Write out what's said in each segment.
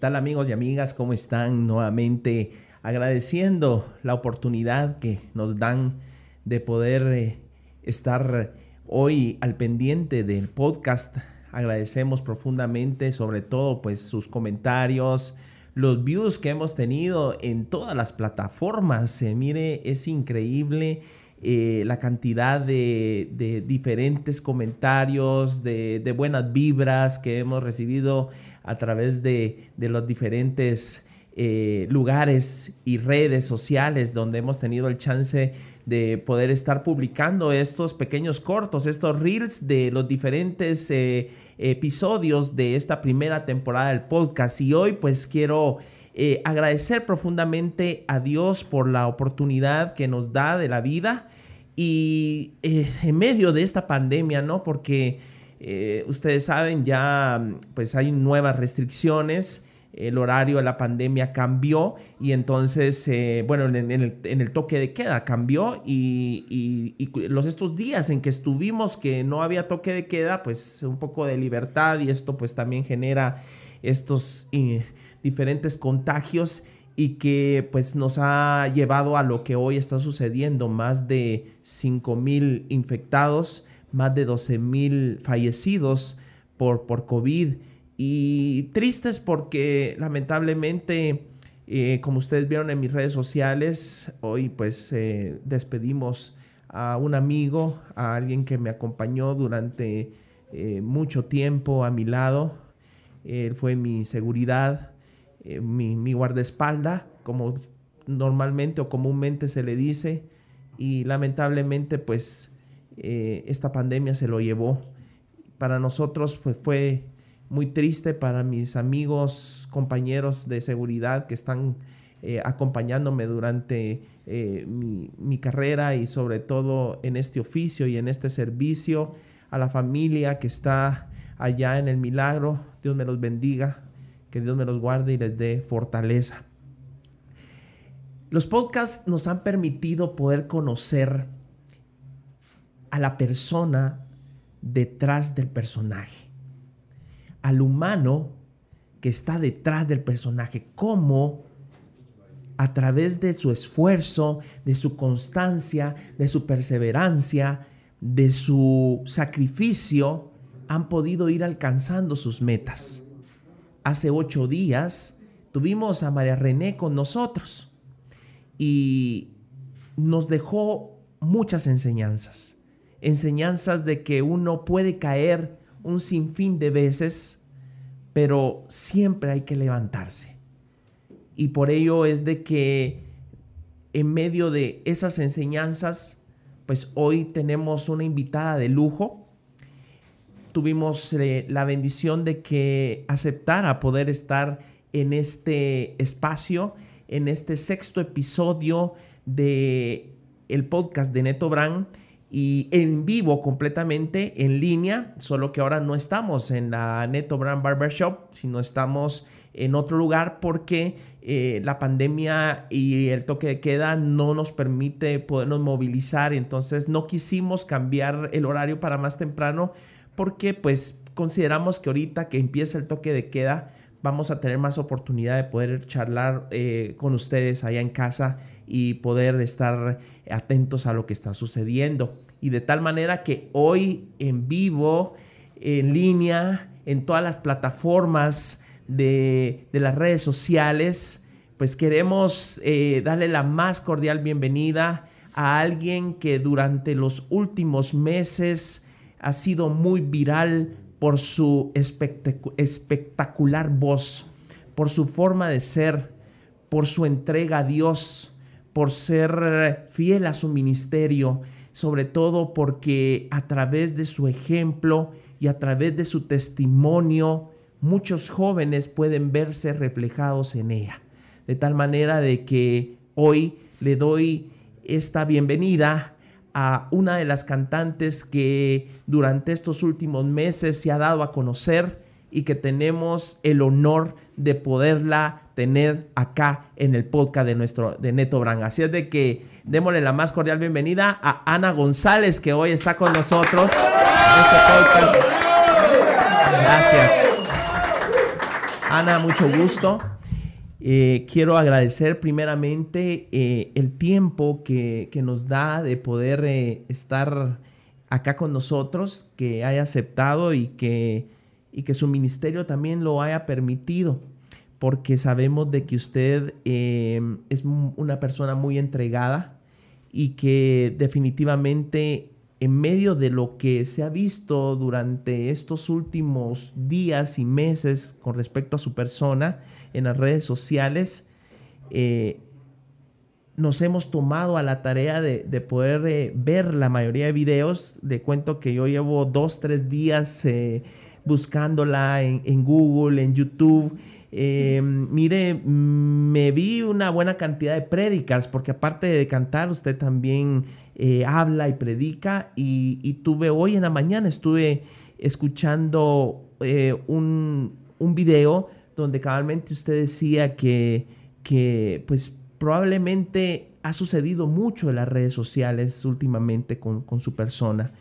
tal amigos y amigas? ¿Cómo están? Nuevamente agradeciendo la oportunidad que nos dan de poder eh, estar hoy al pendiente del podcast. Agradecemos profundamente sobre todo pues sus comentarios, los views que hemos tenido en todas las plataformas. Se mire, es increíble eh, la cantidad de, diferentes comentarios, de, buenas vibras que hemos recibido a través de, los diferentes eh, lugares y redes sociales donde hemos tenido el chance de poder estar publicando estos pequeños cortos, estos reels de los diferentes eh, episodios de esta primera temporada del podcast. Y hoy pues quiero agradecer profundamente a Dios por la oportunidad que nos da de la vida y eh, en medio de esta pandemia, ¿no? Porque eh, ustedes saben, ya pues hay nuevas restricciones el horario de la pandemia cambió y entonces, bueno, en, el, toque de queda cambió y, los estos días en que estuvimos que no había toque de queda, pues un poco de libertad y esto pues también genera estos diferentes contagios y que pues nos ha llevado a lo que hoy está sucediendo, más de 5 mil infectados, más de 12 mil fallecidos por, por COVID y tristes porque lamentablemente, eh, como ustedes vieron en mis redes sociales, hoy pues eh, despedimos a un amigo, a alguien que me acompañó durante eh, mucho tiempo a mi lado. Él fue mi seguridad, mi, mi guardaespalda, como normalmente o comúnmente se le dice. Y lamentablemente pues esta pandemia se lo llevó. Para nosotros pues fue muy triste para mis amigos, compañeros de seguridad que están eh, acompañándome durante eh, mi, carrera y sobre todo en este oficio y en este servicio, a la familia que está allá en el milagro. Dios me los bendiga, que Dios me los guarde y les dé fortaleza. Los podcasts nos han permitido poder conocer a la persona detrás del personaje al humano que está detrás del personaje, cómo a través de su esfuerzo, de su constancia, de su perseverancia, de su sacrificio, han podido ir alcanzando sus metas. Hace ocho días tuvimos a María René con nosotros y nos dejó muchas enseñanzas. Enseñanzas de que uno puede caer un sinfín de veces, pero siempre hay que levantarse. Y por ello es de que en medio de esas enseñanzas, pues hoy tenemos una invitada de lujo. Tuvimos eh, la bendición de que aceptara poder estar en este espacio, en este sexto episodio de el podcast de Neto Brand y en vivo completamente en línea, solo que ahora no estamos en la Neto Brand Barbershop, sino estamos en otro lugar porque eh, la pandemia y el toque de queda no nos permite podernos movilizar, entonces no quisimos cambiar el horario para más temprano porque pues consideramos que ahorita que empieza el toque de queda vamos a tener más oportunidad de poder charlar eh, con ustedes allá en casa y poder estar atentos a lo que está sucediendo. Y de tal manera que hoy en vivo, en línea, en todas las plataformas de, las redes sociales, pues queremos eh, darle la más cordial bienvenida a alguien que durante los últimos meses ha sido muy viral por su espectacular voz, por su forma de ser, por su entrega a Dios, por ser fiel a su ministerio, sobre todo porque a través de su ejemplo y a través de su testimonio, muchos jóvenes pueden verse reflejados en ella. De tal manera de que hoy le doy esta bienvenida a una de las cantantes que durante estos últimos meses se ha dado a conocer y que tenemos el honor de poderla tener acá en el podcast de nuestro de Neto Brand. Así es de que démosle la más cordial bienvenida a Ana González que hoy está con nosotros en este podcast. Gracias. Ana, mucho gusto. Eh, quiero agradecer primeramente eh, el tiempo que, nos da de poder eh, estar acá con nosotros, que haya aceptado y que, y que su ministerio también lo haya permitido, porque sabemos de que usted es una persona muy entregada y que definitivamente en medio de lo que se ha visto durante estos últimos días y meses con respecto a su persona en las redes sociales, eh, nos hemos tomado a la tarea de, poder eh, ver la mayoría de videos. De cuento que yo llevo dos, tres días eh, buscándola en, Google, en YouTube. mire, me vi una buena cantidad de prédicas, porque aparte de cantar, usted también habla y predica. Y, tuve hoy en la mañana, estuve escuchando un, un video donde cabalmente usted decía que, que pues probablemente ha sucedido mucho en las redes sociales últimamente con, su persona,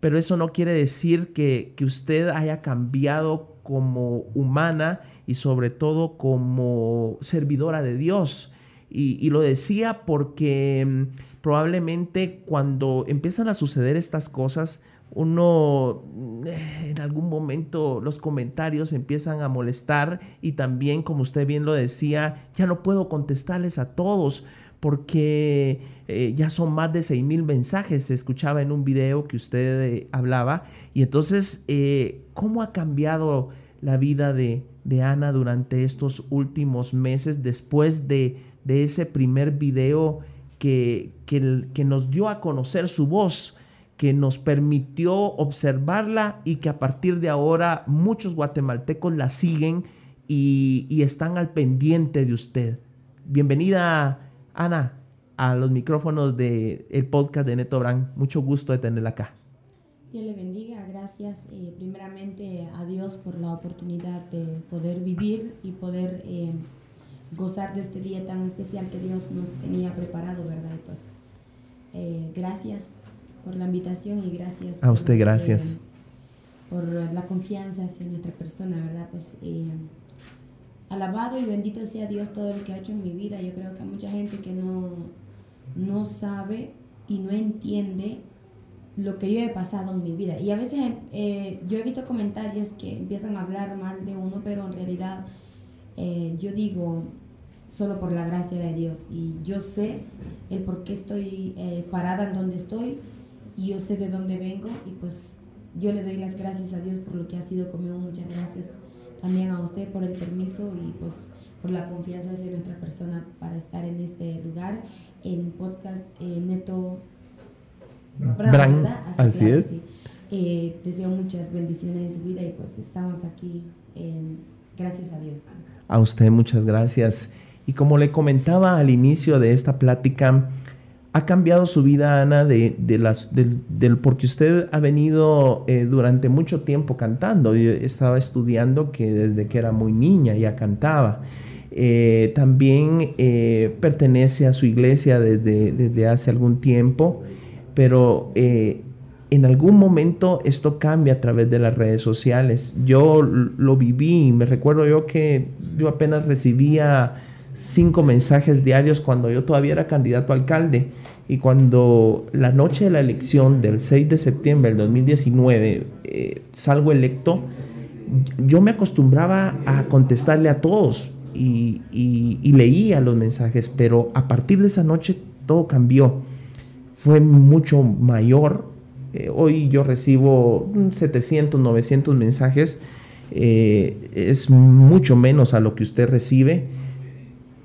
pero eso no quiere decir que, usted haya cambiado como humana y sobre todo como servidora de Dios. Y, y, lo decía porque mm, probablemente cuando empiezan a suceder estas cosas, uno eh, en algún momento los comentarios empiezan a molestar y también, como usted bien lo decía, ya no puedo contestarles a todos porque eh, ya son más de 6 mil mensajes, se escuchaba en un video que usted eh, hablaba. Y entonces, ¿cómo ha cambiado la vida de, Ana durante estos últimos meses después de, ese primer video que, que nos dio a conocer su voz? que nos permitió observarla y que a partir de ahora muchos guatemaltecos la siguen y, están al pendiente de usted. Bienvenida, Ana, a los micrófonos del el podcast de Neto Brand. Mucho gusto de tenerla acá. Dios le bendiga, gracias eh, primeramente a Dios por la oportunidad de poder vivir y poder eh, gozar de este día tan especial que Dios nos tenía preparado, ¿verdad? Pues eh, gracias por la invitación y gracias. A usted, gracias. por la confianza hacia nuestra persona, ¿verdad? Pues eh, alabado y bendito sea Dios todo lo que ha hecho en mi vida. Yo creo que hay mucha gente que no, no sabe y no entiende lo que yo he pasado en mi vida. Y a veces eh, yo he visto comentarios que empiezan a hablar mal de uno, pero en realidad eh, yo digo, solo por la gracia de Dios. Y yo sé el por qué estoy parada en donde estoy y yo sé de dónde vengo y pues yo le doy las gracias a Dios por lo que ha sido conmigo. Muchas gracias también a usted por el permiso y pues por la confianza de nuestra persona para estar en este lugar, en podcast eh, Neto Brand, así, es. Eh, deseo muchas bendiciones en su vida y pues estamos aquí. gracias a Dios. A usted muchas gracias. Y como le comentaba al inicio de esta plática, ha cambiado su vida, Ana, de, las, del, porque usted ha venido eh, durante mucho tiempo cantando. Estaba estudiando que desde que era muy niña ya cantaba. Eh, también eh, pertenece a su iglesia desde, desde hace algún tiempo, pero en algún momento esto cambia a través de las redes sociales. Yo lo viví, me recuerdo yo que yo apenas recibía cinco mensajes diarios cuando yo todavía era candidato a alcalde. Y cuando la noche de la elección del 6 de septiembre del 2019 eh, salgo electo, yo me acostumbraba a contestarle a todos y, leía los mensajes, pero a partir de esa noche todo cambió. Fue mucho mayor. Eh, hoy yo recibo 700, 900 mensajes. Eh, es mucho menos a lo que usted recibe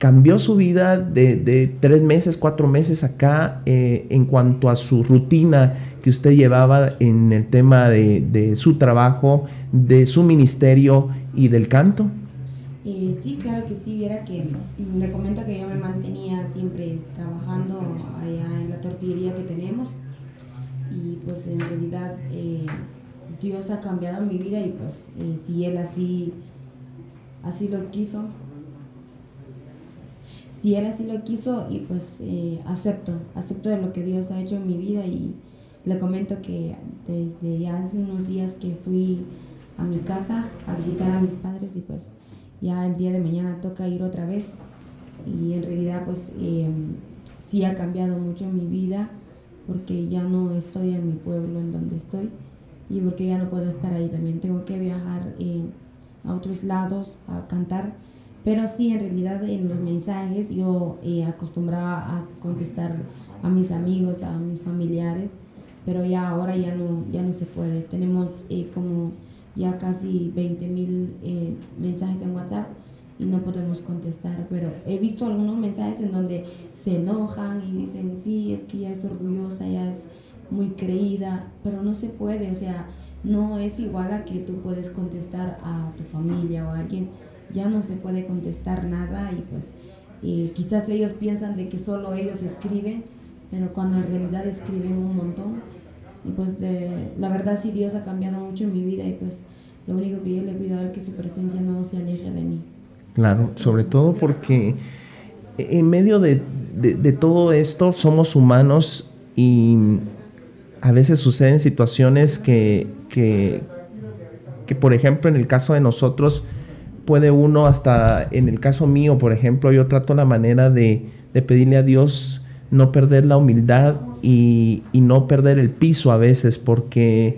cambió su vida de, tres meses, cuatro meses acá eh, en cuanto a su rutina que usted llevaba en el tema de, su trabajo, de su ministerio y del canto? Eh, sí, claro que sí, viera que le comento que yo me mantenía siempre trabajando allá en la tortillería que tenemos y pues en realidad eh, Dios ha cambiado mi vida y pues si Él así, así lo quiso, si él así lo quiso y pues eh, acepto, acepto de lo que Dios ha hecho en mi vida y le comento que desde hace unos días que fui a mi casa a visitar a mis padres y pues ya el día de mañana toca ir otra vez. Y en realidad pues sí ha cambiado mucho mi vida porque ya no estoy en mi pueblo en donde estoy y porque ya no puedo estar ahí también. Tengo que viajar eh, a otros lados a cantar. Pero sí, en realidad en los mensajes yo eh, acostumbraba a contestar a mis amigos, a mis familiares, pero ya ahora ya no, ya no se puede. Tenemos eh, como ya casi 20 mil eh, mensajes en WhatsApp y no podemos contestar, pero he visto algunos mensajes en donde se enojan y dicen, sí, es que ya es orgullosa, ya es muy creída, pero no se puede, o sea, no es igual a que tú puedes contestar a tu familia o a alguien, ya no se puede contestar nada y pues eh, quizás ellos piensan de que solo ellos escriben, pero cuando en realidad escriben un montón. Y pues de, la verdad sí Dios ha cambiado mucho en mi vida y pues lo único que yo le pido a Él es que su presencia no se aleje de mí. Claro, sobre todo porque en medio de, de, todo esto somos humanos y a veces suceden situaciones que, que, que, por ejemplo, en el caso de nosotros, puede uno hasta, en el caso mío, por ejemplo, yo trato la manera de, de pedirle a Dios no perder la humildad y, no perder el piso a veces, porque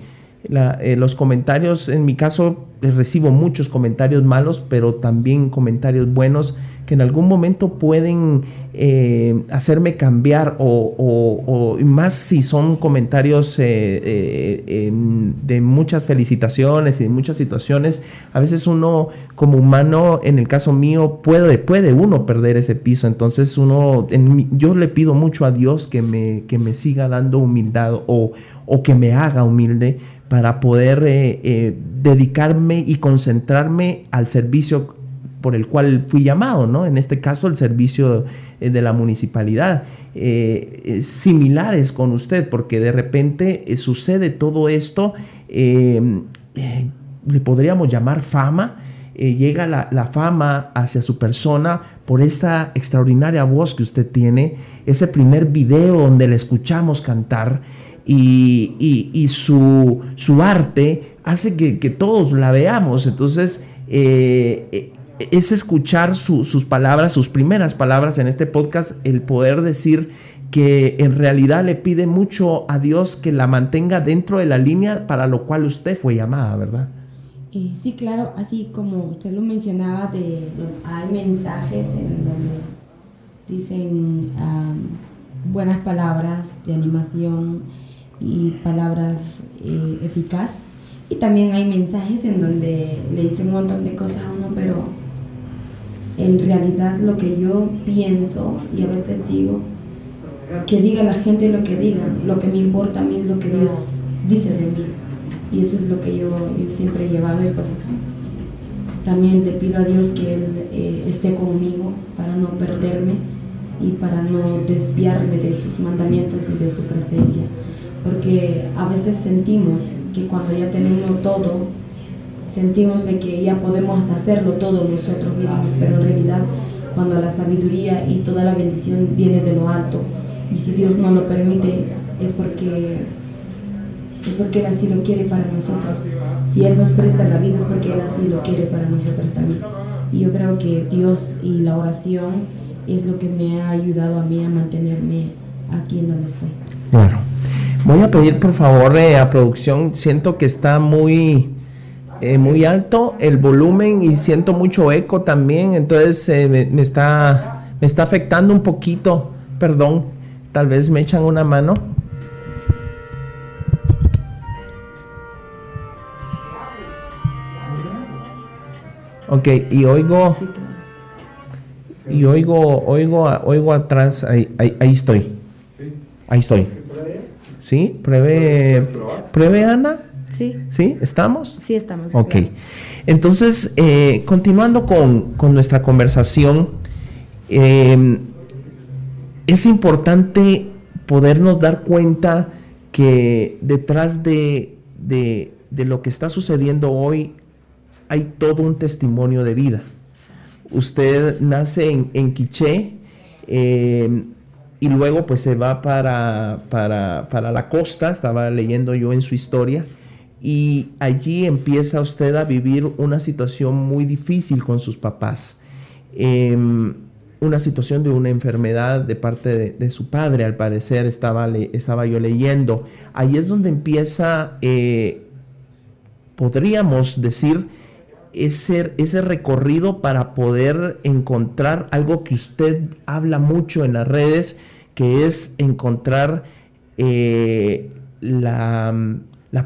eh, los comentarios, en mi caso, recibo muchos comentarios malos, pero también comentarios buenos que en algún momento pueden eh, hacerme cambiar o, más si son comentarios eh, eh, de muchas felicitaciones y de muchas situaciones, a veces uno como humano, en el caso mío, puede, puede uno perder ese piso, entonces uno, yo le pido mucho a Dios que me, que me siga dando humildad o, o que me haga humilde para poder dedicarme y concentrarme al servicio por el cual fui llamado, ¿no? En este caso el servicio eh, de la municipalidad. Eh, similares con usted, porque de repente eh, sucede todo esto, le podríamos llamar fama, llega la, la, fama hacia su persona por esa extraordinaria voz que usted tiene, ese primer video donde le escuchamos cantar y, y, su, su, arte hace que, que, todos la veamos. Entonces, es escuchar sus palabras, sus primeras palabras en este podcast, el poder decir que en realidad le pide mucho a Dios que la mantenga dentro de la línea para lo cual usted fue llamada, ¿verdad? Eh, sí, claro, así como usted lo mencionaba, de, hay mensajes en donde dicen buenas palabras de animación y palabras eh, eficaz. Y también hay mensajes en donde le dicen un montón de cosas a uno, pero en realidad lo que yo pienso y a veces digo, que diga la gente lo que diga, lo que me importa a mí es lo que Dios dice de mí. Y eso es lo que yo, siempre he llevado y pues también le pido a Dios que Él eh, esté conmigo para no perderme y para no desviarme de sus mandamientos y de su presencia. Porque a veces sentimos que cuando ya tenemos todo, sentimos de que ya podemos hacerlo todo nosotros mismos, pero en realidad cuando la sabiduría y toda la bendición viene de lo alto, y si Dios no lo permite, es porque, es porque Él así lo quiere para nosotros. Si Él nos presta la vida es porque Él así lo quiere para nosotros también. Y yo creo que Dios y la oración es lo que me ha ayudado a mí a mantenerme aquí en donde estoy. Claro. Voy a pedir por favor eh, a producción, siento que está muy eh, muy alto el volumen y siento mucho eco también, entonces eh, me, está, me está afectando un poquito, perdón, tal vez me echan una mano. Ok, y oigo, y oigo, oigo, oigo atrás, ahí, ahí, ahí estoy, ahí estoy. ¿Sí? Pruebe, pruebe Ana. Sí. ¿Sí? ¿Estamos? Sí, estamos. Ok. Entonces, eh, continuando con, nuestra conversación, em, es importante podernos dar cuenta que detrás de, lo que está sucediendo hoy hay todo un testimonio de vida. Usted nace en, en Quiché em, y luego pues se va para, para, para la costa, estaba leyendo yo en su historia, y allí empieza usted a vivir una situación muy difícil con sus papás. Em, una situación de una enfermedad de parte de, su padre, al parecer estaba, estaba yo leyendo. Ahí es donde empieza, eh, podríamos decir, ese, ese recorrido para poder encontrar algo que usted habla mucho en las redes, que es encontrar eh, la,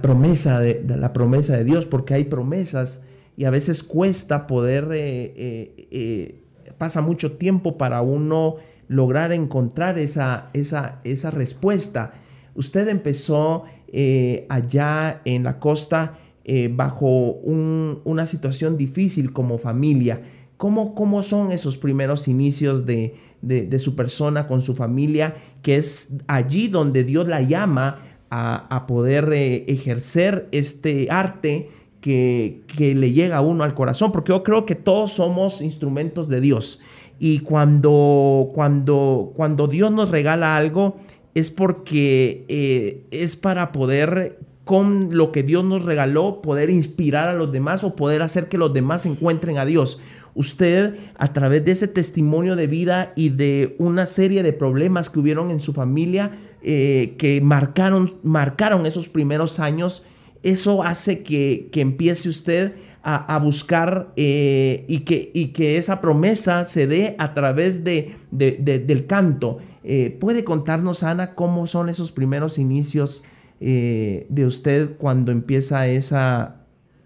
promesa de, la promesa de Dios, porque hay promesas y a veces cuesta poder, eh, eh, pasa mucho tiempo para uno lograr encontrar esa, esa, esa respuesta. Usted empezó allá en la costa bajo una situación difícil como familia. ¿Cómo, ¿Cómo son esos primeros inicios de, de, su persona con su familia, que es allí donde Dios la llama a, poder eh, ejercer este arte que, le llega a uno al corazón, porque yo creo que todos somos instrumentos de Dios. Y cuando, cuando, cuando Dios nos regala algo, es porque eh, es para poder con lo que Dios nos regaló, poder inspirar a los demás o poder hacer que los demás encuentren a Dios usted a través de ese testimonio de vida y de una serie de problemas que hubieron en su familia eh, que marcaron, marcaron esos primeros años, eso hace que, empiece usted a, buscar eh, y, que, y, que, esa promesa se dé a través de, del canto. Eh, ¿Puede contarnos, Ana, cómo son esos primeros inicios de usted cuando empieza esa,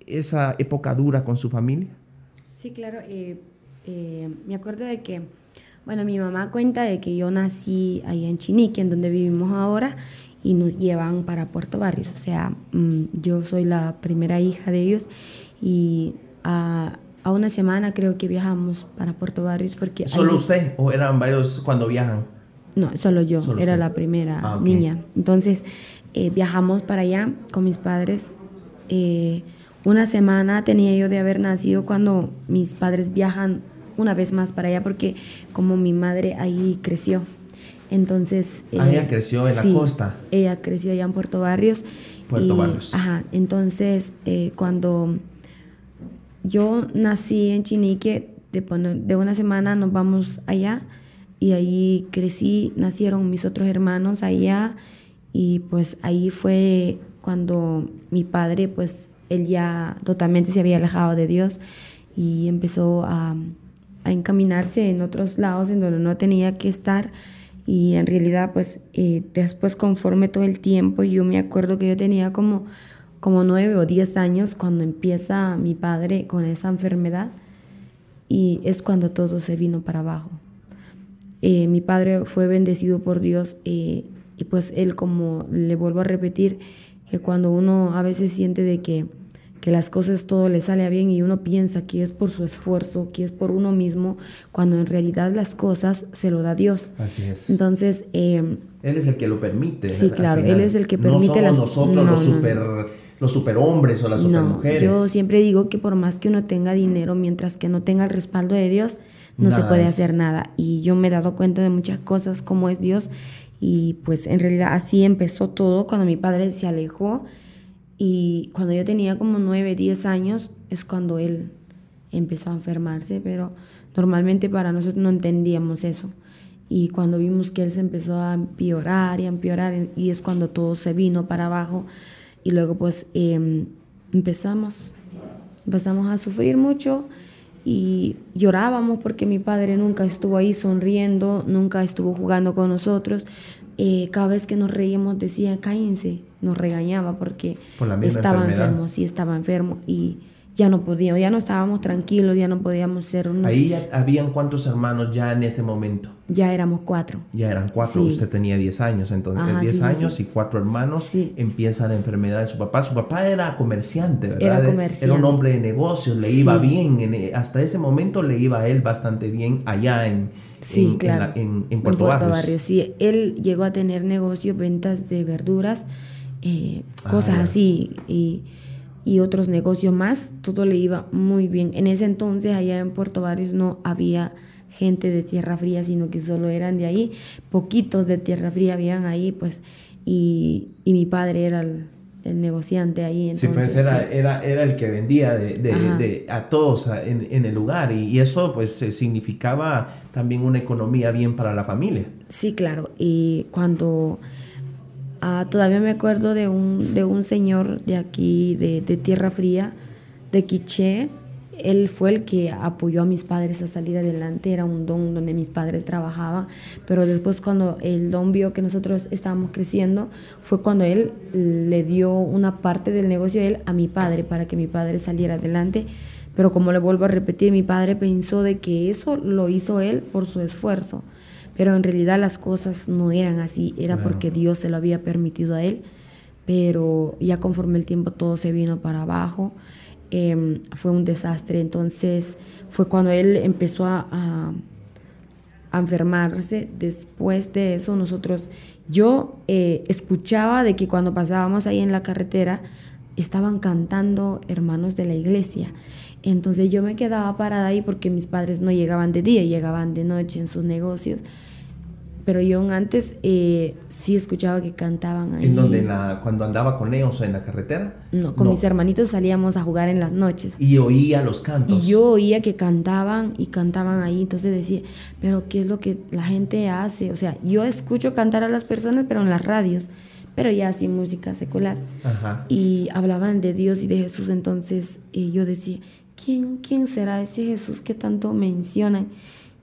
esa época dura con su familia? Sí, claro. Eh, eh, me acuerdo de que, bueno, mi mamá cuenta de que yo nací ahí en Chinique, en donde vivimos ahora, y nos llevan para Puerto Barrios. O sea, mm, yo soy la primera hija de ellos y a, una semana creo que viajamos para Puerto Barrios porque... ¿Solo usted o eran varios cuando viajan? No, solo yo, era la primera ah, niña. Entonces, eh, viajamos para allá con mis padres. Una semana tenía yo de haber nacido cuando mis padres viajan una vez más para allá porque como mi madre ahí creció. Entonces... Ah, ella creció en la costa. Ella creció allá en Puerto Barrios. Puerto Barrios. Ajá, entonces eh, cuando yo nací en Chinique, de, de una semana nos vamos allá y ahí crecí, nacieron mis otros hermanos allá y pues ahí fue cuando mi padre pues él ya totalmente se había alejado de Dios y empezó a, encaminarse en otros lados en donde no tenía que estar y en realidad pues eh, después conforme todo el tiempo yo me acuerdo que yo tenía como como nueve o diez años cuando empieza mi padre con esa enfermedad y es cuando todo se vino para abajo. Eh, mi padre fue bendecido por Dios eh, y pues él como le vuelvo a repetir que cuando uno a veces siente de que que las cosas todo le sale bien y uno piensa que es por su esfuerzo, que es por uno mismo, cuando en realidad las cosas se lo da Dios. Así es. Entonces... Em, él es el que lo permite. Sí, claro, Él es el que permite no somos nosotros los, super, los superhombres o las supermujeres. Yo siempre digo que por más que uno tenga dinero, mientras que no tenga el respaldo de Dios, no se puede hacer nada. Y yo me he dado cuenta de muchas cosas, como es Dios. Y pues en realidad así empezó todo cuando mi padre se alejó y cuando yo tenía como 9, 10 años es cuando él empezó a enfermarse, pero normalmente para nosotros no entendíamos eso. Y cuando vimos que él se empezó a empeorar y a empeorar, y es cuando todo se vino para abajo, y luego pues em, empezamos, empezamos a sufrir mucho y llorábamos porque mi padre nunca estuvo ahí sonriendo, nunca estuvo jugando con nosotros. Eh, cada vez que nos reíamos decía, cállense, nos regañaba porque estaba enfermo, sí estaba enfermo y ya no podíamos, ya no estábamos tranquilos, ya no podíamos ser unos... Ahí ya habían cuántos hermanos ya en ese momento. Ya éramos cuatro. Ya eran cuatro, usted tenía 10 años, entonces 10 años y cuatro hermanos empieza la enfermedad de su papá. Su papá era comerciante, ¿verdad? Era comerciante. Era un hombre de negocios, le iba bien, hasta ese momento le iba a él bastante bien allá en, sí, claro. en, Puerto, Barrios. Sí, él llegó a tener negocios, ventas de verduras, eh, cosas ah, así y, y, otros negocios más, todo le iba muy bien. En ese entonces allá en Puerto Barrios no había gente de Tierra Fría, sino que solo eran de ahí, poquitos de Tierra Fría habían ahí, pues, y, y mi padre era el, el negociante ahí. sí, pues era, era, era, el que vendía de, de, a todos en, en, el lugar y, eso pues significaba también una economía bien para la familia. Sí, claro. Y cuando ah, todavía me acuerdo de un, de un señor de aquí, de, de Tierra Fría, de Quiché, él fue el que apoyó a mis padres a salir adelante, era un don donde mis padres trabajaban, pero después cuando el don vio que nosotros estábamos creciendo, fue cuando él le dio una parte del negocio de él a mi padre para que mi padre saliera adelante. Pero como le vuelvo a repetir, mi padre pensó de que eso lo hizo él por su esfuerzo, pero en realidad las cosas no eran así, era porque Dios se lo había permitido a él, pero ya conforme el tiempo todo se vino para abajo. Em, fue un desastre. Entonces fue cuando él empezó a, a, enfermarse. Después de eso nosotros, yo eh, escuchaba de que cuando pasábamos ahí en la carretera estaban cantando hermanos de la iglesia. Entonces yo me quedaba parada ahí porque mis padres no llegaban de día, llegaban de noche en sus negocios pero yo antes eh, sí escuchaba que cantaban ahí. ¿En donde? ¿Cuando andaba con ellos en la carretera? No, con mis hermanitos salíamos a jugar en las noches. Y oía los cantos. Y yo oía que cantaban y cantaban ahí, entonces decía, pero ¿qué es lo que la gente hace? O sea, yo escucho cantar a las personas, pero en las radios, pero ya sin música secular. Ajá. Y hablaban de Dios y de Jesús, entonces eh, yo decía, ¿quién, ¿quién será ese Jesús que tanto mencionan?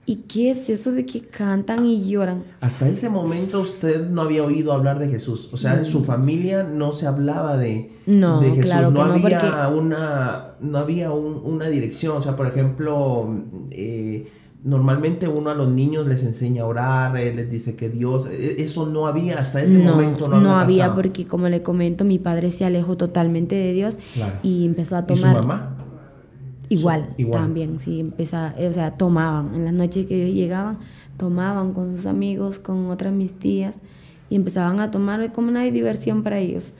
¿Y qué es eso de que cantan y lloran? Hasta ese momento usted no había oído hablar de Jesús. O sea, en su familia no se hablaba de, no, Jesús. Claro no, había una, no había una dirección. O sea, por ejemplo, eh, normalmente uno a los niños les enseña a orar, eh, les dice que Dios. E, eso no había, hasta ese momento no, no había. porque como le comento, mi padre se alejó totalmente de Dios y empezó a tomar. ¿Y su mamá? Igual, también, sí, empezaba, o sea, tomaban, en las noches que ellos llegaban, tomaban con sus amigos, con otras mis tías, y empezaban a tomar como una diversión para ellos.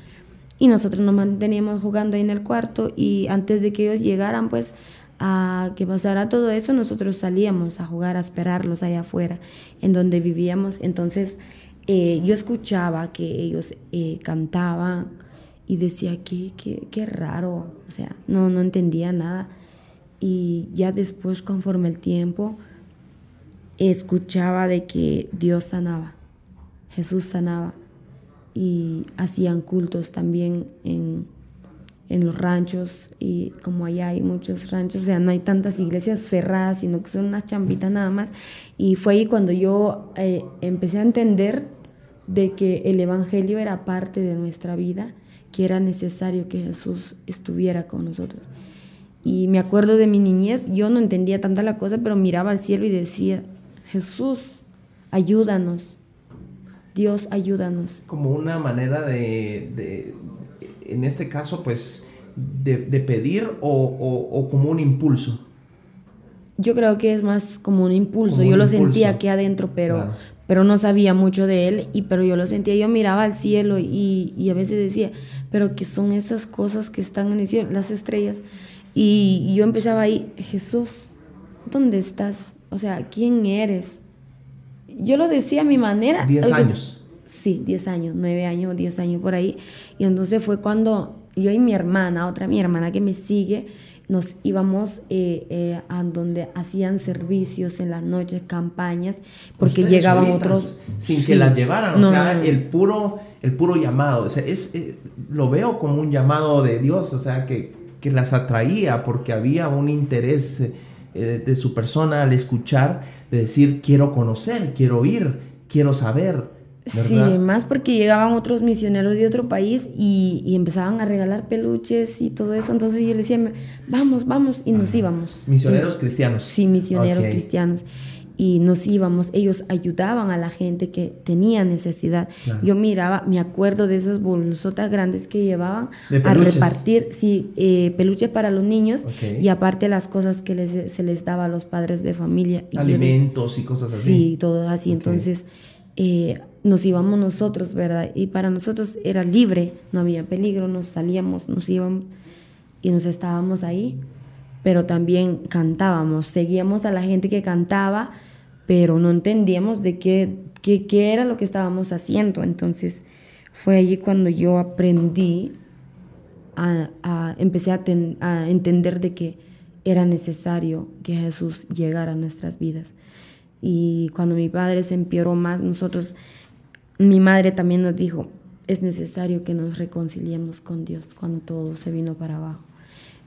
Y nosotros nos manteníamos jugando ahí en el cuarto y antes de que ellos llegaran, pues, a que pasara todo eso, nosotros salíamos a jugar, a esperarlos allá afuera, en donde vivíamos. Entonces, eh, yo escuchaba que ellos eh, cantaban y decía, qué, qué, qué raro, o sea, no, no entendía nada y ya después, conforme el tiempo, escuchaba de que Dios sanaba, Jesús sanaba y hacían cultos también en, en los ranchos y como allá hay muchos ranchos, o sea, no hay tantas iglesias cerradas, sino que son unas chambitas nada más. Y fue ahí cuando yo eh, empecé a entender de que el Evangelio era parte de nuestra vida, que era necesario que Jesús estuviera con nosotros. Y me acuerdo de mi niñez, yo no entendía tanta la cosa, pero miraba al cielo y decía, Jesús, ayúdanos. Dios, ayúdanos. Como una manera de, en este caso, pues, de, pedir o, como un impulso. Yo creo que es más como un impulso. yo lo sentía aquí adentro, pero, pero no sabía mucho de él, y, pero yo lo sentía. Yo miraba al cielo y, y a veces decía, pero ¿qué son esas cosas que están en el cielo? Las estrellas. Y yo empezaba ahí, Jesús, ¿dónde estás? O sea, ¿quién eres? Yo lo decía a mi manera. Diez años. Sí, diez años, nueve años, diez años por ahí. Y entonces fue cuando yo y mi hermana, otra mi hermana que me sigue, nos íbamos eh, eh, a donde hacían servicios en las noches, campañas, porque llegaban otros... Sin que las llevaran, o sea, el puro el puro llamado, o sea, es, eh, lo veo como un llamado de Dios, o sea, que que las atraía porque había un interés eh, de su persona al escuchar, de decir, quiero conocer, quiero oír, quiero saber. Sí, más porque llegaban otros misioneros de otro país y, empezaban a regalar peluches y todo eso. Entonces yo les decía, vamos, vamos, y nos íbamos. ¿Misioneros cristianos? Sí, misioneros cristianos y nos íbamos, ellos ayudaban a la gente que tenía necesidad. Yo miraba, me acuerdo de esas bolsotas grandes que llevaban a repartir, sí, eh, peluches para los niños y aparte las cosas que se les daba a los padres de familia. Alimentos y cosas así. Sí, todo así. Entonces eh, nos íbamos nosotros, ¿verdad? Y para nosotros era libre, no había peligro, nos salíamos, nos íbamos y nos estábamos ahí pero también cantábamos, seguíamos a la gente que cantaba pero no entendíamos de qué, qué, qué era lo que estábamos haciendo. Entonces fue allí cuando yo aprendí a, empecé a, a entender de que era necesario que Jesús llegara a nuestras vidas. Y cuando mi padre se empeoró más, nosotros, mi madre también nos dijo, es necesario que nos reconciliemos con Dios cuando todo se vino para abajo.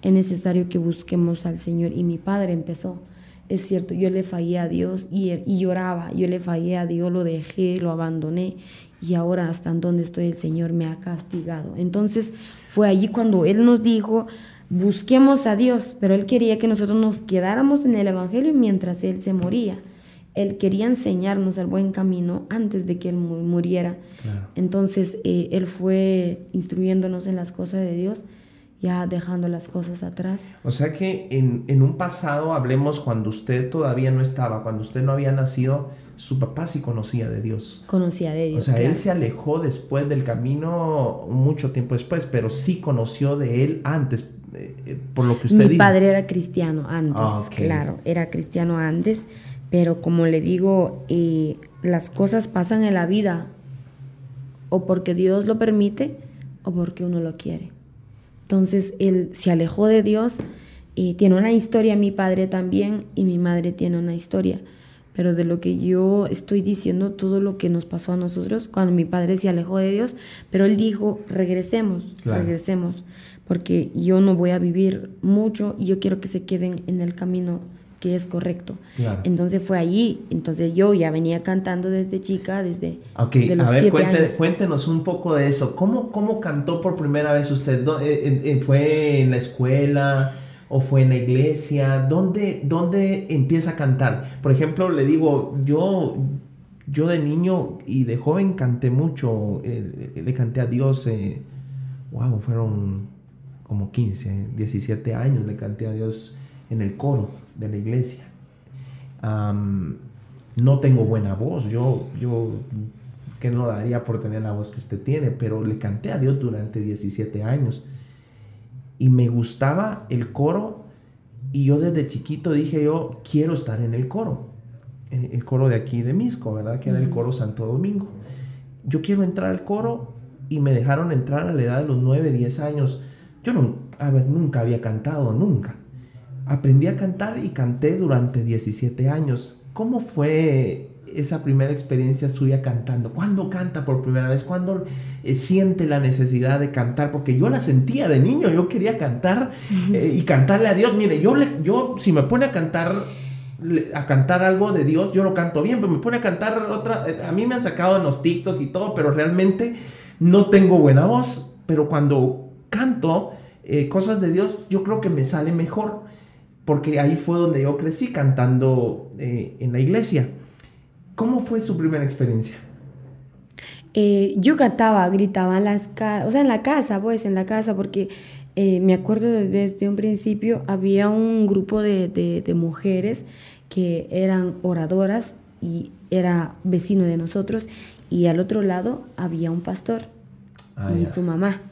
Es necesario que busquemos al Señor. Y mi padre empezó. Es cierto, yo le fallé a Dios y, y lloraba. Yo le fallé a Dios, lo dejé, lo abandoné. Y ahora hasta en donde estoy el Señor me ha castigado. Entonces fue allí cuando Él nos dijo, busquemos a Dios. Pero Él quería que nosotros nos quedáramos en el Evangelio mientras Él se moría. Él quería enseñarnos el buen camino antes de que Él muriera. Entonces, eh, Él fue instruyéndonos en las cosas de Dios, ya dejando las cosas atrás. O sea que en, en, un pasado, hablemos cuando usted todavía no estaba, cuando usted no había nacido, su papá sí conocía de Dios. Conocía de Dios. O sea, él se alejó después del camino, mucho tiempo después, pero sí conoció de él antes, eh, eh, por lo que usted Mi padre era cristiano antes, ah, claro, era cristiano antes pero como le digo, eh, las cosas pasan en la vida o porque Dios lo permite o porque uno lo quiere. Entonces él se alejó de Dios y tiene una historia, mi padre también y mi madre tiene una historia. Pero de lo que yo estoy diciendo, todo lo que nos pasó a nosotros, cuando mi padre se alejó de Dios, pero él dijo, regresemos, regresemos, porque yo no voy a vivir mucho y yo quiero que se queden en el camino que es correcto. Entonces fue allí, entonces yo ya venía cantando desde chica, desde Ok, a ver, cuéntenos un poco de eso. ¿Cómo, ¿Cómo cantó por primera vez usted? Eh, ¿Fue en la escuela o fue en la iglesia? ¿Dónde, dónde empieza a cantar? Por ejemplo, le digo, yo, yo de niño y de joven canté mucho, eh, le canté a Dios, wow, eh, fueron como 15, 17 años, le canté a Dios en el coro de la iglesia. no tengo buena voz, yo, yo que no daría por tener la voz que usted tiene, pero le canté a Dios durante 17 años y me gustaba el coro y yo desde chiquito dije yo quiero estar en el coro, el coro de aquí de Misco, ¿verdad? Que era el coro Santo Domingo. Yo quiero entrar al coro y me dejaron entrar a la edad de los 9, 10 años. Yo no, nunca había cantado, nunca. Aprendí a cantar y canté durante 17 años. ¿Cómo fue esa primera experiencia suya cantando? ¿Cuándo canta por primera vez? ¿Cuándo eh, siente la necesidad de cantar? Porque yo la sentía de niño, yo quería cantar eh, y cantarle a Dios. Mire, yo, le, yo si me pone a cantar a cantar algo de Dios, yo lo canto bien, pero me pone a cantar otra, eh, a mí me han sacado en los TikTok y todo, pero realmente no tengo buena voz, pero cuando canto cosas de Dios, yo creo que me sale mejor porque ahí fue donde yo crecí cantando eh, en la iglesia. ¿Cómo fue su primera experiencia? Eh, yo cantaba, gritaba en las o sea, en la casa, pues, en la casa, porque eh, me acuerdo desde un principio había un grupo de, mujeres que eran oradoras y era vecino de nosotros y al otro lado había un pastor ah, y su mamá.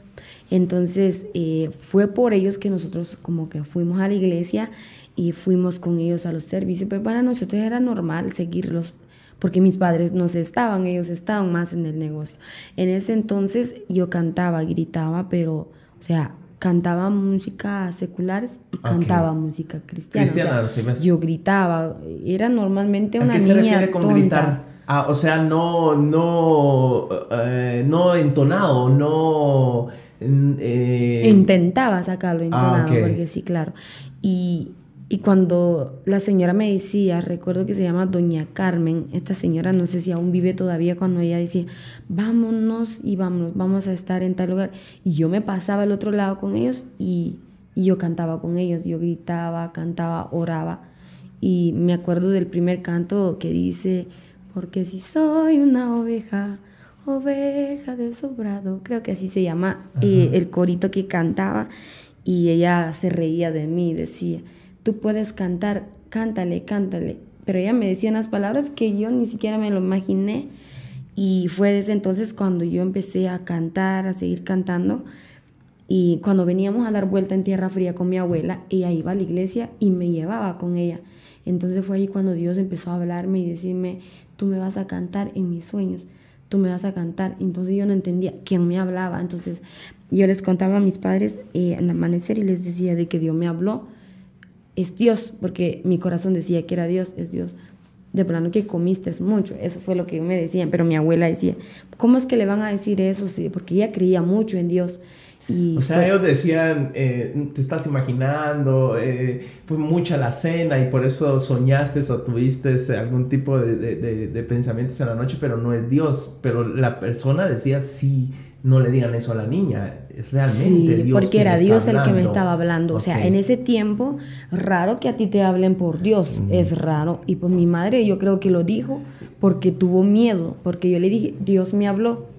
Entonces eh, fue por ellos que nosotros como que fuimos a la iglesia y fuimos con ellos a los servicios, pero para nosotros era normal seguirlos porque mis padres no se estaban, ellos estaban más en el negocio. En ese entonces yo cantaba, gritaba, pero, o sea, cantaba música seculares y cantaba música cristiana. yo gritaba, era normalmente una ¿A qué niña se con gritar? Ah, o sea, no, no, eh, no entonado, no eh, Intentaba sacarlo entonado, ah, porque sí, claro. Y, y cuando la señora me decía, recuerdo que se llama Doña Carmen, esta señora no sé si aún vive todavía cuando ella decía, vámonos y vámonos, vamos a estar en tal lugar. Y yo me pasaba al otro lado con ellos y, y yo cantaba con ellos, yo gritaba, cantaba, oraba. Y me acuerdo del primer canto que dice, porque si soy una oveja, oveja de sobrado, creo que así se llama eh, el corito que cantaba y ella se reía de mí, decía, tú puedes cantar, cántale, cántale, pero ella me decía unas palabras que yo ni siquiera me lo imaginé y fue desde entonces cuando yo empecé a cantar, a seguir cantando y cuando veníamos a dar vuelta en Tierra Fría con mi abuela, ella iba a la iglesia y me llevaba con ella. Entonces fue ahí cuando Dios empezó a hablarme y decirme, tú me vas a cantar en mis sueños tú me vas a cantar. Entonces yo no entendía quién me hablaba. Entonces yo les contaba a mis padres eh, en amanecer y les decía de que Dios me habló, es Dios, porque mi corazón decía que era Dios, es Dios. De plano que comiste mucho, eso fue lo que me decían, pero mi abuela decía, ¿cómo es que le van a decir eso? Sí, porque ella creía mucho en Dios. Y o sea, ellos decían, eh, te estás imaginando, eh, fue mucha la cena y por eso soñaste o tuviste algún tipo de, de, de, pensamientos en la noche, pero no es Dios. Pero la persona decía, sí, no le digan eso a la niña, es realmente sí, Dios. Porque era Dios el que me estaba hablando. O sea, en ese tiempo, raro que a ti te hablen por Dios, es raro. Y pues mi madre yo creo que lo dijo porque tuvo miedo, porque yo le dije, Dios me habló.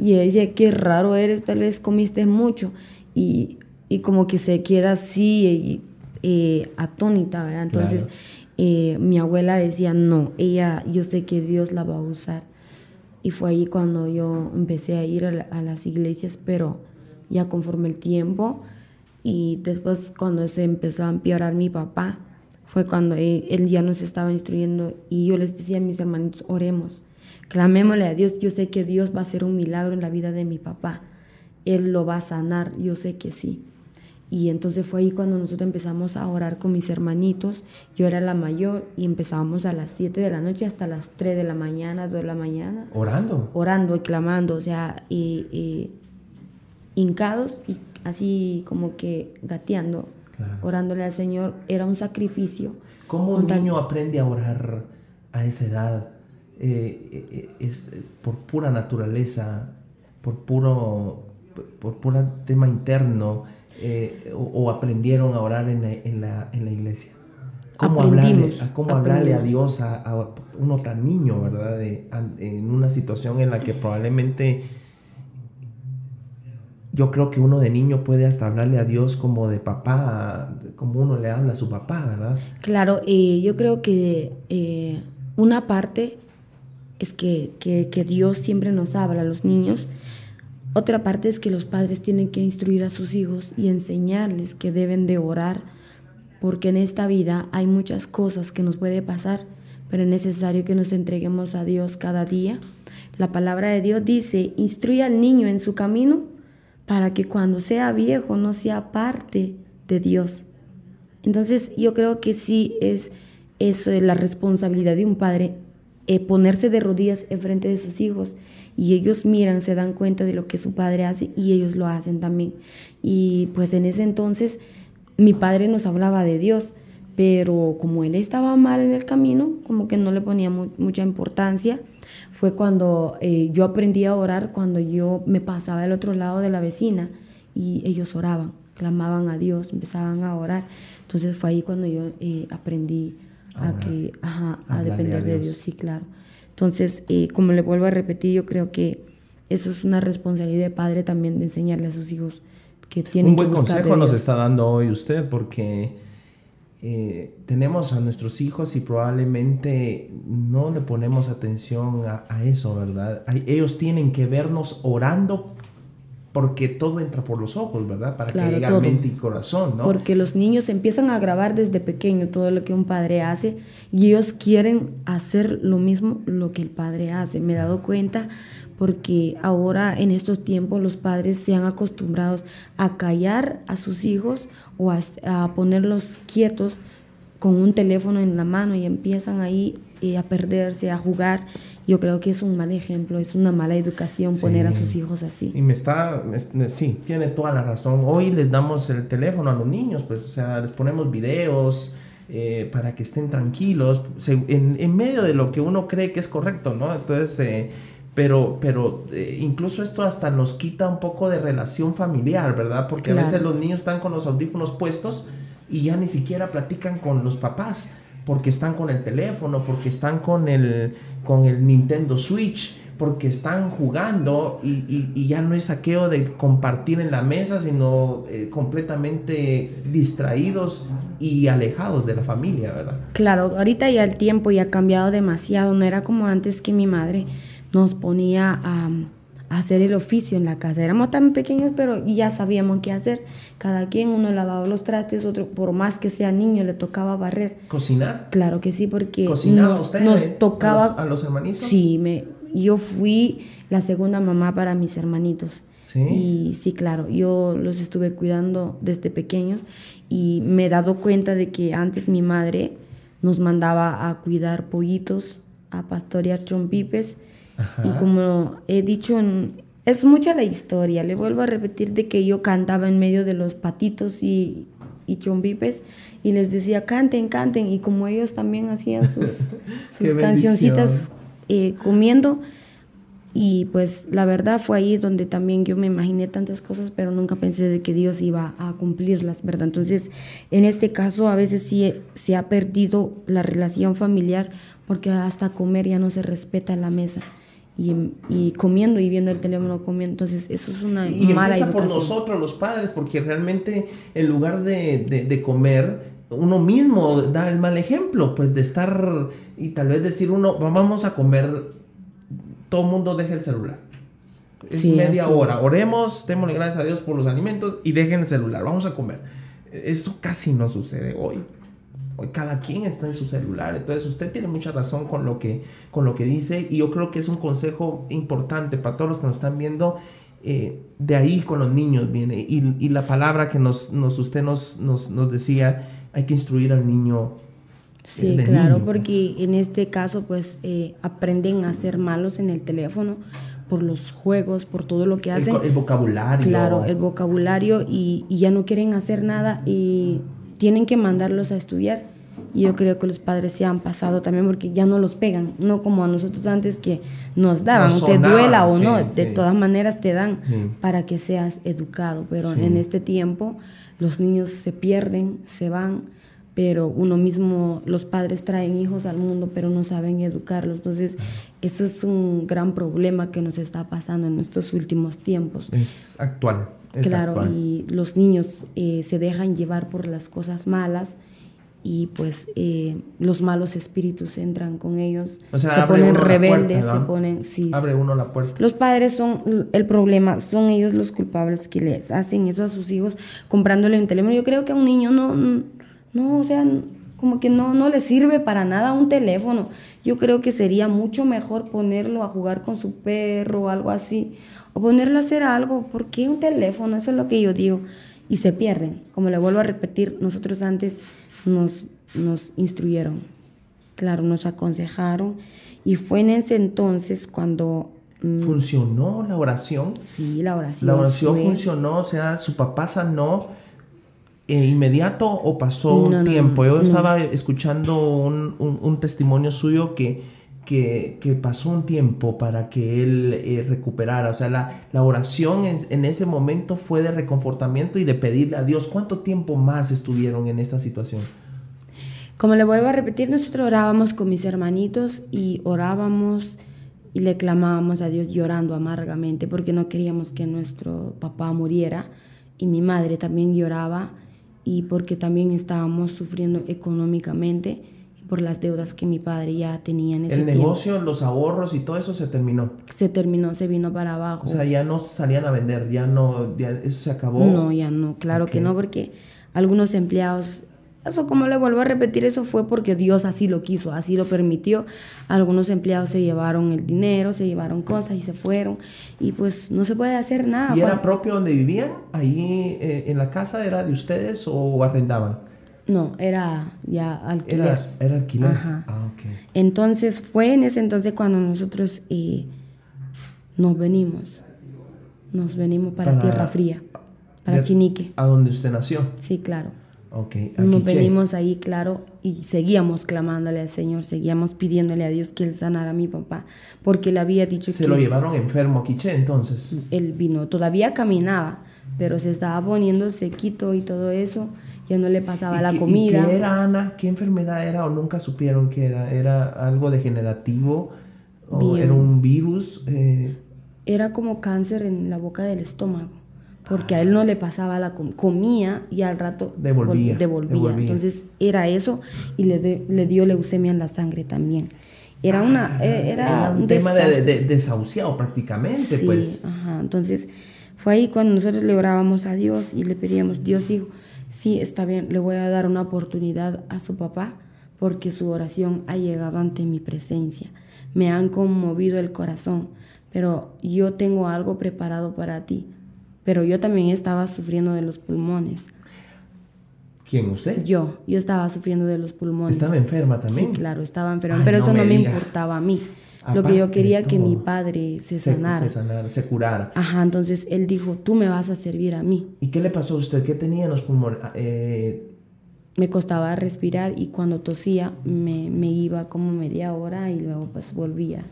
Y ella dice, qué raro eres, tal vez comiste mucho. Y, y como que se queda así eh, atónita, ¿verdad? Entonces eh, mi abuela decía, no, ella, yo sé que Dios la va a usar. Y fue ahí cuando yo empecé a ir a, las iglesias, pero ya conforme el tiempo y después cuando se empezó a empeorar mi papá, fue cuando él, ya nos estaba instruyendo y yo les decía a mis hermanitos, oremos, clamémosle a Dios, yo sé que Dios va a hacer un milagro en la vida de mi papá, Él lo va a sanar, yo sé que sí. Y entonces fue ahí cuando nosotros empezamos a orar con mis hermanitos. Yo era la mayor y empezábamos a las 7 de la noche hasta las 3 de la mañana, 2 de la mañana. ¿Orando? Orando y clamando, o sea, y, hincados y así como que gateando, orándole al Señor. Era un sacrificio. ¿Cómo un niño aprende a orar a esa edad? Eh, eh, eh, es por pura naturaleza, por puro, por puro tema interno eh, o, aprendieron a orar en la, en la, en la iglesia? ¿Cómo hablarle, a, cómo hablarle a Dios a, uno tan niño, verdad? en una situación en la que probablemente yo creo que uno de niño puede hasta hablarle a Dios como de papá, como uno le habla a su papá, ¿verdad? Claro, y yo creo que eh, una parte es que, que, que Dios siempre nos habla a los niños otra parte es que los padres tienen que instruir a sus hijos y enseñarles que deben de orar, porque en esta vida hay muchas cosas que nos puede pasar, pero es necesario que nos entreguemos a Dios cada día. La palabra de Dios dice, instruye al niño en su camino para que cuando sea viejo no sea parte de Dios. Entonces yo creo que sí es eso la responsabilidad de un padre, eh, ponerse de rodillas en frente de sus hijos y ellos miran, se dan cuenta de lo que su padre hace y ellos lo hacen también. Y pues en ese entonces mi padre nos hablaba de Dios, pero como él estaba mal en el camino, como que no le ponía mucha importancia. Fue cuando eh, yo aprendí a orar, cuando yo me pasaba al otro lado de la vecina y ellos oraban, clamaban a Dios, empezaban a orar. Entonces fue ahí cuando yo eh, aprendí a, que, a depender de Dios, sí, claro. Entonces, eh, como le vuelvo a repetir, yo creo que eso es una responsabilidad de padre también de enseñarle a sus hijos que tienen Un buen que consejo nos está dando hoy usted porque eh, tenemos a nuestros hijos y probablemente no le ponemos atención a, a eso, ¿verdad? Ellos tienen que vernos orando porque todo entra por los ojos, ¿verdad? Para que llegue mente y corazón, ¿no? Porque los niños empiezan a grabar desde pequeño todo lo que un padre hace y ellos quieren hacer lo mismo lo que el padre hace. Me he dado cuenta porque ahora en estos tiempos los padres se han acostumbrado a callar a sus hijos o a, a ponerlos quietos con un teléfono en la mano y empiezan ahí eh, a perderse, a jugar. Yo creo que es un mal ejemplo, es una mala educación poner a sus hijos así. Y me está, sí, tiene toda la razón. Hoy les damos el teléfono a los niños, pues, o sea, les ponemos videos eh, para que estén tranquilos, en, en, medio de lo que uno cree que es correcto, ¿no? Entonces, eh, pero, pero incluso esto hasta nos quita un poco de relación familiar, ¿verdad? Porque a veces los niños están con los audífonos puestos y ya ni siquiera platican con los papás porque están con el teléfono, porque están con el, con el Nintendo Switch, porque están jugando y, ya no es saqueo de compartir en la mesa, sino eh, completamente distraídos y alejados de la familia, ¿verdad? Claro, ahorita ya el tiempo ya ha cambiado demasiado, no era como antes que mi madre nos ponía a hacer el oficio en la casa. Éramos tan pequeños, pero ya sabíamos qué hacer. Cada quien, uno lavaba los trastes, otro, por más que sea niño, le tocaba barrer. ¿Cocinar? Claro que sí, porque ¿Cocinaba usted nos tocaba... A los, hermanitos? Sí, me, yo fui la segunda mamá para mis hermanitos. ¿Sí? Y sí, claro, yo los estuve cuidando desde pequeños y me he dado cuenta de que antes mi madre nos mandaba a cuidar pollitos, a pastorear chompipes. Y como he dicho, es mucha la historia. Le vuelvo a repetir de que yo cantaba en medio de los patitos y, y chompipes y les decía, canten, canten. Y como ellos también hacían sus, sus cancioncitas eh, comiendo, y pues la verdad fue ahí donde también yo me imaginé tantas cosas, pero nunca pensé de que Dios iba a cumplirlas, ¿verdad? Entonces, en este caso a veces sí se ha perdido la relación familiar porque hasta comer ya no se respeta en la mesa. Y, comiendo y viendo el teléfono comiendo. Entonces, eso es una y mala empieza por nosotros, los padres, porque realmente en lugar de, de, de, comer, uno mismo da el mal ejemplo, pues de estar y tal vez decir uno, vamos a comer todo mundo deje el celular. Es media hora. Oremos, démosle gracias a Dios por los alimentos y dejen el celular. Vamos a comer. Eso casi no sucede hoy. Hoy cada quien está en su celular. Entonces usted tiene mucha razón con lo que, con lo que dice y yo creo que es un consejo importante para todos los que nos están viendo. Eh, de ahí con los niños viene. Y, la palabra que nos, nos usted nos, nos, nos decía, hay que instruir al niño Sí, claro, porque en este caso pues eh, aprenden a ser malos en el teléfono por los juegos, por todo lo que hacen. El, vocabulario. Claro, el vocabulario y, ya no quieren hacer nada y tienen que mandarlos a estudiar. Y yo creo que los padres se han pasado también porque ya no los pegan, no como a nosotros antes que nos daban, te duela o no, de todas maneras te dan para que seas educado, pero en este tiempo los niños se pierden, se van pero uno mismo, los padres traen hijos al mundo, pero no saben educarlos. Entonces, eso es un gran problema que nos está pasando en estos últimos tiempos. Es actual. Claro, y los niños eh, se dejan llevar por las cosas malas y pues eh, los malos espíritus entran con ellos, se ponen rebeldes, se ponen... Sí, abre uno la puerta. Los padres son el problema, son ellos los culpables que les hacen eso a sus hijos comprándole un teléfono. Yo creo que a un niño no no, o sea, como que no, no le sirve para nada un teléfono. Yo creo que sería mucho mejor ponerlo a jugar con su perro o algo así. O ponerlo a hacer algo. ¿Por qué un teléfono? Eso es lo que yo digo. Y se pierden. Como le vuelvo a repetir, nosotros antes nos, nos instruyeron. Claro, nos aconsejaron. Y fue en ese entonces cuando mm, ¿Funcionó la oración? Sí, la oración. La oración funcionó, o sea, su papá sanó eh, inmediato o pasó un tiempo? Yo estaba escuchando un, testimonio suyo que, que, pasó un tiempo para que él eh, recuperara. O sea, la, oración en, ese momento fue de reconfortamiento y de pedirle a Dios. ¿Cuánto tiempo más estuvieron en esta situación? Como le vuelvo a repetir, nosotros orábamos con mis hermanitos y orábamos y le clamábamos a Dios llorando amargamente porque no queríamos que nuestro papá muriera y mi madre también lloraba y porque también estábamos sufriendo económicamente por las deudas que mi padre ya tenía en ese El negocio, los ahorros y todo eso se terminó. Se terminó, se vino para abajo. O sea, ya no salían a vender, ya no, ya eso se acabó. No, ya no, claro que no, porque algunos empleados eso, como le vuelvo a repetir, eso fue porque Dios así lo quiso, así lo permitió. Algunos empleados se llevaron el dinero, se llevaron cosas y se fueron. Y pues no se puede hacer nada. ¿Y era propio donde vivían? ¿Ahí eh, en la casa era de ustedes o arrendaban? No, era ya alquiler. Era, alquiler. Ajá. Ah, entonces fue en ese entonces cuando nosotros eh, nos venimos. Nos venimos para, Tierra Fría, para Chinique. ¿A donde usted nació? Sí, claro. Okay, Nos venimos ahí, claro, y seguíamos clamándole al Señor, seguíamos pidiéndole a Dios que Él sanara a mi papá, porque le había dicho que... ¿Se lo llevaron enfermo a Quiche entonces? Él vino, todavía caminaba, pero se estaba poniendo sequito y todo eso, ya no le pasaba la comida. ¿y ¿Qué era Ana? ¿Qué enfermedad era o nunca supieron que era? ¿Era algo degenerativo o era un virus? Eh? Era como cáncer en la boca del estómago porque a él no le pasaba la comía y al rato devolvía, devolvía. Entonces era eso y le, le, dio leucemia en la sangre también. Era una ah, eh, era, un, tema de, desahuciado prácticamente, sí, pues. Ajá. Entonces fue ahí cuando nosotros le orábamos a Dios y le pedíamos, Dios dijo, sí, está bien, le voy a dar una oportunidad a su papá porque su oración ha llegado ante mi presencia. Me han conmovido el corazón, pero yo tengo algo preparado para ti pero yo también estaba sufriendo de los pulmones. ¿Quién, usted? Yo, yo estaba sufriendo de los pulmones. ¿Estaba enferma también? Sí, claro, estaba enferma, Ay, pero no eso no me importaba a mí. Lo que yo quería que mi padre se Se, sanara. se sanara, se curara. Ajá, entonces él dijo, tú me vas a servir a mí. ¿Y qué le pasó a usted? ¿Qué tenía en los pulmones? Ah, eh, Me costaba respirar y cuando tosía me, me iba como media hora y luego pues volvía.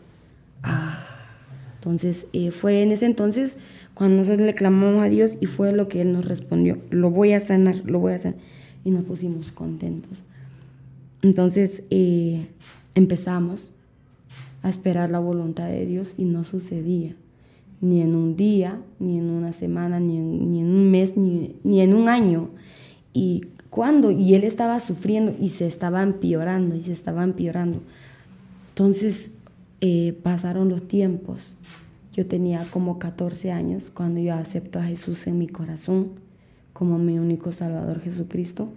Entonces eh, fue en ese entonces cuando nosotros le clamamos a Dios y fue lo que Él nos respondió, lo voy a sanar, lo voy a sanar. Y nos pusimos contentos. Entonces eh, empezamos a esperar la voluntad de Dios y no sucedía. Ni en un día, ni en una semana, ni en, ni en un mes, ni, ni en un año. Y cuando, y él estaba sufriendo y se estaba empeorando y se estaba empeorando. Entonces eh, pasaron los tiempos. Yo tenía como 14 años cuando yo acepto a Jesús en mi corazón como mi único Salvador Jesucristo,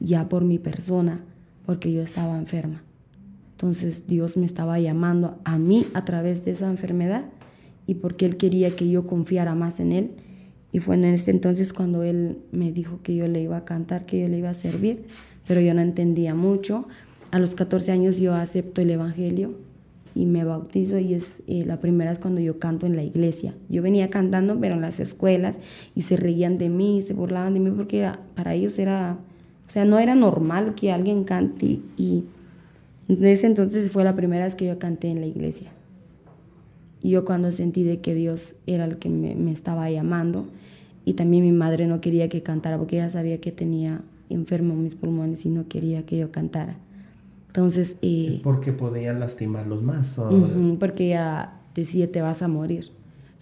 ya por mi persona, porque yo estaba enferma. Entonces Dios me estaba llamando a mí a través de esa enfermedad y porque Él quería que yo confiara más en Él. Y fue en ese entonces cuando Él me dijo que yo le iba a cantar, que yo le iba a servir, pero yo no entendía mucho. A los 14 años yo acepto el Evangelio y me bautizo y es eh, la primera vez cuando yo canto en la iglesia. Yo venía cantando pero en las escuelas y se reían de mí, se burlaban de mí porque era- para ellos era, o sea, no era normal que alguien cante y desde ese entonces fue la primera vez que yo canté en la iglesia. Y yo cuando sentí de que Dios era el que me, me estaba llamando y también mi madre no quería que cantara porque ella sabía que tenía enfermo mis pulmones y no quería que yo cantara. Entonces, eh, porque podían lastimarlos más. porque ella decía te vas a morir.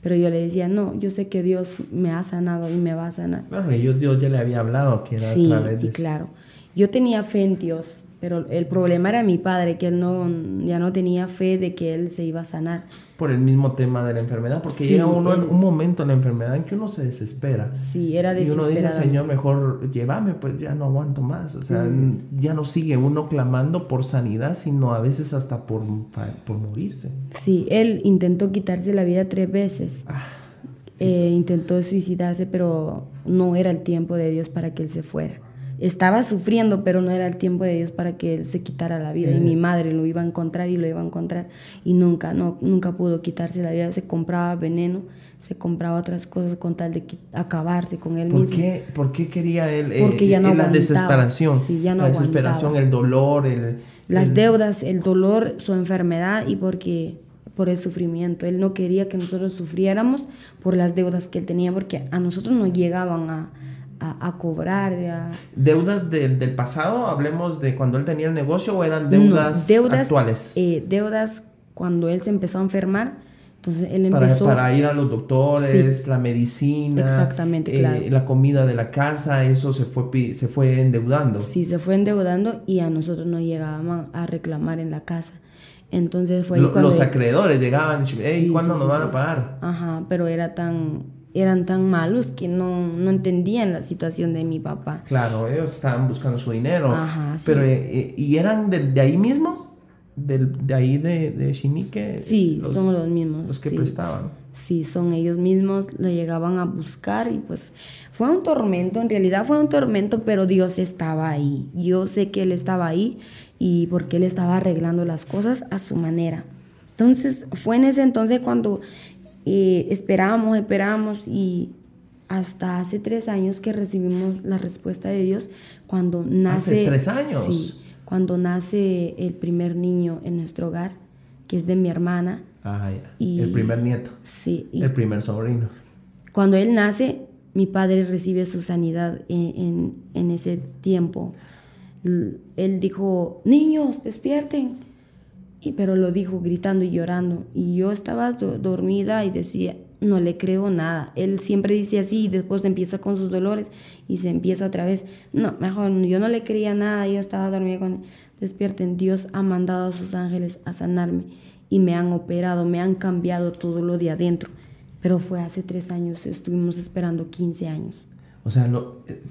Pero yo le decía, no, yo sé que Dios me ha sanado y me va a sanar. Claro, yo, Dios ya le había hablado que era Sí, a través sí, de... claro. Yo tenía fe en Dios, pero el problema era mi padre, que él no, ya no tenía fe de que él se iba a sanar. Por el mismo tema de la enfermedad, porque Sí, llega uno en un momento en la enfermedad en que uno se desespera. Sí, era Y uno dice, desesperado. Señor, mejor llévame, pues ya no aguanto más. O sea, Mm. ya no sigue uno clamando por sanidad, sino a veces hasta por, por morirse. Sí, él intentó quitarse la vida tres veces. Ah, Eh, intentó suicidarse, pero no era el tiempo de Dios para que él se fuera. Estaba sufriendo, pero no era el tiempo de Dios para que él se quitara la vida. Y mi madre lo iba a encontrar y lo iba a encontrar. Y nunca, no, nunca pudo quitarse la vida. Se compraba veneno, se compraba otras cosas con tal de acabarse con él ¿Por mismo. qué, ¿Por qué quería él? eh, Porque ya no eh, la desesperación. Sí, ya no la desesperación, aguantaba. el dolor, el... Las el- deudas, el dolor, su enfermedad y porque por el sufrimiento. Él no quería que nosotros sufriéramos por las deudas que él tenía, porque a nosotros nos llegaban a, a, a cobrar. a- ¿Deudas del, del pasado? Hablemos de cuando él tenía el negocio o eran deudas, No, deudas actuales. eh, deudas cuando él se empezó a enfermar. Entonces él para, empezó. para ir a los doctores, la medicina, Exactamente, eh, claro. la comida de la casa, eso se fue, se fue endeudando. Sí, se fue endeudando y a nosotros nos llegaban a reclamar en la casa. Entonces fue Lo- cuando. los acreedores llegaban y hey, Sí, ¿cuándo sí, nos sí, van a sí. pagar? Ajá, pero era tan, eran tan malos que no, no entendían la situación de mi papá. Claro, ellos estaban buscando su dinero. Ajá, sí. Pero, eh, eh, ¿y eran de, de ahí mismo? Del- de ahí de, de Shinique? Sí, los, son los mismos. los que sí. prestaban. Sí, son ellos mismos, lo llegaban a buscar y pues fue un tormento, en realidad fue un tormento, pero Dios estaba ahí. Yo sé que Él estaba ahí y porque Él estaba arreglando las cosas a su manera. Entonces fue en ese entonces cuando eh, esperábamos, esperábamos y hasta hace tres años que recibimos la respuesta de Dios cuando nace... tres años? Sí, cuando nace el primer niño en nuestro hogar, que es de mi hermana. Ah, ya. Y- El primer nieto, Sí, y el primer sobrino. cuando él nace, mi padre recibe su sanidad en, en- en ese tiempo. Él dijo, niños, despierten. Y, pero lo dijo gritando y llorando. Y yo estaba do- dormida y decía, no le creo nada. Él siempre dice así y después empieza con sus dolores y se empieza otra vez. No, mejor, yo no le creía nada. Yo estaba dormida con él. Despierten, Dios ha mandado a sus ángeles a sanarme y me han operado, me han cambiado todo lo de adentro. Pero fue hace tres años, estuvimos esperando 15 años. O sea, lo- eh,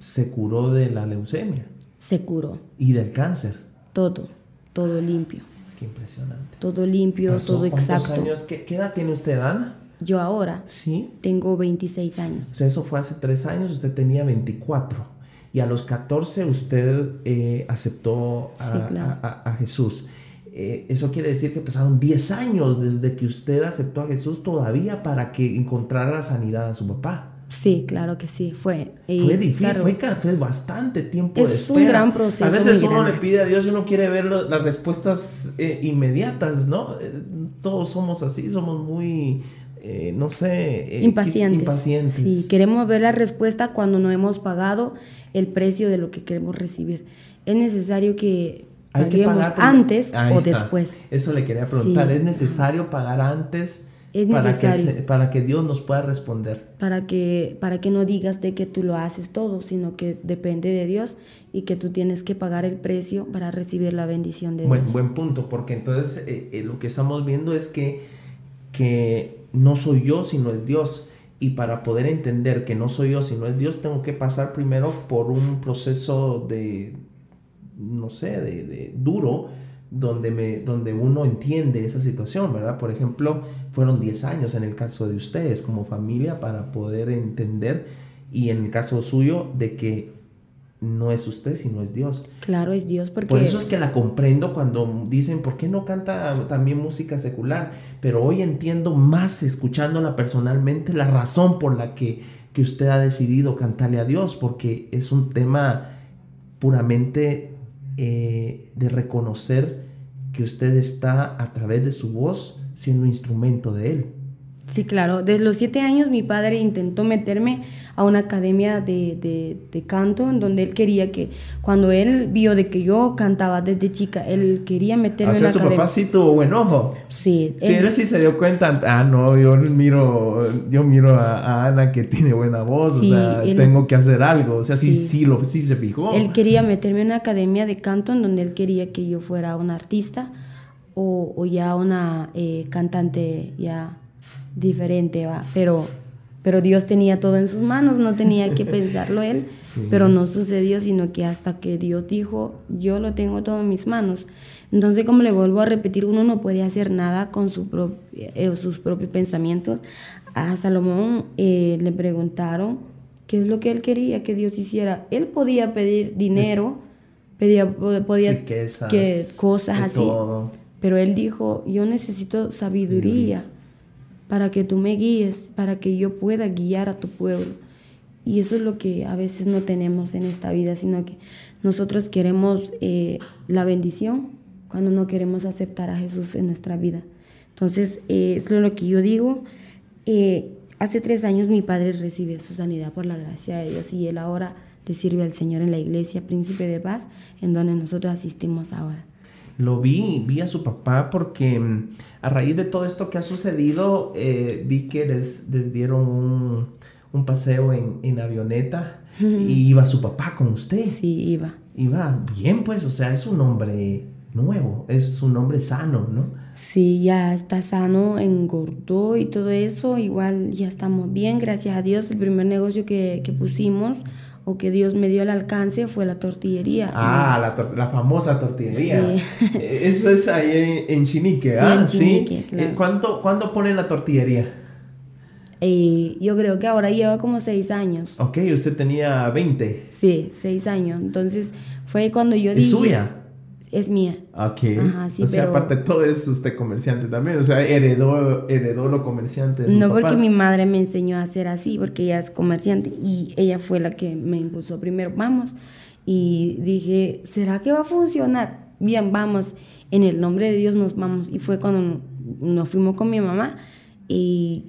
se curó de la leucemia Se curó, y del cáncer. todo, todo limpio, Qué impresionante. todo limpio, Pasó todo exacto. años? ¿Qué, qué edad tiene usted, Ana? yo ahora Sí. tengo 26 años. O sea, eso fue hace tres años, usted tenía 24. Y a los 14 usted eh, aceptó a, Sí, claro. a- a- a Jesús. Eh, eso quiere decir que pasaron 10 años desde que usted aceptó a Jesús todavía para que encontrara la sanidad a su papá. Sí, claro que sí, fue. Y, Fue difícil, claro, fue, fue bastante tiempo Es de un espera. gran proceso A veces uno grande. le pide a Dios y uno quiere ver lo- las respuestas eh, inmediatas, ¿no? Eh, Todos somos así, somos muy, eh, no sé, eh, impacientes. impacientes. Sí, queremos ver la respuesta cuando no hemos pagado el precio de lo que queremos recibir. Es necesario que Hay que paguemos pagar porque- antes Ahí o está. después. Eso le quería preguntar. Sí. ¿Es necesario pagar antes Es para, que, necesario. para que Dios nos pueda responder? para que para que no digas de que tú lo haces todo, sino que depende de Dios y que tú tienes que pagar el precio para recibir la bendición de Buen, Dios. buen punto, porque entonces eh, eh, lo que estamos viendo es que, que no soy yo, sino es Dios. Y para poder entender que no soy yo, sino es Dios, tengo que pasar primero por un proceso de, no sé, de, de duro, donde, me, donde uno entiende esa situación, ¿verdad? Por ejemplo, fueron 10 años en el caso de ustedes como familia para poder entender y en el caso suyo de que no es usted, sino es Dios. Claro, es Dios porque Por eso es que la comprendo cuando dicen, ¿por qué no canta también música secular? Pero hoy entiendo más escuchándola personalmente la razón por la que, que usted ha decidido cantarle a Dios, porque es un tema puramente eh, de reconocer que usted está a través de su voz siendo instrumento de Él. Sí, claro. Desde los siete años mi padre intentó meterme a una academia de, de- de canto en donde él quería que, cuando él vio de que yo cantaba desde chica, él quería meterme O en sea, la su academia. papá sí tuvo buen ojo. Sí, Sí, él- él sí se dio cuenta, ah, no, yo miro, yo miro a, a Ana que tiene buena voz, Sí, o sea, él- tengo que hacer algo, o sea, sí, Sí. sí, lo, sí se fijó. Él quería meterme en una academia de canto en donde él quería que yo fuera una artista o, o ya una eh, cantante ya diferente, ¿va? Pero, pero Dios tenía todo en sus manos, no tenía que pensarlo él, pero no sucedió, sino que hasta que Dios dijo, yo lo tengo todo en mis manos. Entonces, como le vuelvo a repetir, uno no puede hacer nada con su eh, sus propios pensamientos. A Salomón eh, le preguntaron qué es lo que él quería que Dios hiciera. Él podía pedir dinero, pedía, po- podía Riquezas, que cosas así, todo. pero él dijo, yo necesito sabiduría para que tú me guíes, para que yo pueda guiar a tu pueblo. Y eso es lo que a veces no tenemos en esta vida, sino que nosotros queremos eh, la bendición cuando no queremos aceptar a Jesús en nuestra vida. Entonces, eh, eso es lo que yo digo. Eh, hace tres años mi padre recibió su sanidad por la gracia de Dios y él ahora le sirve al Señor en la iglesia Príncipe de Paz, en donde nosotros asistimos ahora. Lo vi, vi a su papá porque mm, a raíz de todo esto que ha sucedido, eh, vi que les, les dieron un, un paseo en, en avioneta y iba su papá con usted. Sí, iba. Iba bien, pues, o sea, es un hombre nuevo, es un hombre sano, ¿no? Sí, ya está sano, engordó y todo eso. Igual ya estamos bien, gracias a Dios. El primer negocio que, que pusimos o que Dios me dio al alcance fue la tortillería. Ah, la, tor- la famosa tortillería. Sí. Eh, Eso es ahí en, Chinique, Sí, ¿ah? en Chinique, sí. claro. Eh, ¿Cuánto, ¿Cuándo ponen la tortillería? Y yo creo que ahora lleva como seis años. Ok, usted tenía 20. Sí, seis años. Entonces fue cuando yo ¿Es dije... suya? Es mía. Ok. Ajá, sí, o sea, pero- aparte de todo es usted comerciante también. O sea, heredó, heredó lo comerciante de No porque mi madre me enseñó a hacer así, porque ella es comerciante y ella fue la que me impulsó primero, vamos. Y dije, ¿será que va a funcionar? Bien, vamos, en el nombre de Dios nos vamos. Y fue cuando nos fuimos con mi mamá y,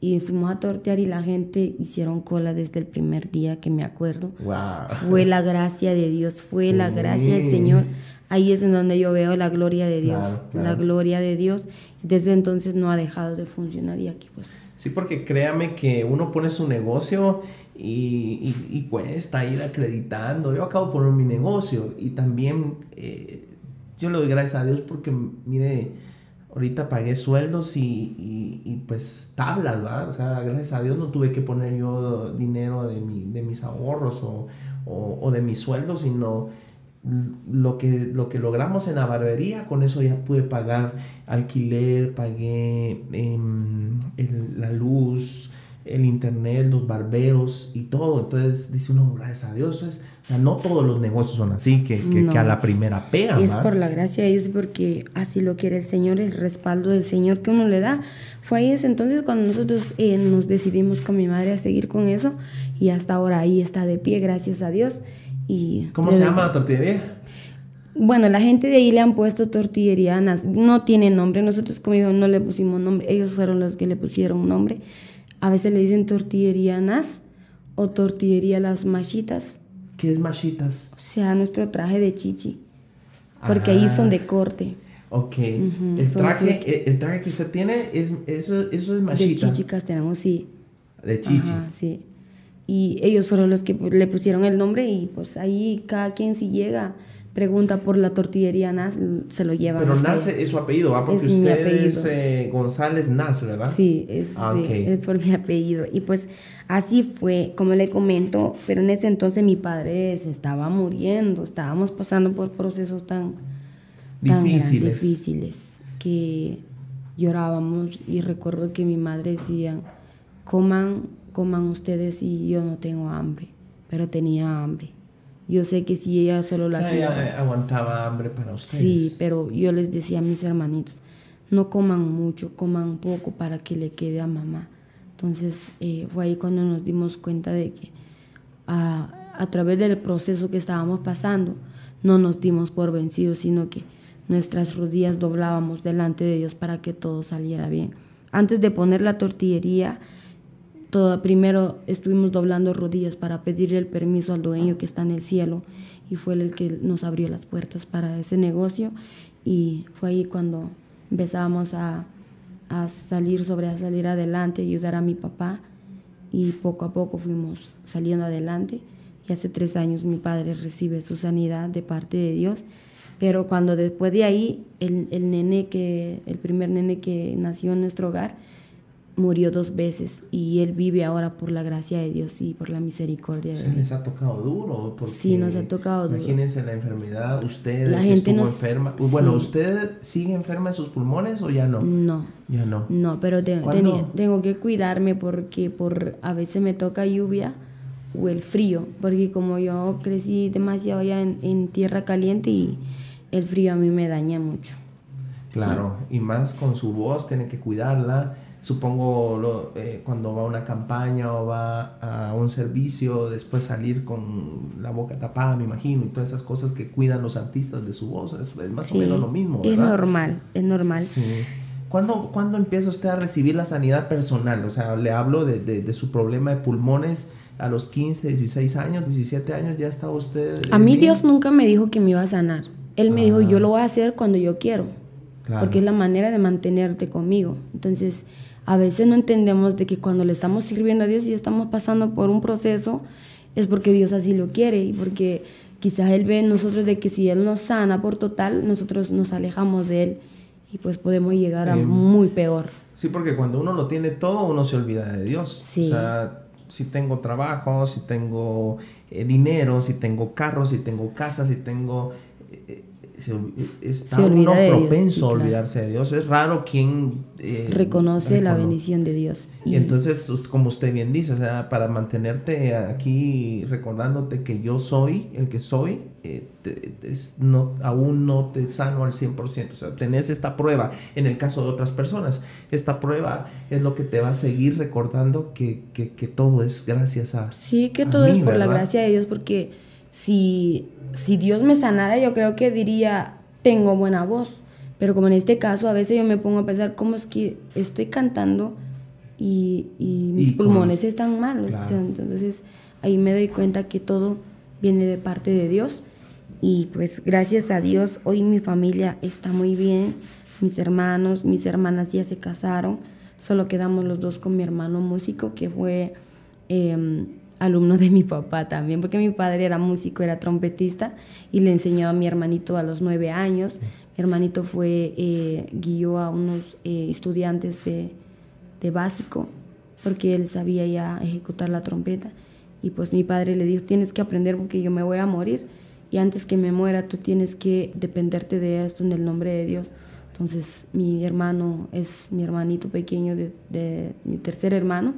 y fuimos a tortear y la gente hicieron cola desde el primer día que me acuerdo. Wow. Fue la gracia de Dios, fue la gracia del Señor. Ahí es en donde yo veo la gloria de Dios, Claro, claro. la gloria de Dios. Desde entonces no ha dejado de funcionar y aquí pues Sí, porque créame que uno pone su negocio y, y- y cuesta ir acreditando. Yo acabo de poner mi negocio y también eh, yo le doy gracias a Dios porque, mire, ahorita pagué sueldos y, y- y, pues tablas, ¿verdad? O sea, gracias a Dios no tuve que poner yo dinero de, mi- de mis ahorros o, o- o de mi sueldo, sino lo que, lo que logramos en la barbería, con eso ya pude pagar alquiler, pagué em, la luz, el internet, los barberos y todo. Entonces dice uno, gracias a Dios. Pues, no todos los negocios son así, que, que, a la primera pega. Es por la gracia Dios, porque así lo quiere el Señor, el respaldo del Señor que uno le da. Fue ahí ese entonces cuando nosotros eh, nos decidimos con mi madre a seguir con eso y hasta ahora ahí está de pie, gracias a Dios. Y ¿Cómo se llama la tortillería? Bueno, la gente de ahí le han puesto tortillerianas. No tiene nombre. Nosotros como no le pusimos nombre. Ellos fueron los que le pusieron nombre. A veces le dicen tortillerianas o tortillería las machitas. ¿Qué es machitas? O sea, nuestro traje de chichi. Porque ahí son de corte. Ok. el, traje, eh, el, traje que usted tiene, es, eso, eso es machita. De chichicas tenemos, sí. De chichi. sí. Y ellos fueron los que le pusieron el nombre y pues ahí cada quien si llega pregunta por la tortillería Nas, se lo lleva. Pero Nas es su apellido. Porque usted es eh, González Nas, ¿verdad? Sí, es, ah, es por mi apellido. Y pues así fue, como le comento, pero en ese entonces mi padre se estaba muriendo, estábamos pasando por procesos tan difíciles, difíciles que llorábamos y recuerdo que mi madre decía, coman, coman ustedes y yo no tengo hambre, pero tenía hambre yo sé que si ella solo lo hacía... aguantaba hambre para ustedes. Sí, pero yo les decía a mis hermanitos, no coman mucho, coman poco para que le quede a mamá. Entonces eh, fue ahí cuando nos dimos cuenta de que a, a través del proceso que estábamos pasando, no nos dimos por vencidos, sino que nuestras rodillas doblábamos delante de Dios para que todo saliera bien. Antes de poner la tortillería, primero estuvimos doblando rodillas para pedirle el permiso al dueño que está en el cielo y fue el que nos abrió las puertas para ese negocio y fue ahí cuando empezamos a, a salir sobre a salir adelante, ayudar a mi papá y poco a poco fuimos saliendo adelante. Y hace tres años mi padre recibe su sanidad de parte de Dios pero cuando después de ahí el, el nene que el primer nene que nació en nuestro hogar murió dos veces y él vive ahora por la gracia de Dios y por la misericordia de Se les ha tocado duro. Porque sí, nos ha tocado duro. Imagínense la enfermedad, usted la gente estuvo enferma. Bueno, ¿usted sigue enferma de sus pulmones o ya no? No. Ya no. No, pero tengo que cuidarme porque por a veces me toca lluvia o el frío, porque como yo crecí demasiado allá en, tierra caliente y el frío a mí me daña mucho. Claro, y más con su voz, tiene que cuidarla supongo lo, eh, cuando va a una campaña o va a un servicio, después salir con la boca tapada, me imagino, y todas esas cosas que cuidan los artistas de su voz, es, más o menos lo mismo. Es normal, es normal. ¿Cuándo, ¿Cuándo, empieza usted a recibir la sanidad personal? O sea, le hablo de, de, su problema de pulmones a los 15, 16 años, 17 años, ya estaba usted... A mí Dios nunca me dijo que me iba a sanar. Él me dijo, yo ah. lo voy a hacer cuando yo quiero. Porque es la manera de mantenerte conmigo. Entonces, a veces no entendemos de que cuando le estamos sirviendo a Dios y estamos pasando por un proceso, es porque Dios así lo quiere y porque quizás Él ve en nosotros de que si Él nos sana por total, nosotros nos alejamos de Él y pues podemos llegar a muy peor. Sí, porque cuando uno lo tiene todo, uno se olvida de Dios. O sea, si tengo trabajo, si tengo eh, dinero, si tengo carros, si tengo casas, si tengo eh, está uno propenso a olvidarse de Dios. Es raro quien eh, reconoce la bendición de Dios. Y, entonces, como usted bien dice, o sea, para mantenerte aquí recordándote que yo soy el que soy, eh, no, aún no te sano al 100%. O sea, tenés esta prueba. En el caso de otras personas, esta prueba es lo que te va a seguir recordando que, que, todo es gracias a. Sí, que todo es por la gracia de Dios, porque si si Dios me sanara, yo creo que diría, tengo buena voz. Pero como en este caso, a veces yo me pongo a pensar, ¿cómo es que estoy cantando y, mis pulmones están malos? entonces ahí me doy cuenta que todo viene de parte de Dios. Y pues gracias a Dios, hoy mi familia está muy bien. Mis hermanos, mis hermanas ya se casaron. Solo quedamos los dos con mi hermano músico, que fue... Em, alumno de mi papá también, porque mi padre era músico, era trompetista y le enseñó a mi hermanito a los nueve años. Mi hermanito fue, eh, guió a unos eh, estudiantes de, de básico, porque él sabía ya ejecutar la trompeta. Y pues mi padre le dijo, tienes que aprender porque yo me voy a morir. y antes que me muera tú tienes que dependerte de esto en el nombre de Dios. Entonces mi hermano es mi hermanito pequeño de, mi tercer hermano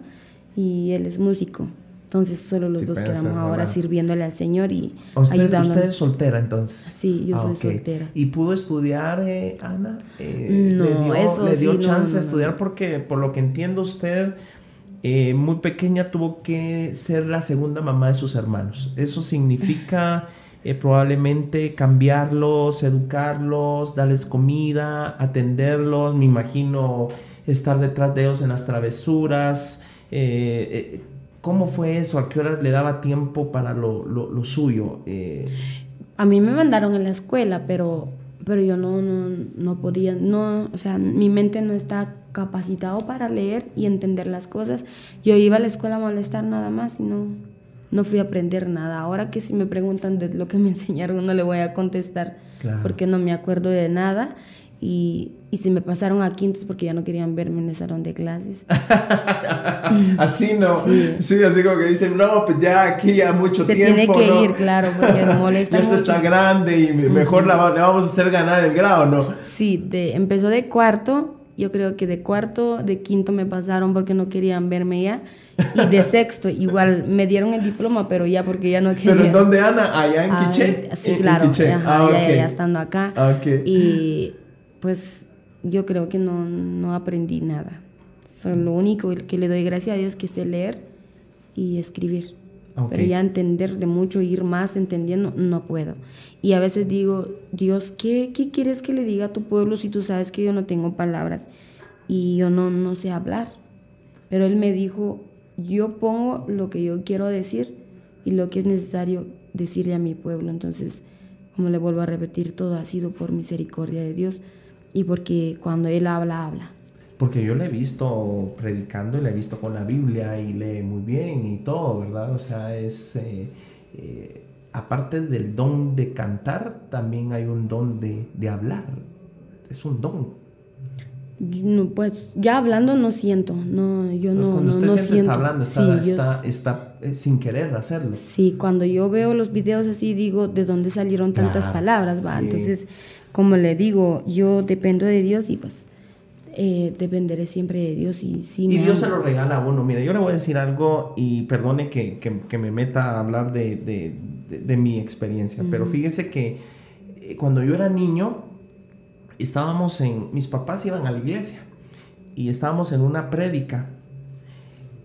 y él es músico. Entonces solo los dos quedamos ahora sirviéndole al Señor y ¿Usted, ¿Usted es soltera entonces? Sí, yo soy ah, soltera. ¿Y pudo estudiar, eh, Ana? Eh, no, ¿Le dio, eso ¿le dio chance de estudiar? Porque por lo que entiendo usted, eh, muy pequeña tuvo que ser la segunda mamá de sus hermanos. Eso significa... probablemente cambiarlos, educarlos, darles comida, atenderlos, me imagino estar detrás de ellos en las travesuras, eh, ¿Cómo fue eso? ¿A qué horas le daba tiempo para lo, lo, suyo? Eh, a mí me mandaron en la escuela, pero, pero yo no, no, no, podía, no, o sea, mi mente no está capacitado para leer y entender las cosas. Yo iba a la escuela a molestar nada más y no, no fui a aprender nada. Ahora que si me preguntan de lo que me enseñaron, no le voy a contestar porque no me acuerdo de nada. Y, y se me pasaron a quintos porque ya no querían verme en el salón de clases. así no. Sí. así como que dicen, no, pues ya aquí ya mucho se tiempo. tiene que ir, claro, porque no molesta. ya esto está grande y mejor la, le vamos a hacer ganar el grado, ¿no? Sí, de, empezó de cuarto. Yo creo que de cuarto, de quinto me pasaron porque no querían verme ya. Y de sexto, igual me dieron el diploma, pero ya porque ya no querían. ¿Pero en dónde, Ana? ¿Allá en ah, Quiché? Sí, claro. ah, ya, ya, estando acá. Ah, okay. Y pues yo creo que no, no aprendí nada. lo único que le doy gracias a Dios que sé leer y escribir. Pero ya entender de mucho, ir más entendiendo, no puedo. Y a veces digo, Dios, ¿qué, ¿qué quieres que le diga a tu pueblo si tú sabes que yo no tengo palabras y yo no, no sé hablar? Pero Él me dijo, yo pongo lo que yo quiero decir y lo que es necesario decirle a mi pueblo. Entonces, como le vuelvo a repetir, todo ha sido por misericordia de Dios y porque cuando él habla, habla. Porque yo le he visto predicando y le he visto con la Biblia y lee muy bien y todo, ¿verdad? O sea, es... Eh, eh, aparte del don de cantar, también hay un don de, de hablar. Es un don. No, pues ya hablando no siento, no, yo pues no, cuando usted siempre siento. está hablando, está, está, está eh, sin querer hacerlo. Sí, cuando yo veo los videos así digo, ¿de dónde salieron tantas palabras? Va? Entonces como le digo, yo dependo de Dios y pues eh, dependeré siempre de Dios. Y, si y Dios se lo regala a uno. Mira, yo le voy a decir algo y perdone que, que, me meta a hablar de, de, de, mi experiencia, pero fíjese que eh, cuando yo era niño, estábamos en, mis papás iban a la iglesia y estábamos en una prédica.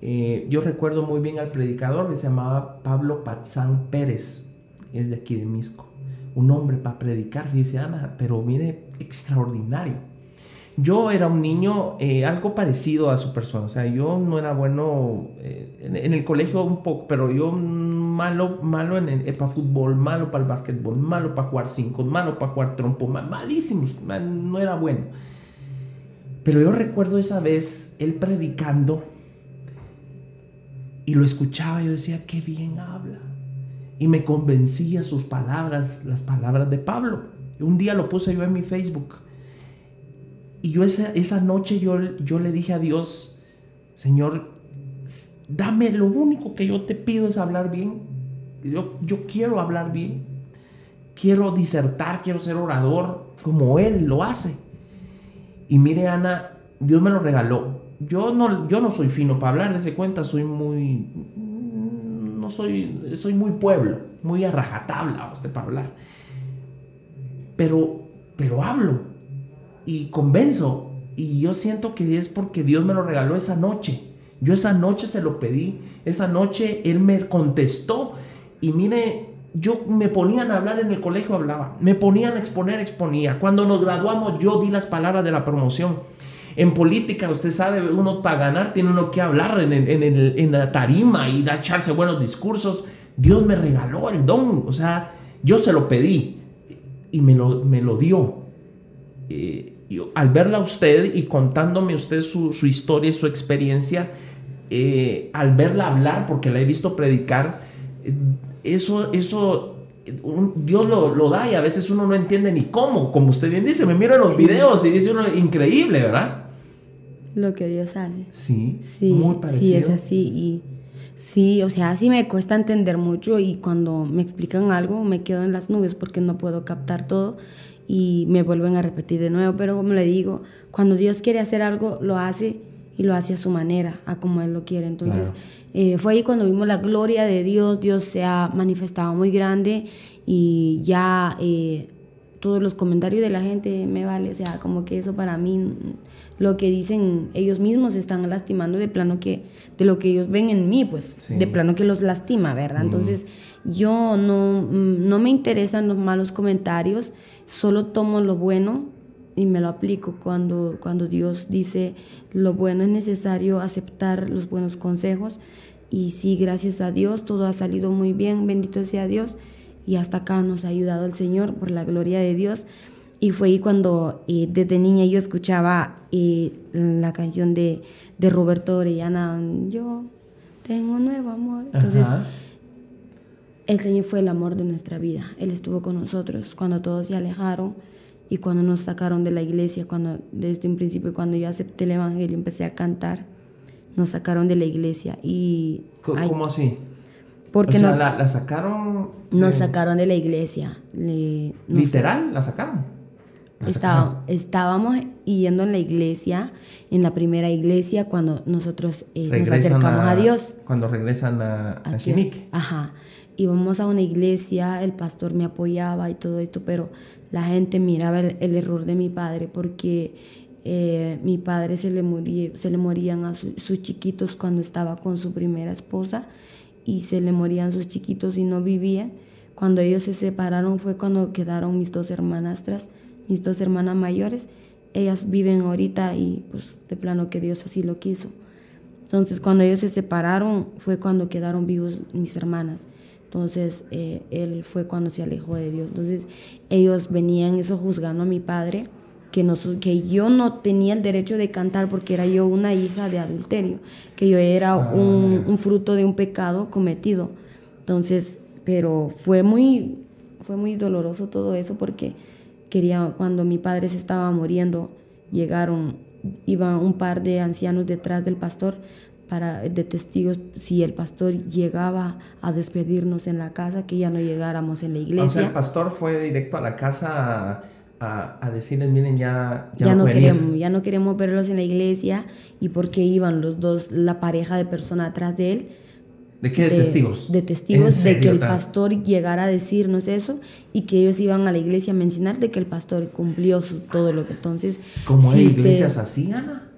Eh, yo recuerdo muy bien al predicador que se llamaba Pablo Patzán Pérez, es de aquí de Misco un hombre para predicar, dice Ana, pero mire, extraordinario. Yo era un niño eh, algo parecido a su persona, o sea, yo no era bueno eh, en, el colegio un poco, pero yo malo, malo en el, para fútbol, malo para el básquetbol, malo para jugar cinco, malo para jugar trompo, malísimo, no era bueno. Pero yo recuerdo esa vez él predicando y lo escuchaba y yo decía, qué bien habla y me convencía sus palabras, las palabras de Pablo. Un día lo puse yo en mi Facebook. Y yo esa, esa noche yo, yo le dije a Dios, Señor, dame lo único que yo te pido es hablar bien. Yo, yo quiero hablar bien. Quiero disertar, quiero ser orador como Él lo hace. Y mire, Ana, Dios me lo regaló. Yo no, yo no soy fino para hablar, de ese cuenta, soy muy, soy, soy muy pueblo, muy a rajatabla usted para hablar. Pero, pero hablo y convenzo. Y yo siento que es porque Dios me lo regaló esa noche. Yo esa noche se lo pedí. Esa noche Él me contestó. Y mire, yo me ponían a hablar en el colegio, hablaba. Me ponían a exponer, exponía. Cuando nos graduamos, yo di las palabras de la promoción. En política, usted sabe, uno para ganar tiene uno que hablar en, en, la tarima y da, echarse buenos discursos. Dios me regaló el don, o sea, yo se lo pedí y me lo, me lo dio. Eh, al verla a usted y contándome usted su, su historia y su experiencia, eh, al verla hablar, porque la he visto predicar, eh, eso, eso Dios lo, lo, da y a veces uno no entiende ni cómo, como usted bien dice, me miro en los videos y dice uno, increíble, ¿verdad? Lo que Dios hace. Sí, sí muy parecido. Sí, es así. Y Sí, o sea, sí me cuesta entender mucho y cuando me explican algo me quedo en las nubes porque no puedo captar todo y me vuelven a repetir de nuevo. Pero como le digo, cuando Dios quiere hacer algo, lo hace y lo hace a su manera, a como Él lo quiere. Entonces, eh, fue ahí cuando vimos la gloria de Dios, Dios se ha manifestado muy grande y ya eh, todos los comentarios de la gente me vale, o sea, como que eso para mí, lo que dicen ellos mismos están lastimando de plano que, de lo que ellos ven en mí, pues, de plano que los lastima, ¿verdad? Entonces, yo no, no me interesan los malos comentarios, solo tomo lo bueno y me lo aplico cuando, cuando Dios dice lo bueno es necesario aceptar los buenos consejos y sí, gracias a Dios, todo ha salido muy bien, bendito sea Dios y hasta acá nos ha ayudado el Señor por la gloria de Dios. Y fue ahí cuando eh, desde niña yo escuchaba eh, la canción de, de, Roberto Orellana, Yo tengo un nuevo amor. Entonces, el Señor fue el amor de nuestra vida. Él estuvo con nosotros cuando todos se alejaron y cuando nos sacaron de la iglesia, cuando desde un principio cuando yo acepté el evangelio empecé a cantar, nos sacaron de la iglesia y ¿Cómo así? Porque o sea, la, sacaron nos sacaron de la iglesia. literal, la sacaron. Estábamos yendo en la iglesia, en la primera iglesia, cuando nosotros eh, nos acercamos a, Dios. Cuando regresan a, a, a Ajá. Íbamos a una iglesia, el pastor me apoyaba y todo esto, pero la gente miraba el, error de mi padre porque eh, mi padre se le, moría, se le morían a sus chiquitos cuando estaba con su primera esposa y se le morían sus chiquitos y no vivía. Cuando ellos se separaron fue cuando quedaron mis dos hermanastras, mis dos hermanas mayores. Ellas viven ahorita y pues de plano que Dios así lo quiso. Entonces cuando ellos se separaron fue cuando quedaron vivos mis hermanas. Entonces, eh, él fue cuando se alejó de Dios. Entonces, ellos venían eso juzgando a mi padre, que, no, que yo no tenía el derecho de cantar porque era yo una hija de adulterio, que yo era ah, un, un, fruto de un pecado cometido. Entonces, pero fue muy, fue muy doloroso todo eso porque quería, cuando mi padre se estaba muriendo, llegaron, iban un par de ancianos detrás del pastor para, de testigos si el pastor llegaba a despedirnos en la casa, que ya no llegáramos en la iglesia. O sea, el pastor fue directo a la casa a, a, decirles, miren, ya, ya, no, queremos, ya no queremos verlos en la iglesia y porque iban los dos, la pareja de personas atrás de él. ¿De qué? De, testigos. De testigos de que el pastor llegara a decirnos eso y que ellos iban a la iglesia a mencionar de que el pastor cumplió su, todo lo que entonces... ¿Cómo si iglesias así, Ana?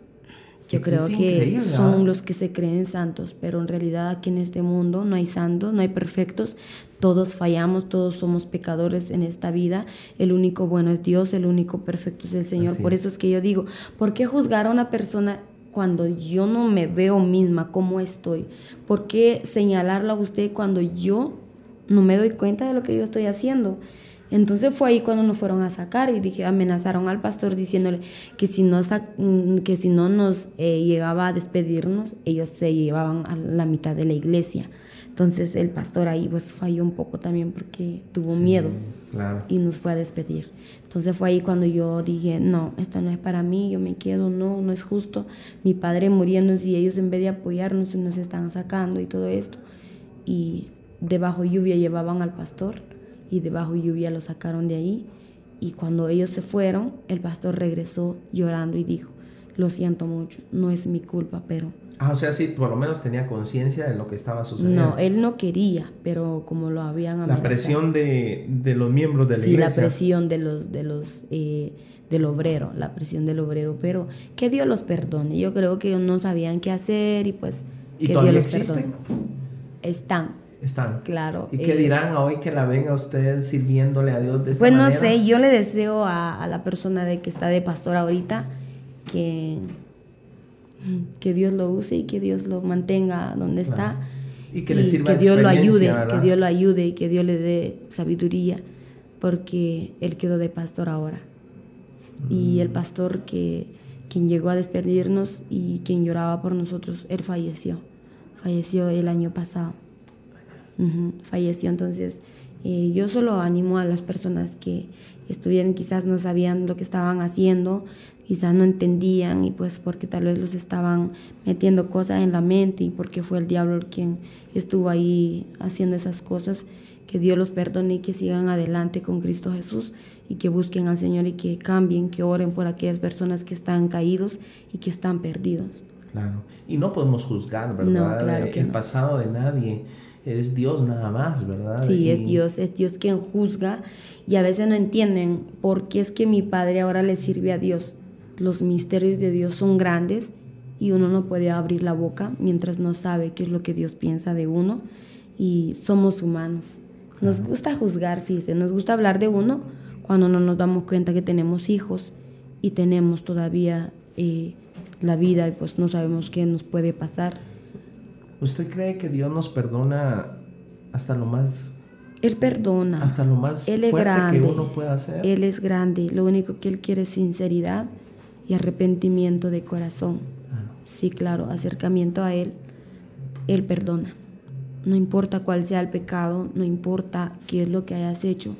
Yo creo que son los que se creen santos, pero en realidad aquí en este mundo no hay santos, no hay perfectos, todos fallamos, todos somos pecadores en esta vida, el único bueno es Dios, el único perfecto es el Señor. Por eso es que yo digo, ¿por qué juzgar a una persona cuando yo no me veo misma cómo estoy? ¿Por qué señalarla a usted cuando yo no me doy cuenta de lo que yo estoy haciendo? Entonces fue ahí cuando nos fueron a sacar y dije, amenazaron al pastor diciéndole que si no, mm, que si no nos eh, llegaba a despedirnos, ellos se llevaban a la mitad de la iglesia. Entonces el pastor ahí pues falló un poco también porque tuvo miedo y nos fue a despedir. Entonces fue ahí cuando yo dije, no, esto no es para mí, yo me quedo, no, no es justo. Mi padre muriendo y ellos en vez de apoyarnos nos están sacando y todo esto. Y debajo lluvia llevaban al pastor y debajo lluvia lo sacaron de ahí. Y cuando ellos se fueron, el pastor regresó llorando y dijo, lo siento mucho, no es mi culpa, pero... Ah, o sea, sí, por lo menos tenía conciencia de lo que estaba sucediendo. No, él no quería, pero como lo habían amenazado. La presión de, de, los miembros de la iglesia. Sí, la presión de los, de los, eh, del obrero, la presión del obrero, pero que Dios los perdone. Yo creo que ellos no sabían qué hacer y pues ¿Y que Dios los existen? perdone. Están, están. Claro. ¿Y qué eh, dirán hoy que la ven a usted sirviéndole a Dios de esta pues manera? Pues no sé, yo le deseo a, la persona de que está de pastor ahorita que, que Dios lo use y que Dios lo mantenga donde está. Y que le sirva que Dios lo ayude, que Dios lo ayude y que Dios le dé sabiduría, porque él quedó de pastor ahora. Y el mm. pastor que quien llegó a despedirnos y quien lloraba por nosotros, él falleció. Falleció el año pasado falleció. Entonces, eh, yo solo animo a las personas que estuvieran, quizás no sabían lo que estaban haciendo, quizás no entendían y pues porque tal vez los estaban metiendo cosas en la mente y porque fue el diablo quien estuvo ahí haciendo esas cosas, que Dios los perdone y que sigan adelante con Cristo Jesús y que busquen al Señor y que cambien, que oren por aquellas personas que están caídos y que están perdidos. Claro, y no podemos juzgar, ¿verdad? el pasado de nadie es Dios nada más, ¿verdad? Sí, es Dios, es Dios quien juzga y a veces no entienden por qué es que mi padre ahora le sirve a Dios. Los misterios de Dios son grandes y uno no puede abrir la boca mientras no sabe qué es lo que Dios piensa de uno y somos humanos. Nos gusta juzgar, fíjese, nos gusta hablar de uno cuando no nos damos cuenta que tenemos hijos y tenemos todavía eh, la vida y pues no sabemos qué nos puede pasar ¿Usted cree que Dios nos perdona hasta lo más... Él perdona. Hasta lo más Él es grande, que uno pueda hacer. Él es grande. Lo único que Él quiere es sinceridad y arrepentimiento de corazón. Sí, claro, acercamiento a Él. Él perdona. No importa cuál sea el pecado, no importa qué es lo que hayas hecho,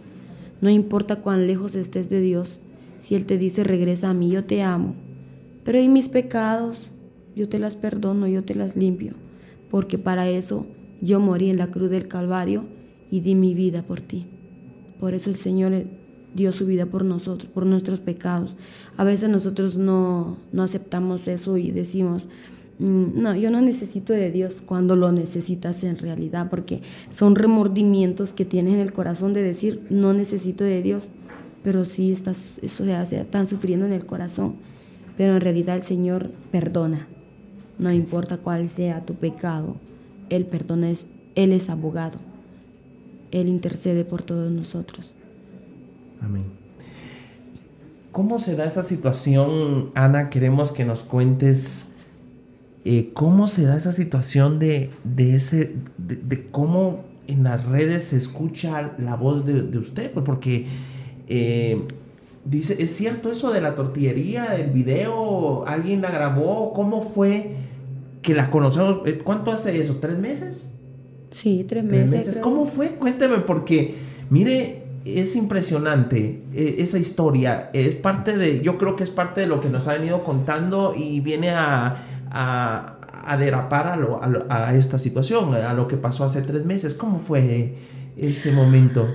no importa cuán lejos estés de Dios. Si Él te dice, regresa a mí, yo te amo. Pero hay mis pecados, yo te las perdono, yo te las limpio porque para eso yo morí en la cruz del Calvario y di mi vida por ti. Por eso el Señor dio su vida por nosotros, por nuestros pecados. A veces nosotros no, no aceptamos eso y decimos, mm, no, yo no necesito de Dios cuando lo necesitas en realidad, porque son remordimientos que tienes en el corazón de decir, no necesito de Dios, pero sí estás, eso se están sufriendo en el corazón. Pero en realidad el Señor perdona. No importa cuál sea tu pecado, Él perdona, Él es abogado. Él intercede por todos nosotros. Amén. ¿Cómo se da esa situación, Ana? Queremos que nos cuentes eh, cómo se da esa situación de, ese, de, cómo en las redes se escucha la voz de, usted, pues porque eh, dice, ¿es cierto eso de la tortillería, del video? ¿Alguien la grabó? ¿Cómo fue? que la conocemos. Eh, ¿Cuánto hace eso? ¿Tres meses? Sí, tres, meses. ¿Cómo fue? Cuénteme, porque mire, es impresionante eh, esa historia. Es parte de, yo creo que es parte de lo que nos ha venido contando y viene a, a, derapar a, lo, a, esta situación, a lo que pasó hace tres meses. ¿Cómo fue ese momento?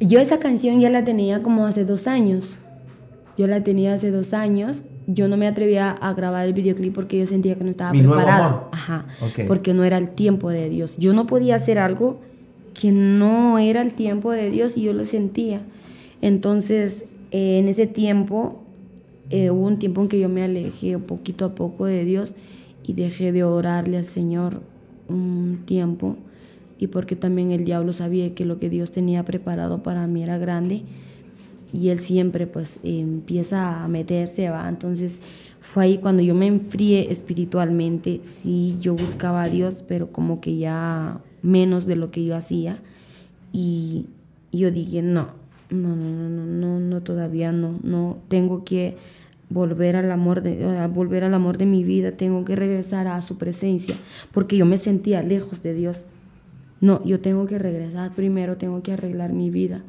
Yo esa canción ya la tenía como hace dos años. Yo la tenía hace dos años yo no me atrevía a grabar el videoclip porque yo sentía que no estaba preparada. Ajá. Porque no era el tiempo de Dios. Yo no podía hacer algo que no era el tiempo de Dios y yo lo sentía. Entonces, eh, en ese tiempo, eh, hubo un tiempo en que yo me alejé poquito a poco de Dios y dejé de orarle al Señor un tiempo. Y porque también el diablo sabía que lo que Dios tenía preparado para mí era grande y él siempre pues empieza a meterse, va. Entonces fue ahí cuando yo me enfrié espiritualmente, sí, yo buscaba a Dios, pero como que ya menos de lo que yo hacía. Y yo dije, no, no, no, no, no, no, todavía no, no, tengo que volver al amor de volver al amor de mi vida, tengo que regresar a su presencia, porque yo me sentía lejos de Dios. No, yo tengo que regresar primero, tengo que arreglar mi vida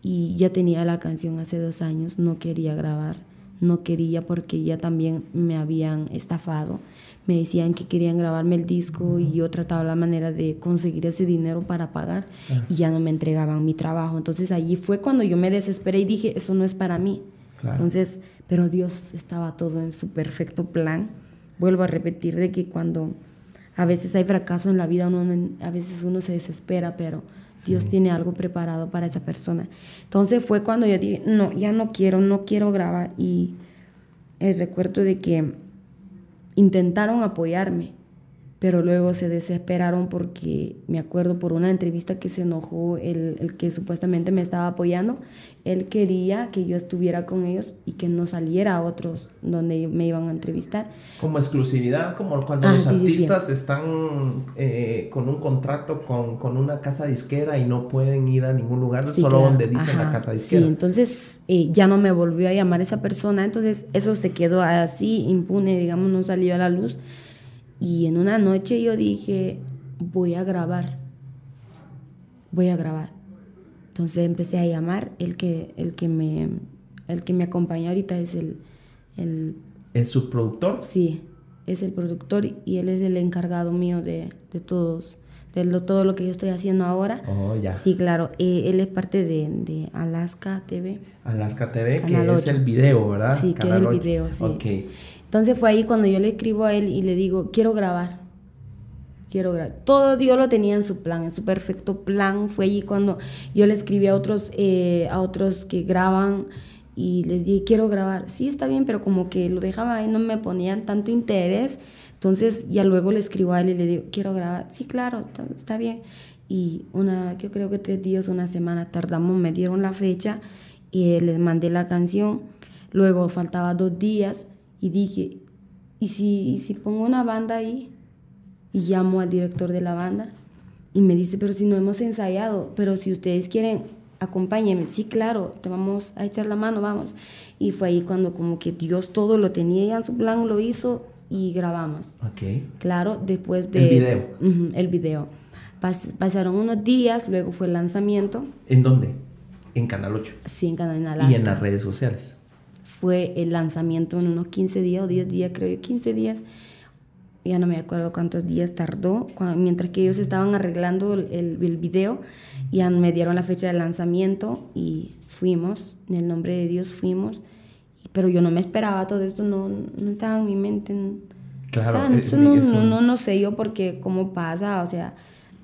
y ya tenía la canción hace dos años, no quería grabar, no quería porque ya también me habían estafado. Me decían que querían grabarme el disco y yo trataba la manera de conseguir ese dinero para pagar y ya no me entregaban mi trabajo. Entonces allí fue cuando yo me desesperé y dije, eso no es para mí. Entonces, pero Dios estaba todo en su perfecto plan. Vuelvo a repetir de que cuando a veces hay fracaso en la vida, uno, a veces uno se desespera, pero Dios tiene algo preparado para esa persona. Entonces fue cuando yo dije, no, ya no quiero, no quiero grabar. Y el recuerdo de que intentaron apoyarme, pero luego se desesperaron porque me acuerdo por una entrevista que se enojó el, el, que supuestamente me estaba apoyando, él quería que yo estuviera con ellos y que no saliera a otros donde me iban a entrevistar. Como exclusividad, como cuando ah, los artistas están eh, con un contrato con, con, una casa disquera y no pueden ir a ningún lugar, solo donde dicen la casa disquera. Sí, entonces eh, ya no me volvió a llamar esa persona, entonces eso se quedó así, impune, digamos, no salió a la luz. Y en una noche yo dije, voy a grabar, voy a grabar. Entonces empecé a llamar, el que, el que, me, el que me acompaña ahorita es el, el... ¿El subproductor? Sí, es el productor y él es el encargado mío de, de todos, de lo, todo lo que yo estoy haciendo ahora. Oh, ya. Sí, claro, eh, él es parte de, de Alaska TV. Alaska TV, Canal que es 8. el video, ¿verdad? Sí, que es Canal el 8. video, sí. Ok. Entonces fue ahí cuando yo le escribo a él y le digo, quiero grabar. Quiero grabar. Todo Dios lo tenía en su plan, en su perfecto plan. Fue allí cuando yo le escribí a otros, eh, a otros que graban y les dije, quiero grabar. Sí, está bien, pero como que lo dejaba ahí, no me ponían tanto interés. Entonces ya luego le escribo a él y le digo, quiero grabar. Sí, claro, está, está bien. Y una, yo creo que tres días, una semana tardamos, me dieron la fecha y les mandé la canción. Luego faltaba dos días y dije, ¿y si, y si pongo una banda ahí? Y llamo al director de la banda y me dice, pero si no hemos ensayado, pero si ustedes quieren, acompáñenme. Sí, claro, te vamos a echar la mano, vamos. Y fue ahí cuando como que Dios todo lo tenía ya en su plan, lo hizo y grabamos. Ok. Claro, después de... El video. Ujú, el video. Pas- pasaron unos días, luego fue el lanzamiento, ¿En dónde? En Canal 8. sí, en Canal Alaska. Y en las redes sociales. Fue el lanzamiento en unos 15 días o 10 días, creo yo, 15 días. Ya no me acuerdo cuántos días tardó, mientras que ellos estaban arreglando el, el, el video, ya me dieron la fecha de lanzamiento y fuimos, en el nombre de Dios fuimos, pero yo no me esperaba todo esto, no, no estaba en mi mente. Claro, o sea, es- eso no, es no, un- no, no sé yo porque cómo pasa, o sea...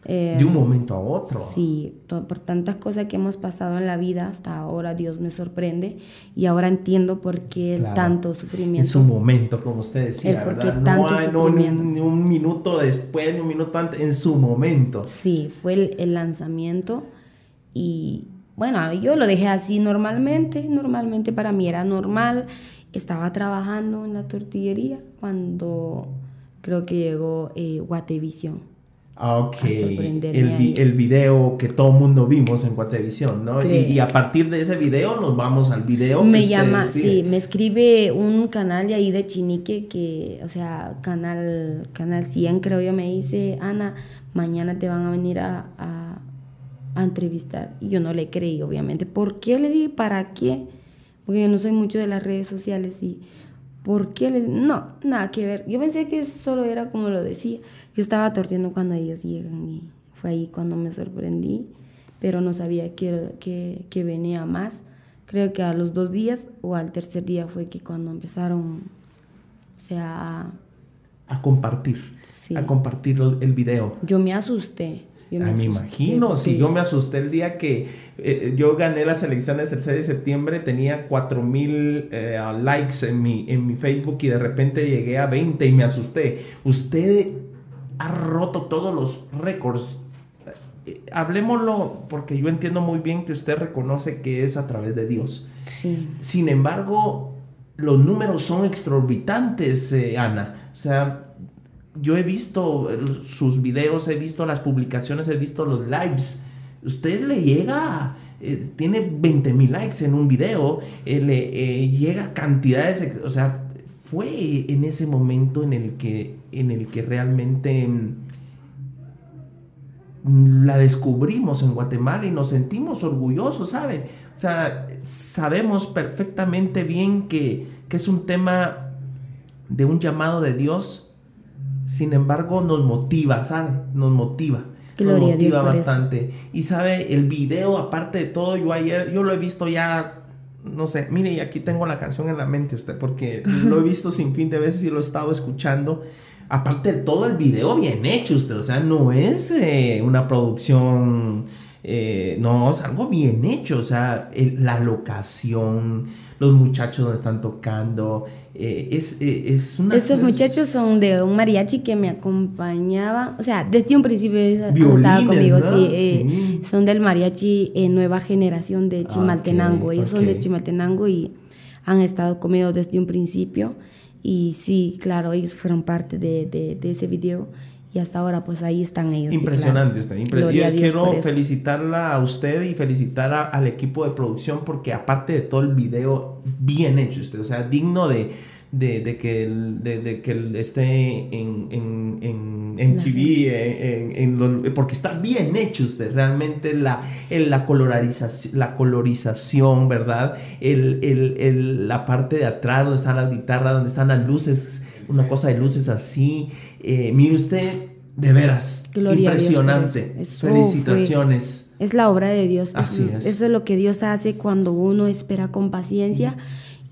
eh, De un momento a otro. Sí, por tantas cosas que hemos pasado en la vida, hasta ahora Dios me sorprende y ahora entiendo por qué Claro. tanto En sufrimiento. su momento, como usted decía, ¿verdad? tanto no, hay- no un minuto después, ni un minuto antes, en su momento. Sí, fue el, el lanzamiento y bueno, yo lo dejé así normalmente, normalmente para mí era normal. Estaba trabajando en la tortillería cuando creo que llegó eh, Guatevisión. Ah, Ok, el, el video que todo mundo vimos en Guatevisión, ¿no? Y, a partir de ese video nos vamos al video. Me que llama, sí, me escribe un canal de ahí de Chinique que, o sea, canal, canal 100 creo yo, me dice, Ana, mañana te van a venir a, a, a entrevistar. Y yo no le creí, obviamente. ¿Por qué le dije, para qué? Porque yo no soy mucho de las redes sociales y... ¿Por qué? le- No, nada que ver. Yo pensé que solo era como lo decía. Yo estaba torciendo cuando ellos llegan y fue ahí cuando me sorprendí, pero no sabía que, que, que venía más. Creo que a los dos días o al tercer día fue que cuando empezaron, o sea, a- A compartir, Sí. a compartir el video. yo me asusté. Yo Ah, me imagino, si yo me asusté el día que eh, yo gané las elecciones el 6 de septiembre, tenía 4 mil eh, likes en mi, en mi Facebook y de repente llegué a 20 y me asusté. Usted ha roto todos los récords. Eh, hablemoslo porque yo entiendo muy bien que usted reconoce que es a través de Dios. Sí. Sin embargo, los números son exorbitantes, eh, Ana. O sea, yo he visto eh, sus videos, he visto las publicaciones, he visto los lives. Usted le llega, eh, tiene 20 mil likes en un video, eh, le llega cantidades, o sea, fue en ese momento en el que, en el que realmente mm, la descubrimos en Guatemala y nos sentimos orgullosos, ¿sabe? O sea, sabemos perfectamente bien que, que es un tema de un llamado de Dios, sin embargo nos motiva, ¿sabe? Nos motiva. Gloria nos motiva eso. bastante. Y sabe, el video, aparte de todo, yo ayer, yo lo he visto ya, no sé, mire, y aquí tengo la canción en la mente usted, porque lo he visto sin fin de veces y lo he estado escuchando. Aparte de todo, el video bien hecho usted, o sea, no es eh, una producción, eh, no, es algo bien hecho, o sea, el- la locación, los muchachos donde están tocando, eh, es, eh, es una... Esos es- muchachos son de un mariachi que me acompañaba, o sea, desde un principio Violines, estado conmigo, ¿no? sí, eh, Sí. son del mariachi eh, Nueva Generación de Chimaltenango, Ok, ellos son de. Chimaltenango y han estado conmigo desde un principio y sí, claro, ellos fueron parte de, de, de ese video y hasta ahora pues ahí están ellos. sí, Impresionante claro. usted. impre- Gloria a Yo quiero felicitarla a usted y felicitar a- al equipo de producción porque aparte de todo el video bien hecho usted, o sea, digno de, de, de que, el- de, de que el esté en, en- en en TV, en, porque está bien hecho usted, realmente la, la, colorización, la colorización, ¿verdad? El, la parte de atrás donde están las guitarras, donde están las luces, una cosa de luces así. Eh, mire usted, de veras, impresionante. Felicitaciones. es la obra de Dios. Así es. Eso es lo que Dios hace cuando uno espera con paciencia.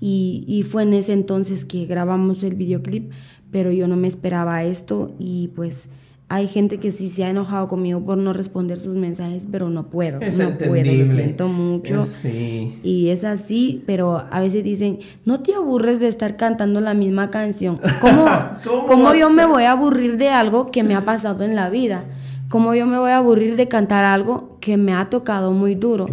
Y, y, fue en ese entonces que grabamos el videoclip, pero yo no me esperaba esto y pues hay gente que sí se ha enojado conmigo por no responder sus mensajes, pero no puedo. Es no puedo, lo siento mucho. Y es así, pero a veces dicen, no te aburres de estar cantando la misma canción. ¿Cómo, ¿Cómo, yo me voy a aburrir de algo que me ha pasado en la vida? ¿Cómo yo me voy a aburrir de cantar algo que me ha tocado muy duro?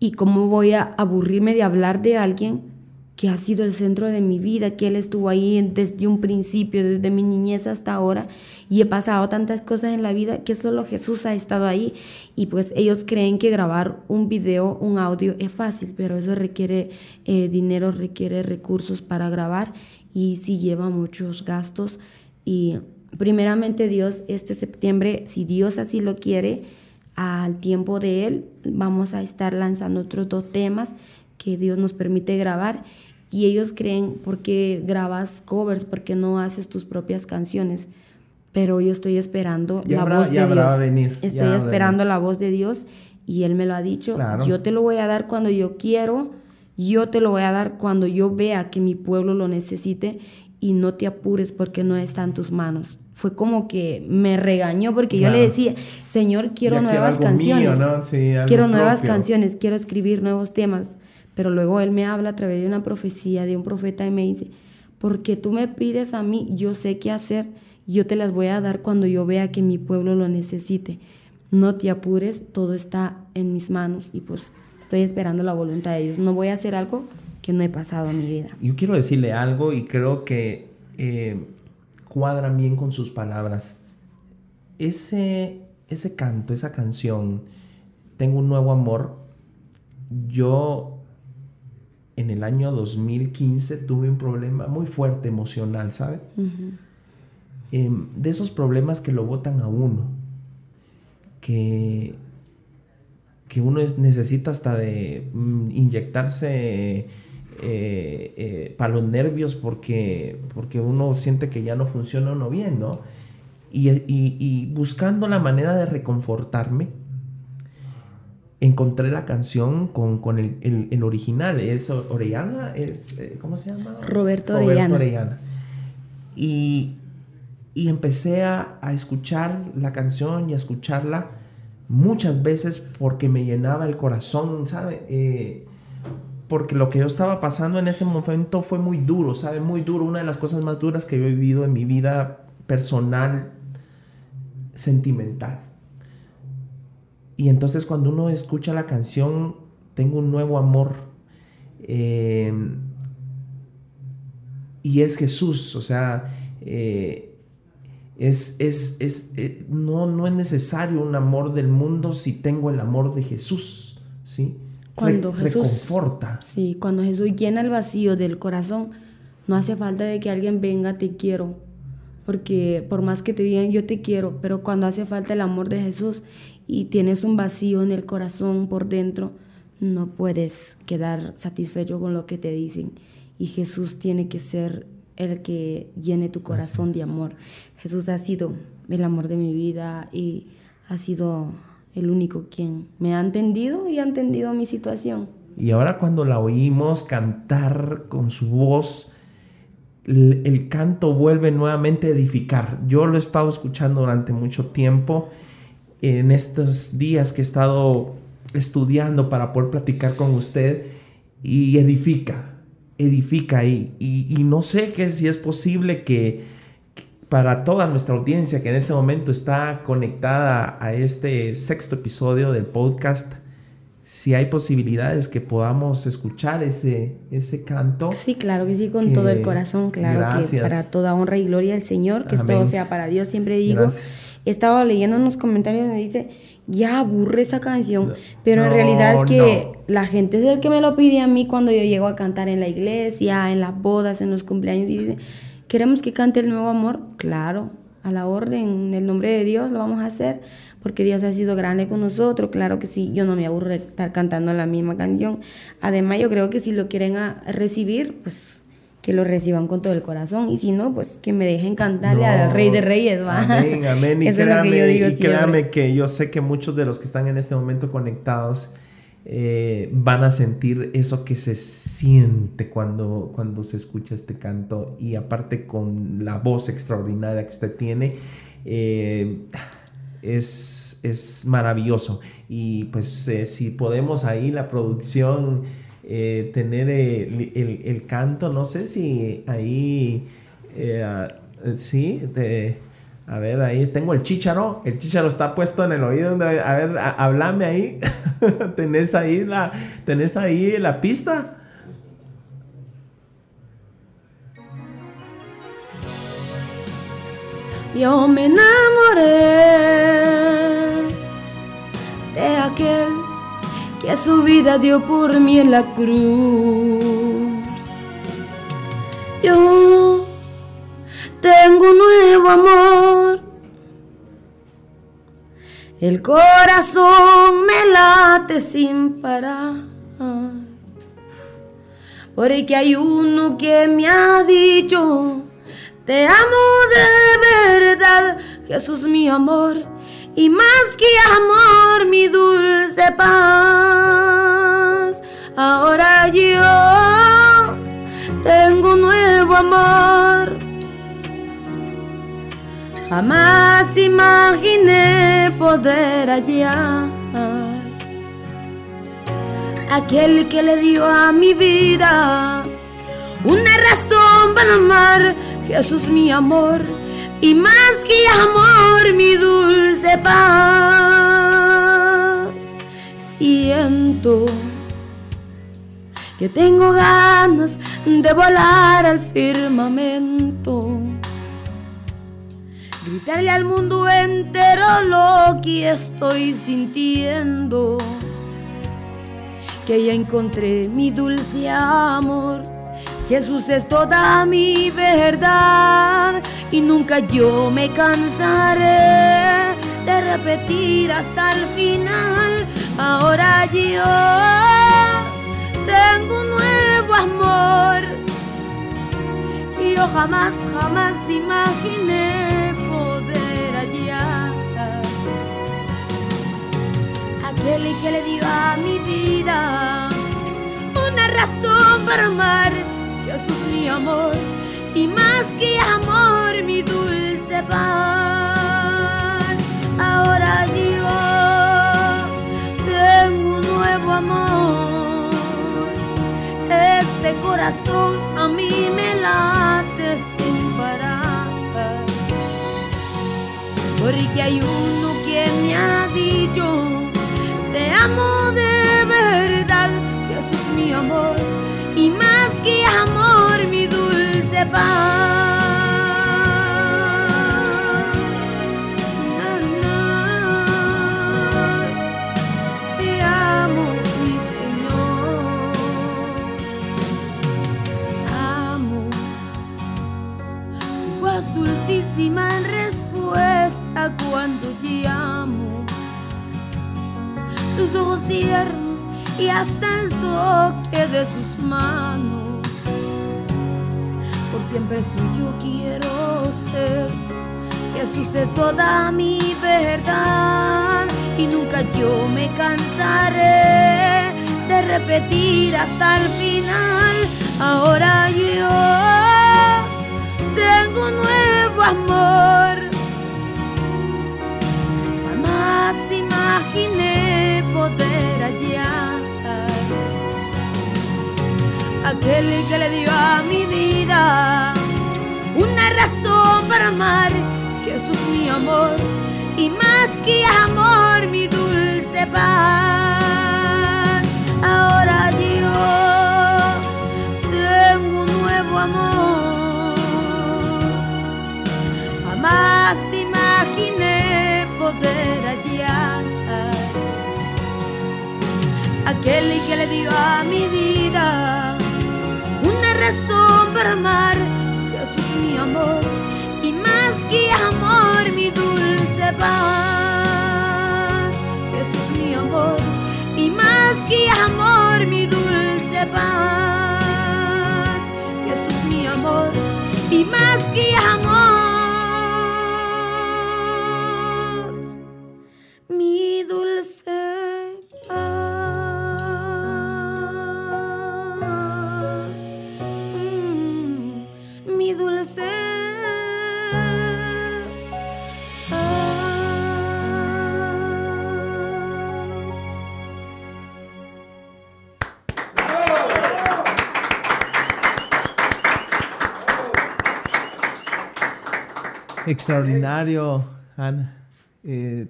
¿Y cómo voy a aburrirme de hablar de alguien que ha sido el centro de mi vida, que Él estuvo ahí desde un principio, desde mi niñez hasta ahora, y he pasado tantas cosas en la vida que solo Jesús ha estado ahí. Y pues ellos creen que grabar un video, un audio es fácil, pero eso requiere eh, dinero, requiere recursos para grabar y sí lleva muchos gastos. Y primeramente Dios, este septiembre, si Dios así lo quiere, al tiempo de Él, vamos a estar lanzando otros dos temas que Dios nos permite grabar y ellos creen porque grabas covers, porque no haces tus propias canciones. Pero yo estoy esperando la voz de Dios. Venir, estoy esperando la voz de Dios y Él me lo ha dicho. Yo te lo voy a dar cuando yo quiero. Yo te lo voy a dar cuando yo vea que mi pueblo lo necesite y no te apures porque no está en tus manos. Fue como que me regañó porque yo le decía, Señor, quiero nuevas canciones. quiero nuevas canciones, quiero escribir nuevos temas. Pero luego Él me habla a través de una profecía, de un profeta, y me dice, porque tú me pides a mí, yo sé qué hacer, yo te las voy a dar cuando yo vea que mi pueblo lo necesite. No te apures, todo está en mis manos y pues estoy esperando la voluntad de Dios. No voy a hacer algo que no he pasado en mi vida. Yo quiero decirle algo y creo que eh, cuadra bien con sus palabras. Ese, ese canto, esa canción, Tengo un nuevo amor, yo en el año 2015 tuve un problema muy fuerte emocional, ¿sabe? Em, de esos problemas que lo botan a uno, que, que uno necesita hasta de mm, inyectarse eh, eh, para los nervios porque, porque uno siente que ya no funciona uno bien, ¿no? y buscando la manera de reconfortarme, encontré la canción con, el, original, es Orellana, es, eh, ¿cómo se llama? Roberto, Orellana. Y, empecé a, escuchar la canción y a escucharla muchas veces porque me llenaba el corazón, ¿sabe? Eh, porque lo que yo estaba pasando en ese momento fue muy duro, ¿sabe? Muy duro, una de las cosas más duras que yo he vivido en mi vida personal, sentimental. Y entonces cuando uno escucha la canción, tengo un nuevo amor. Em, y es Jesús, o sea, eh, es, es, es eh, no, no es necesario un amor del mundo si tengo el amor de Jesús, ¿sí? Cuando Jesús reconforta. Sí, cuando Jesús llena el vacío del corazón, no hace falta de que alguien venga, te quiero, porque por más que te digan yo te quiero, pero cuando hace falta el amor de Jesús y tienes un vacío en el corazón por dentro, no puedes quedar satisfecho con lo que te dicen. Y Jesús tiene que ser el que llene tu corazón de amor. Jesús ha sido el amor de mi vida y ha sido el único quien me ha entendido y ha entendido mi situación. Y ahora cuando la oímos cantar con su voz, el, el canto vuelve nuevamente a edificar. Yo lo he estado escuchando durante mucho tiempo en estos días que he estado estudiando para poder platicar con usted y edifica, edifica y, y, no sé que si es posible que, para toda nuestra audiencia que en este momento está conectada a este sexto episodio del podcast, si hay posibilidades que podamos escuchar ese, ese canto. Sí, claro que sí, con todo el corazón, claro que para toda honra y gloria al Señor, que todo sea para Dios, siempre digo. He estado leyendo unos comentarios donde dice, ya aburre esa canción, pero en realidad es que la gente es el que me lo pide a mí cuando yo llego a cantar en la iglesia, en las bodas, en los cumpleaños, y dice, ¿queremos que cante el nuevo amor? Claro, a la orden, en el nombre de Dios lo vamos a hacer, porque Dios ha sido grande con nosotros. Claro que sí, yo no me aburro de estar cantando la misma canción. Además, yo creo que si lo quieren recibir, pues que lo reciban con todo el corazón y si no, pues que me dejen cantarle al Rey de Reyes, ¿va? Amén, amén. Y, créame, que yo digo y créame que yo sé que muchos de los que están en este momento conectados eh, van a sentir eso que se siente cuando, cuando se escucha este canto y aparte con la voz extraordinaria que usted tiene. Eh, es, es, maravilloso y pues eh, si podemos ahí la producción eh, tener el, canto, no sé si ahí, eh, sí, a ver, ahí tengo el chicharo, el chicharo está puesto en el oído, a ver, háblame ahí, tenés ahí la, tenés ahí la pista. Yo me enamoré de aquel que su vida dio por mí en la cruz. Yo tengo un nuevo amor. El corazón me late sin parar. Porque hay uno que me ha dicho, te amo de verdad, Jesús mi amor y más que amor, mi dulce paz. Ahora yo tengo un nuevo amor. Jamás imaginé poder hallar aquel que le dio a mi vida una razón para amar. Jesús, mi amor y más que amor mi dulce paz. Siento que tengo ganas de volar al firmamento, gritarle al mundo entero lo que estoy sintiendo, que ya encontré mi dulce amor Jesús es toda mi verdad y nunca yo me cansaré de repetir hasta el final. Ahora yo tengo un nuevo amor y yo jamás, jamás imaginé poder hallar aquel que le dio a mi vida una razón para amar Jesús mi amor y más que amor mi dulce paz. Ahora yo tengo un nuevo amor. Este corazón a mí me late sin parar. Porque hay uno que me ha dicho, te amo de verdad, Jesús mi amor y más que amor mi dulce paz. Te amo, mi Señor. Amo su voz dulcísima en respuesta cuando llamo. Sus ojos tiernos y hasta el toque de sus manos. Siempre suyo quiero ser. Jesús es toda mi verdad y nunca yo me cansaré de repetir hasta el final. Ahora yo tengo un nuevo amor. Jamás imaginé poder hallar aquel que le dio a mi vida una razón para amar, Jesús mi amor, y más que amor mi dulce paz. Ahora yo tengo un nuevo amor, jamás imaginé poder hallar aquel que le dio a mi vida Jesús mi amor, y más que amor. dulce paz. Jesús mi amor, y más que amor, mi dulce paz. Jesús mi amor, y más que amor. Extraordinario, Ana. Eh,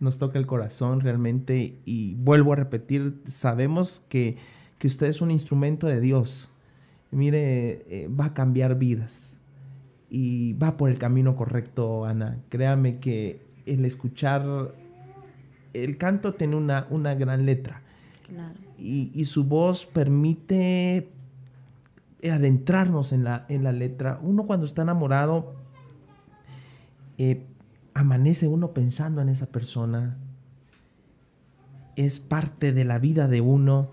nos toca el corazón realmente y vuelvo a repetir, sabemos que, usted es un instrumento de Dios. Mire, eh, va a cambiar vidas y va por el camino correcto, Ana. Créame que el escuchar, el canto tiene una, una gran letra y, y, su voz permite adentrarnos en la, en la letra. Uno cuando está enamorado eh, amanece uno pensando en esa persona, es parte de la vida de uno,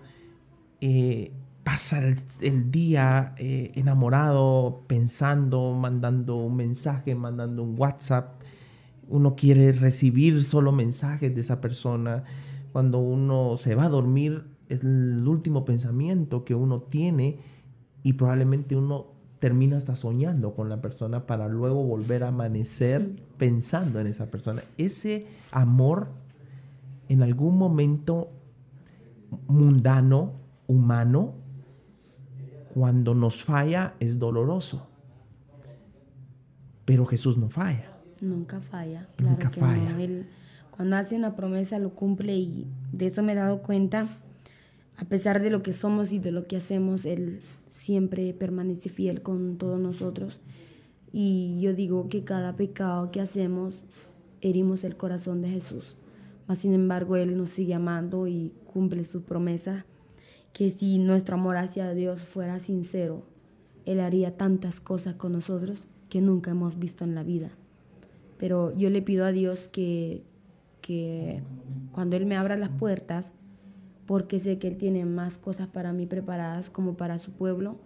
eh, pasa el, día eh, enamorado, pensando, mandando un mensaje, mandando un WhatsApp, uno quiere recibir solo mensajes de esa persona, cuando uno se va a dormir es el último pensamiento que uno tiene y probablemente uno termina hasta soñando con la persona para luego volver a amanecer pensando en esa persona. Ese amor en algún momento mundano, humano, cuando nos falla es doloroso. Pero Jesús no falla. Nunca falla. Nunca falla. cuando hace una promesa lo cumple y de eso me he dado cuenta. A pesar de lo que somos y de lo que hacemos, Él siempre permanece fiel con todos nosotros. Y yo digo que cada pecado que hacemos herimos el corazón de Jesús. Mas sin embargo, Él nos sigue amando y cumple su promesa, que si nuestro amor hacia Dios fuera sincero, Él haría tantas cosas con nosotros que nunca hemos visto en la vida. Pero yo le pido a Dios que, que cuando Él me abra las puertas, porque sé que Él tiene más cosas para mí preparadas como para su pueblo.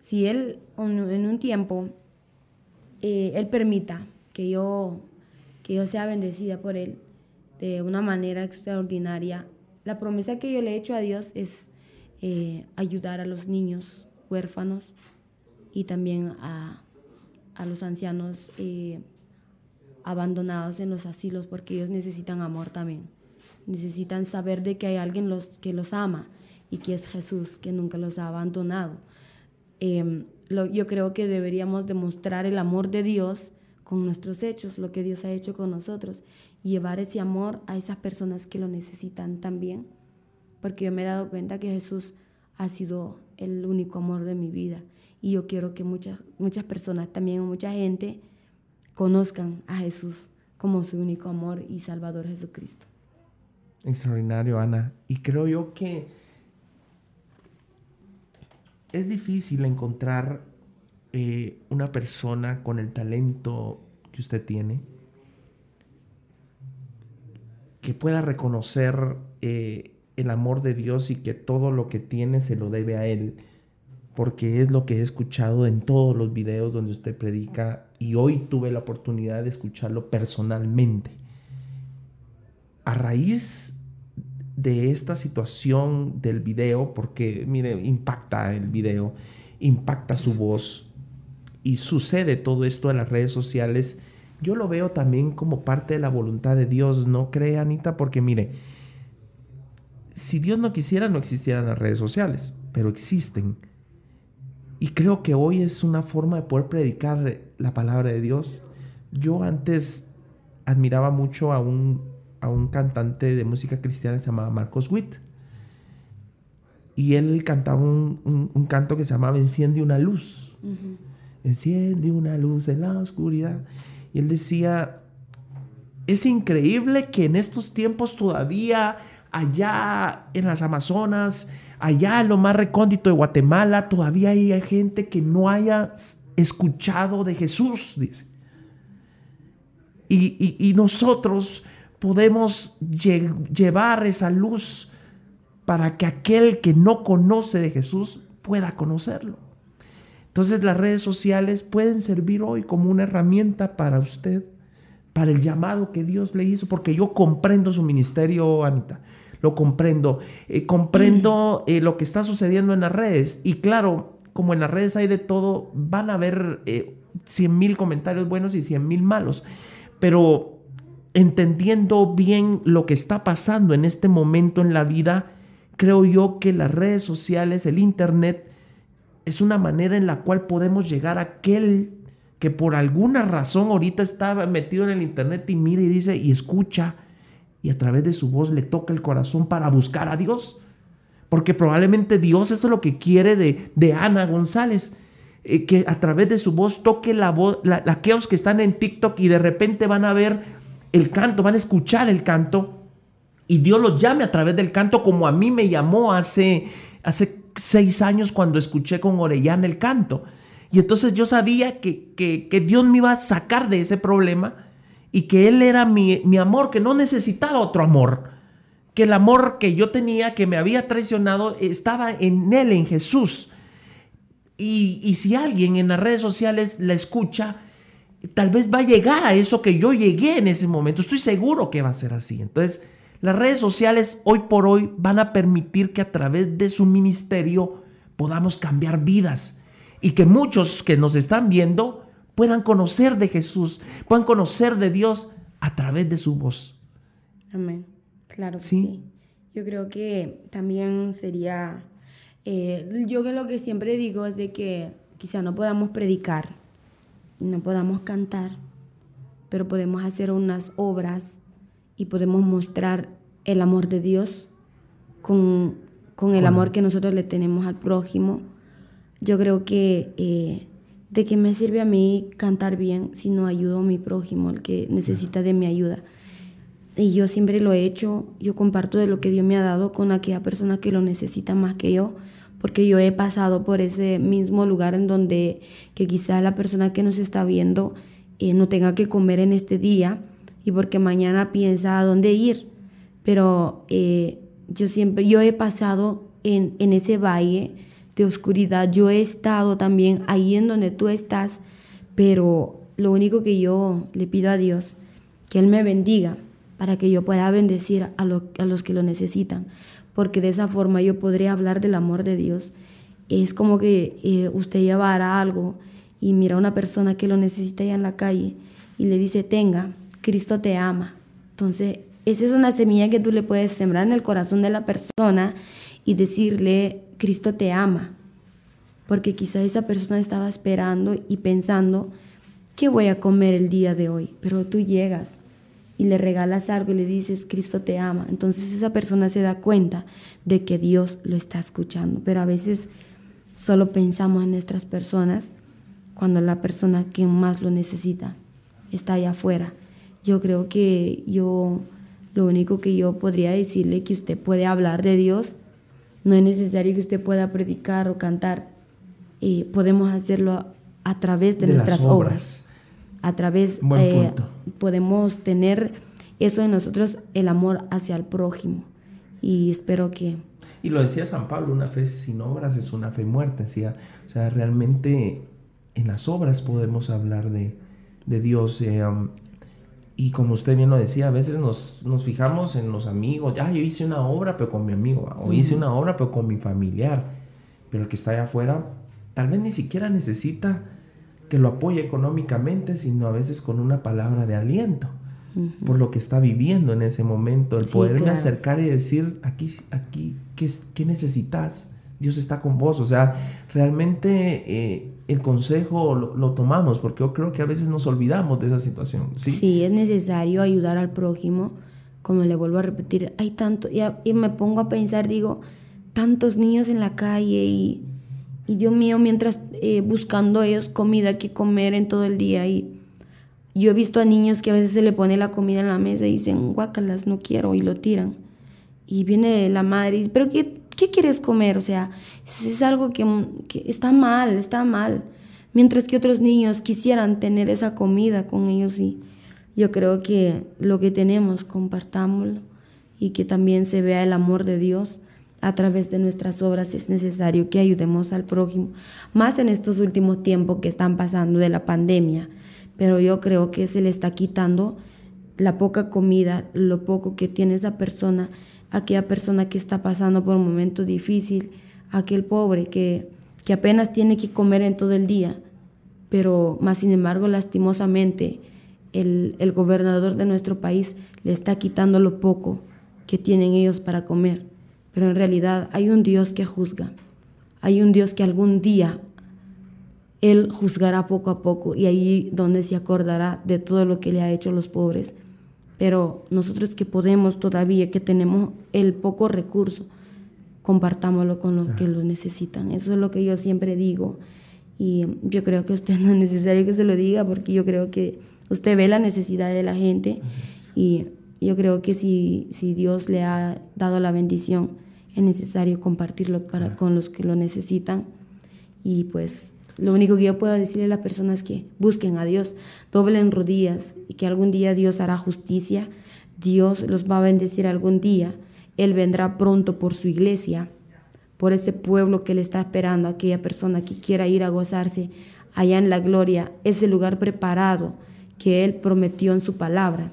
Si Él en un tiempo, eh, Él permita que yo, que yo sea bendecida por Él de una manera extraordinaria, la promesa que yo le he hecho a Dios es eh, ayudar a los niños huérfanos y también a, a los ancianos eh, abandonados en los asilos porque ellos necesitan amor también necesitan saber de que hay alguien los, que los ama y que es Jesús, que nunca los ha abandonado. Em, yo creo que deberíamos demostrar el amor de Dios con nuestros hechos, lo que Dios ha hecho con nosotros, y llevar ese amor a esas personas que lo necesitan también, porque yo me he dado cuenta que Jesús ha sido el único amor de mi vida, y yo quiero que muchas, muchas personas, también mucha gente, conozcan a Jesús como su único amor y Salvador Jesucristo. Extraordinario, Ana. Y creo yo que es difícil encontrar eh, una persona con el talento que usted tiene que pueda reconocer eh, el amor de Dios y que todo lo que tiene se lo debe a Él, porque es lo que he escuchado en todos los videos donde usted predica y hoy tuve la oportunidad de escucharlo personalmente. A raíz de esta situación del video, porque mire, impacta el video, impacta su voz y sucede todo esto en las redes sociales, yo lo veo también como parte de la voluntad de Dios, ¿no cree Anita? Porque mire, si Dios no quisiera no existieran las redes sociales, pero existen. Y creo que hoy es una forma de poder predicar la palabra de Dios. Yo antes admiraba mucho a un a un cantante de música cristiana que se llamaba Marcos Witt. Y él cantaba un, canto que se llamaba Enciende una luz. Enciende una luz en la oscuridad. Y él decía, es increíble que en estos tiempos todavía allá en las Amazonas, allá en lo más recóndito de Guatemala, todavía hay gente que no haya escuchado de Jesús, dice. y, nosotros podemos llevar esa luz para que aquel que no conoce de Jesús pueda conocerlo. Entonces las redes sociales pueden servir hoy como una herramienta para usted, para el llamado que Dios le hizo, porque yo comprendo su ministerio, Anita, lo comprendo, eh, comprendo eh, lo que está sucediendo en las redes y claro, como en las redes hay de todo, van a haber eh, cien mil comentarios buenos y cien mil malos, pero entendiendo bien lo que está pasando en este momento en la vida, creo yo que las redes sociales, el Internet, es una manera en la cual podemos llegar a aquel que por alguna razón ahorita está metido en el internet y mira y dice y escucha y a través de su voz le toca el corazón para buscar a Dios. Porque probablemente Dios, esto es lo que quiere de, de Ana González, eh, que a través de su voz toque la voz, la, aquellos que están en TikTok y de repente van a ver el canto, van a escuchar el canto y Dios los llame a través del canto como a mí me llamó hace, hace seis años cuando escuché con Orellana el canto. Y entonces yo sabía que, que, Dios me iba a sacar de ese problema y que Él era mi, mi, amor, que no necesitaba otro amor, que el amor que yo tenía, que me había traicionado, estaba en Él, en Jesús. Y, y si alguien en las redes sociales la escucha, tal vez va a llegar a eso que yo llegué en ese momento. Estoy seguro que va a ser así. Entonces, las redes sociales hoy por hoy van a permitir que a través de su ministerio podamos cambiar vidas y que muchos que nos están viendo puedan conocer de Jesús, puedan conocer de Dios a través de su voz. Amén. Claro que sí. Yo creo que también sería, eh, yo que lo que siempre digo es de que quizá no podamos predicar, no podamos cantar, pero podemos hacer unas obras y podemos mostrar el amor de Dios con, el amor que nosotros le tenemos al prójimo. Yo creo que eh, de qué me sirve a mí cantar bien si no ayudo a mi prójimo, el que necesita de mi ayuda. Y yo siempre lo he hecho, yo comparto de lo que Dios me ha dado con aquella persona que lo necesita más que yo, porque yo he pasado por ese mismo lugar en donde que quizá la persona que nos está viendo eh, no tenga que comer en este día y porque mañana piensa a dónde ir. Pero eh, yo siempre, yo he pasado en, en ese valle de oscuridad, yo he estado también ahí en donde tú estás, pero lo único que yo le pido a Dios, que Él me bendiga para que yo pueda bendecir a, a los que lo necesitan, porque de esa forma yo podré hablar del amor de Dios. Es como que eh, usted llevará algo y mira a una persona que lo necesita allá en la calle y le dice, tenga, Cristo te ama. Entonces, esa es una semilla que tú le puedes sembrar en el corazón de la persona y decirle, Cristo te ama. Porque quizá esa persona estaba esperando y pensando, ¿qué voy a comer el día de hoy? Pero tú llegas y le regalas algo y le dices, Cristo te ama. Entonces esa persona se da cuenta de que Dios lo está escuchando. Pero a veces solo pensamos en nuestras personas cuando la persona que más lo necesita está allá afuera yo creo que yo, lo único que yo podría decirle que usted puede hablar de Dios, no es necesario que usted pueda predicar o cantar, eh, podemos hacerlo a, través de, nuestras obras. A través, eh, podemos tener eso en nosotros, el amor hacia el prójimo. Y espero que... Y lo decía San Pablo, una fe sin obras es una fe muerta. Decía, o sea, realmente en las obras podemos hablar de, de Dios. Eh, um, y como usted bien lo decía, a veces nos, nos fijamos en los amigos. Ah, yo hice una obra, pero con mi amigo. O hice una obra, pero con mi familiar. Pero el que está allá afuera, tal vez ni siquiera necesita que lo apoye económicamente, sino a veces con una palabra de aliento. Por lo que está viviendo en ese momento. El poderme acercar y decir, aquí, aquí, ¿qué, qué necesitas? Dios está con vos. O sea, realmente eh, el consejo lo, tomamos, porque yo creo que a veces nos olvidamos de esa situación. Sí, sí es necesario ayudar al prójimo. Como le vuelvo a repetir, hay tanto, y, me pongo a pensar, digo, tantos niños en la calle y, y Dios mío, mientras eh, buscando ellos comida que comer en todo el día. Y yo he visto a niños que a veces se le pone la comida en la mesa y dicen, guácalas, no quiero, y lo tiran. Y viene la madre y dice, pero ¿qué, ¿qué quieres comer? O sea, es algo que, está mal, está mal. Mientras que otros niños quisieran tener esa comida con ellos y, yo creo que lo que tenemos, compartámoslo y que también se vea el amor de Dios a través de nuestras obras. Es necesario que ayudemos al prójimo, más en estos últimos tiempos que están pasando de la pandemia. Pero yo creo que se le está quitando la poca comida, lo poco que tiene esa persona, aquella persona que está pasando por un momento difícil, aquel pobre que, que apenas tiene que comer en todo el día. Pero más sin embargo, lastimosamente, el, el gobernador de nuestro país le está quitando lo poco que tienen ellos para comer. Pero en realidad hay un Dios que juzga. Hay un Dios que algún día Él juzgará poco a poco y ahí donde se acordará de todo lo que le ha hecho a los pobres. Pero nosotros que podemos todavía, que tenemos el poco recurso, compartámoslo con los que lo necesitan. Eso es lo que yo siempre digo. Y yo creo que usted no es necesario que se lo diga porque yo creo que usted ve la necesidad de la gente y yo creo que si, si Dios le ha dado la bendición, es necesario compartirlo para, con los que lo necesitan. Y pues lo único que yo puedo decirle a las personas es que busquen a Dios, doblen rodillas y que algún día Dios hará justicia, Dios los va a bendecir algún día, Él vendrá pronto por su iglesia, por ese pueblo que le está esperando, aquella persona que quiera ir a gozarse allá en la gloria, ese lugar preparado que Él prometió en su palabra,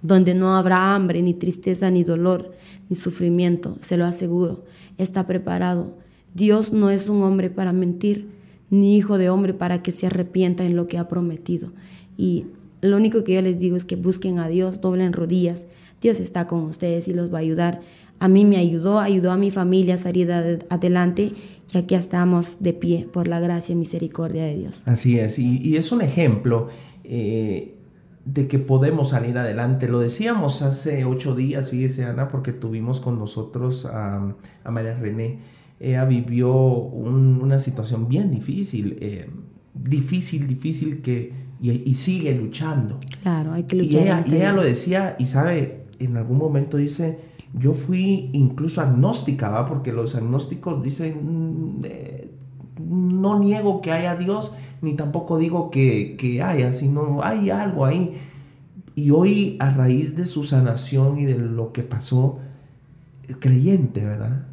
donde no habrá hambre, ni tristeza, ni dolor, ni sufrimiento, se lo aseguro, está preparado. Dios no es un hombre para mentir, ni hijo de hombre para que se arrepienta en lo que ha prometido. Y lo único que yo les digo es que busquen a Dios, doblen rodillas. Dios está con ustedes y los va a ayudar. A mí me ayudó, ayudó a mi familia a salir adelante y aquí estamos de pie por la gracia y misericordia de Dios. Así es, y, es un ejemplo eh, de que podemos salir adelante. Lo decíamos hace ocho días, fíjese Ana, porque tuvimos con nosotros a, a María René ella vivió una situación bien difícil, eh, difícil, difícil que, y, sigue luchando. Claro, hay que luchar. Y ella, y ella lo decía, y sabe, en algún momento dice, yo fui incluso agnóstica, ¿va? Porque los agnósticos dicen, mm, eh, no niego que haya Dios, ni tampoco digo que, que haya, sino hay algo ahí. Y hoy, a raíz de su sanación y de lo que pasó, creyente, ¿verdad?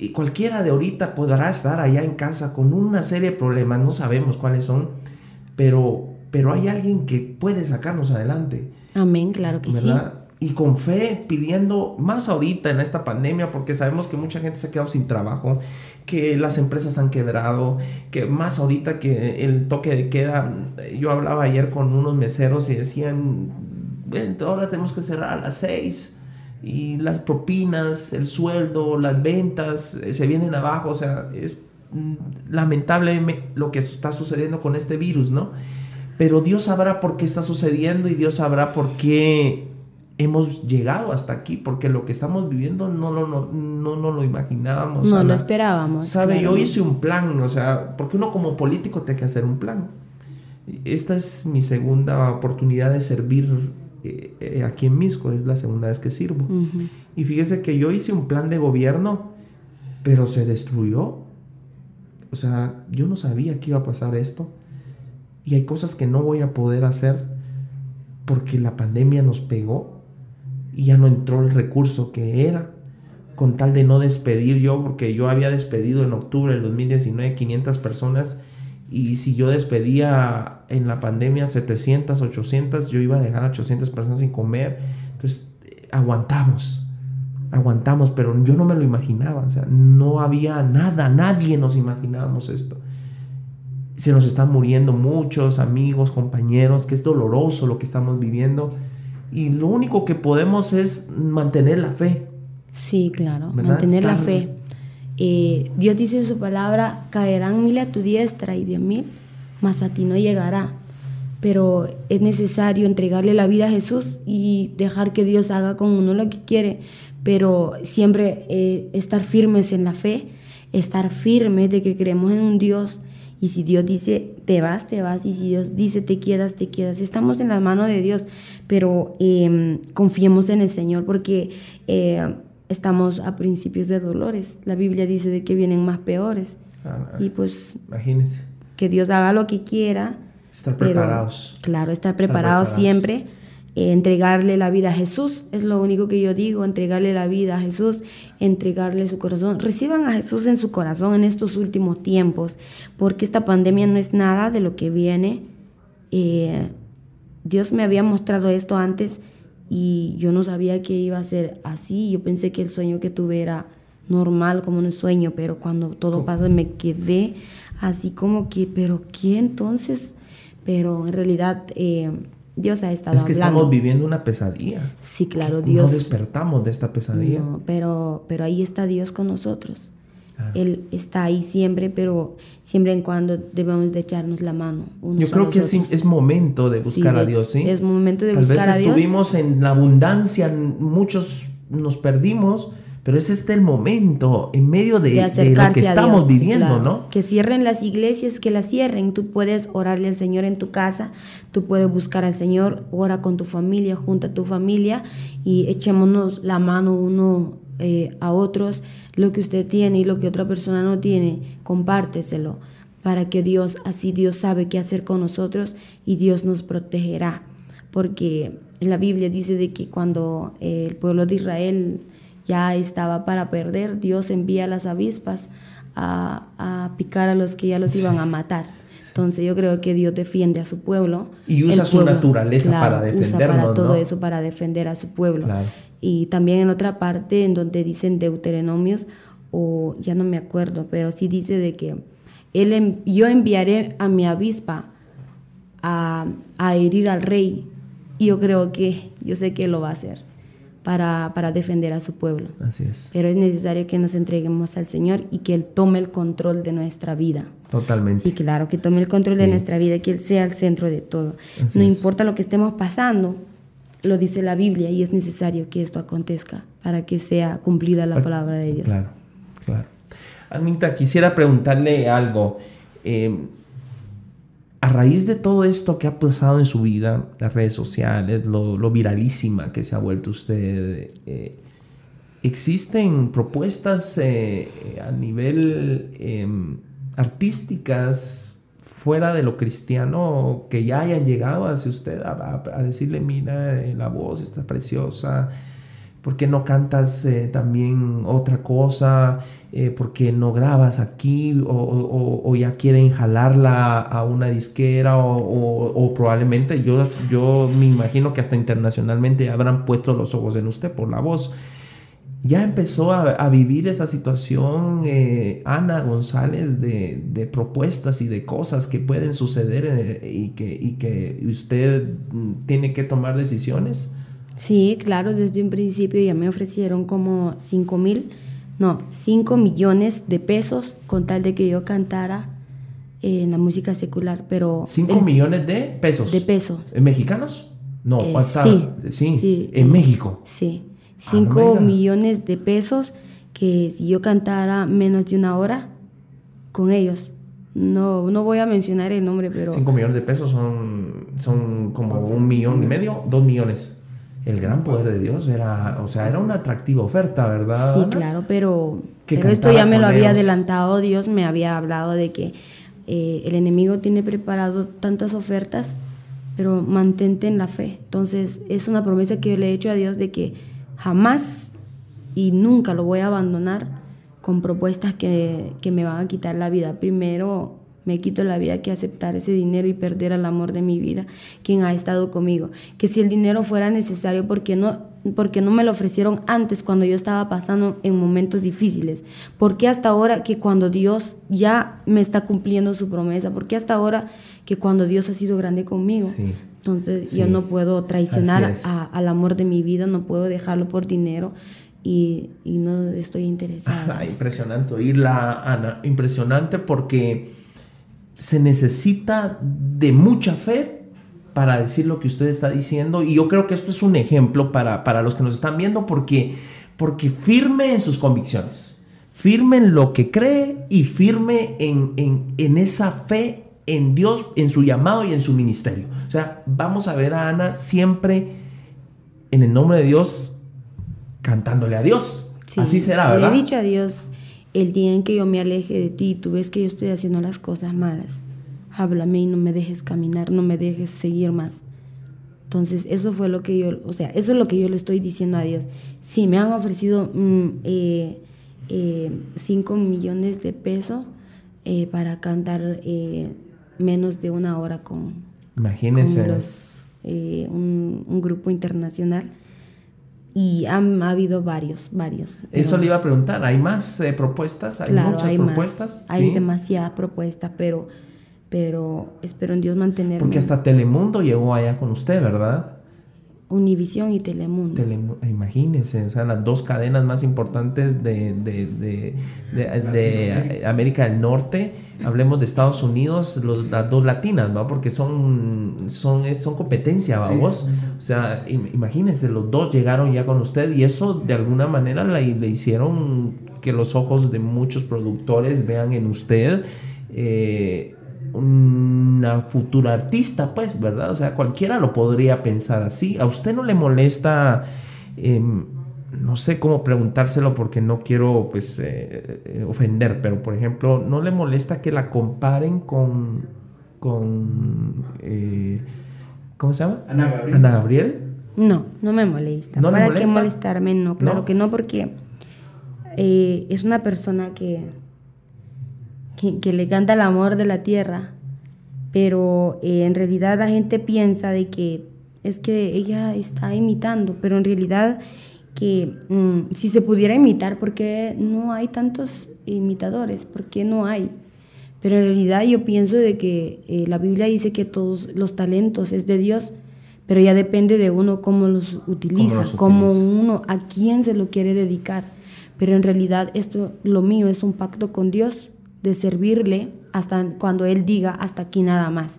y cualquiera de ahorita podrá estar allá en casa con una serie de problemas, no sabemos cuáles son, pero, pero hay alguien que puede sacarnos adelante. Amén, claro que sí. Y con fe pidiendo más ahorita en esta pandemia, porque sabemos que mucha gente se ha quedado sin trabajo, que las empresas han quebrado, que más ahorita que el toque de queda, yo hablaba ayer con unos meseros y decían, ahora tenemos que cerrar a las seis y las propinas, el sueldo, las ventas eh, se vienen abajo, o sea, es mm, lamentable lo que está sucediendo con este virus, ¿no? Pero Dios sabrá por qué está sucediendo y Dios sabrá por qué hemos llegado hasta aquí, porque lo que estamos viviendo no, no, no, no, no lo imaginábamos. No lo esperábamos. Sabe, yo hice un plan, o sea, porque uno como político tiene que hacer un plan. Esta es mi segunda oportunidad de servir eh, eh, aquí en Misco, es la segunda vez que sirvo. Y fíjese que yo hice un plan de gobierno, pero se destruyó. O sea, yo no sabía que iba a pasar esto. Y hay cosas que no voy a poder hacer porque la pandemia nos pegó y ya no entró el recurso que era con tal de no despedir yo, porque yo había despedido en octubre del 2019 500 personas y si yo despedía en la pandemia 700, 800, yo iba a dejar a 800 personas sin comer. Entonces, aguantamos, aguantamos, pero yo no me lo imaginaba. O sea, no había nada, nadie nos imaginábamos esto. Se nos están muriendo muchos amigos, compañeros, que es doloroso lo que estamos viviendo. Y lo único que podemos es mantener la fe. Sí, claro, mantener la fe. Eh, Dios dice en su palabra, caerán mil a tu diestra y diez mil, mas a ti no llegará. Pero es necesario entregarle la vida a Jesús y dejar que Dios haga con uno lo que quiere. Pero siempre eh, estar firmes en la fe, estar firmes de que creemos en un Dios. Y si Dios dice, te vas, te vas. Y si Dios dice, te quedas, te quedas. Estamos en las manos de Dios, pero em, confiemos en el Señor porque eh, estamos a principios de dolores. La Biblia dice de que vienen más peores. Ah, y pues imagínese. Que Dios haga lo que quiera, Estar preparados. claro, estar preparados, siempre. Eh, entregarle la vida a Jesús, es lo único que yo digo, entregarle la vida a Jesús, entregarle su corazón. Reciban a Jesús en su corazón en estos últimos tiempos, porque esta pandemia no es nada de lo que viene. Eh, Dios me había mostrado esto antes y yo no sabía que iba a ser así. Yo pensé que el sueño que tuve era normal, como un sueño, pero cuando todo pasó me quedé así como que, pero ¿qué entonces? Pero en realidad eh, Dios ha estado Es que estamos viviendo una pesadilla. Sí, claro, Dios. No despertamos de esta pesadilla. No, pero, pero ahí está Dios con nosotros. Él está ahí siempre, pero siempre en cuando debemos de echarnos la mano. Yo creo que es, es, momento de buscar a Dios, ¿sí? Es momento de buscar a Dios. Tal vez estuvimos en la abundancia, muchos nos perdimos, pero es este el momento en medio de, lo que estamos viviendo, ¿no? Que cierren las iglesias, que las cierren. Tú puedes orarle al Señor en tu casa, tú puedes buscar al Señor, ora con tu familia, junta a tu familia y echémonos la mano uno eh, a otros. Lo que usted tiene y lo que otra persona no tiene, compárteselo para que Dios, así Dios sabe qué hacer con nosotros y Dios nos protegerá. Porque la Biblia dice de que cuando el pueblo de Israel ya estaba para perder, Dios envía a las avispas a, picar a los que ya los iban a matar. Entonces yo creo que Dios defiende a su pueblo. Y usa su naturaleza para defenderlo. Usa para todo eso, para defender a su pueblo. Y también en otra parte en donde dicen Deuteronomios, o ya no me acuerdo, pero sí dice de que él, yo enviaré a mi avispa a, a herir al rey. Y yo creo que, yo sé que lo va a hacer para, para, defender a su pueblo. Así es. Pero es necesario que nos entreguemos al Señor y que Él tome el control de nuestra vida. Totalmente. Sí, claro, que tome el control de nuestra vida, que Él sea el centro de todo. no importa lo que estemos pasando, lo dice la Biblia y es necesario que esto acontezca para que sea cumplida la palabra de Dios. Claro, claro. Anita, quisiera preguntarle algo. Eh, a raíz de todo esto que ha pasado en su vida, las redes sociales, lo, viralísima que se ha vuelto usted, eh, ¿existen propuestas eh, a nivel em, artísticas fuera de lo cristiano que ya hayan llegado hacia usted a, decirle, mira, eh, la voz está preciosa? ¿Por qué no cantas eh, también otra cosa? Eh, ¿Por qué no grabas aquí? O, ya quieren jalarla a una disquera? O, probablemente yo, yo me imagino que hasta internacionalmente habrán puesto los ojos en usted por la voz. Ya empezó a, vivir esa situación eh, Ana González de, propuestas y de cosas que pueden suceder y, que, y que usted mm, tiene que tomar decisiones. Sí, claro, desde un principio ya me ofrecieron como 5 mil, no, 5 millones de pesos con tal de que yo cantara en la música secular, pero... ¿5 millones de pesos? De pesos. ¿En mexicanos? No, eh, sí, sí, en México. Sí, 5 ah, millones de pesos que si yo cantara menos de una hora con ellos. No, no voy a mencionar el nombre, pero... 5 millones de pesos son, son como un millón y medio, dos millones el gran poder de Dios era, o sea, era una atractiva oferta, ¿verdad? Sí, claro, pero, esto ya me lo había adelantado, Dios me había hablado de que eh, el enemigo tiene preparado tantas ofertas, pero mantente en la fe. Entonces, es una promesa que yo le he hecho a Dios de que jamás y nunca lo voy a abandonar con propuestas que, que me van a quitar la vida. Primero, me quito la vida que aceptar ese dinero y perder al amor de mi vida, quien ha estado conmigo. Que si el dinero fuera necesario, porque no, porque no me lo ofrecieron antes cuando yo estaba pasando en momentos difíciles? porque hasta ahora que cuando Dios ya me está cumpliendo su promesa? porque hasta ahora que cuando Dios ha sido grande conmigo? Entonces yo no puedo traicionar al amor de mi vida, no puedo dejarlo por dinero. Y, y no estoy interesada. impresionante oírla, Ana. Impresionante porque se necesita de mucha fe para decir lo que usted está diciendo. Y yo creo que esto es un ejemplo para, para los que nos están viendo porque, porque firme en sus convicciones, firme en lo que cree y firme en, en, en esa fe en Dios, en su llamado y en su ministerio. O sea, vamos a ver a Ana siempre en el nombre de Dios cantándole a Dios. Así será, ¿verdad? Le he dicho a Dios el día en que yo me aleje de ti, tú ves que yo estoy haciendo las cosas malas. háblame y no me dejes caminar, no me dejes seguir más. Entonces, eso fue lo que yo, o sea, eso es lo que yo le estoy diciendo a Dios. Sí, me han ofrecido 5 mm, eh, eh, millones de pesos eh, para cantar menos de una hora con, Imagínese. un, un, grupo internacional. Y han ha habido varios, varios. Eso le iba a preguntar, ¿hay más propuestas? ¿Hay muchas propuestas? Hay demasiadas propuestas, pero pero espero en Dios mantenerme. Porque hasta Telemundo llegó allá con usted, ¿verdad? Univisión y Telemundo. imagínense, o sea, las dos cadenas más importantes de, de, de, América del Norte, hablemos de Estados Unidos, las dos latinas, ¿va? Porque son, son, son competencia, vamos. O sea, imagínense, los dos llegaron ya con usted y eso de alguna manera le, le hicieron que los ojos de muchos productores vean en usted. Eh, una futura artista, pues, ¿verdad? O sea, cualquiera lo podría pensar así. ¿A usted no le molesta, em, no sé cómo preguntárselo porque no quiero, pues, eh, eh, ofender, pero, por ejemplo, ¿no le molesta que la comparen con, con, eh, ¿cómo se llama? Ana Gabriel. Ana Gabriel. No, no me molesta. ¿No ¿Para qué molestarme? No, claro que no, porque es una persona que que, le canta el amor de la tierra, pero eh, en realidad la gente piensa de que es que ella está imitando, pero en realidad que mm, si se pudiera imitar, ¿por qué no hay tantos imitadores? ¿Por qué no hay? Pero en realidad yo pienso de que eh, la Biblia dice que todos los talentos es de Dios, pero ya depende de uno cómo los utiliza, cómo, cómo uno, a quién se lo quiere dedicar. Pero en realidad esto, lo mío es un pacto con Dios de servirle hasta cuando él diga hasta aquí nada más.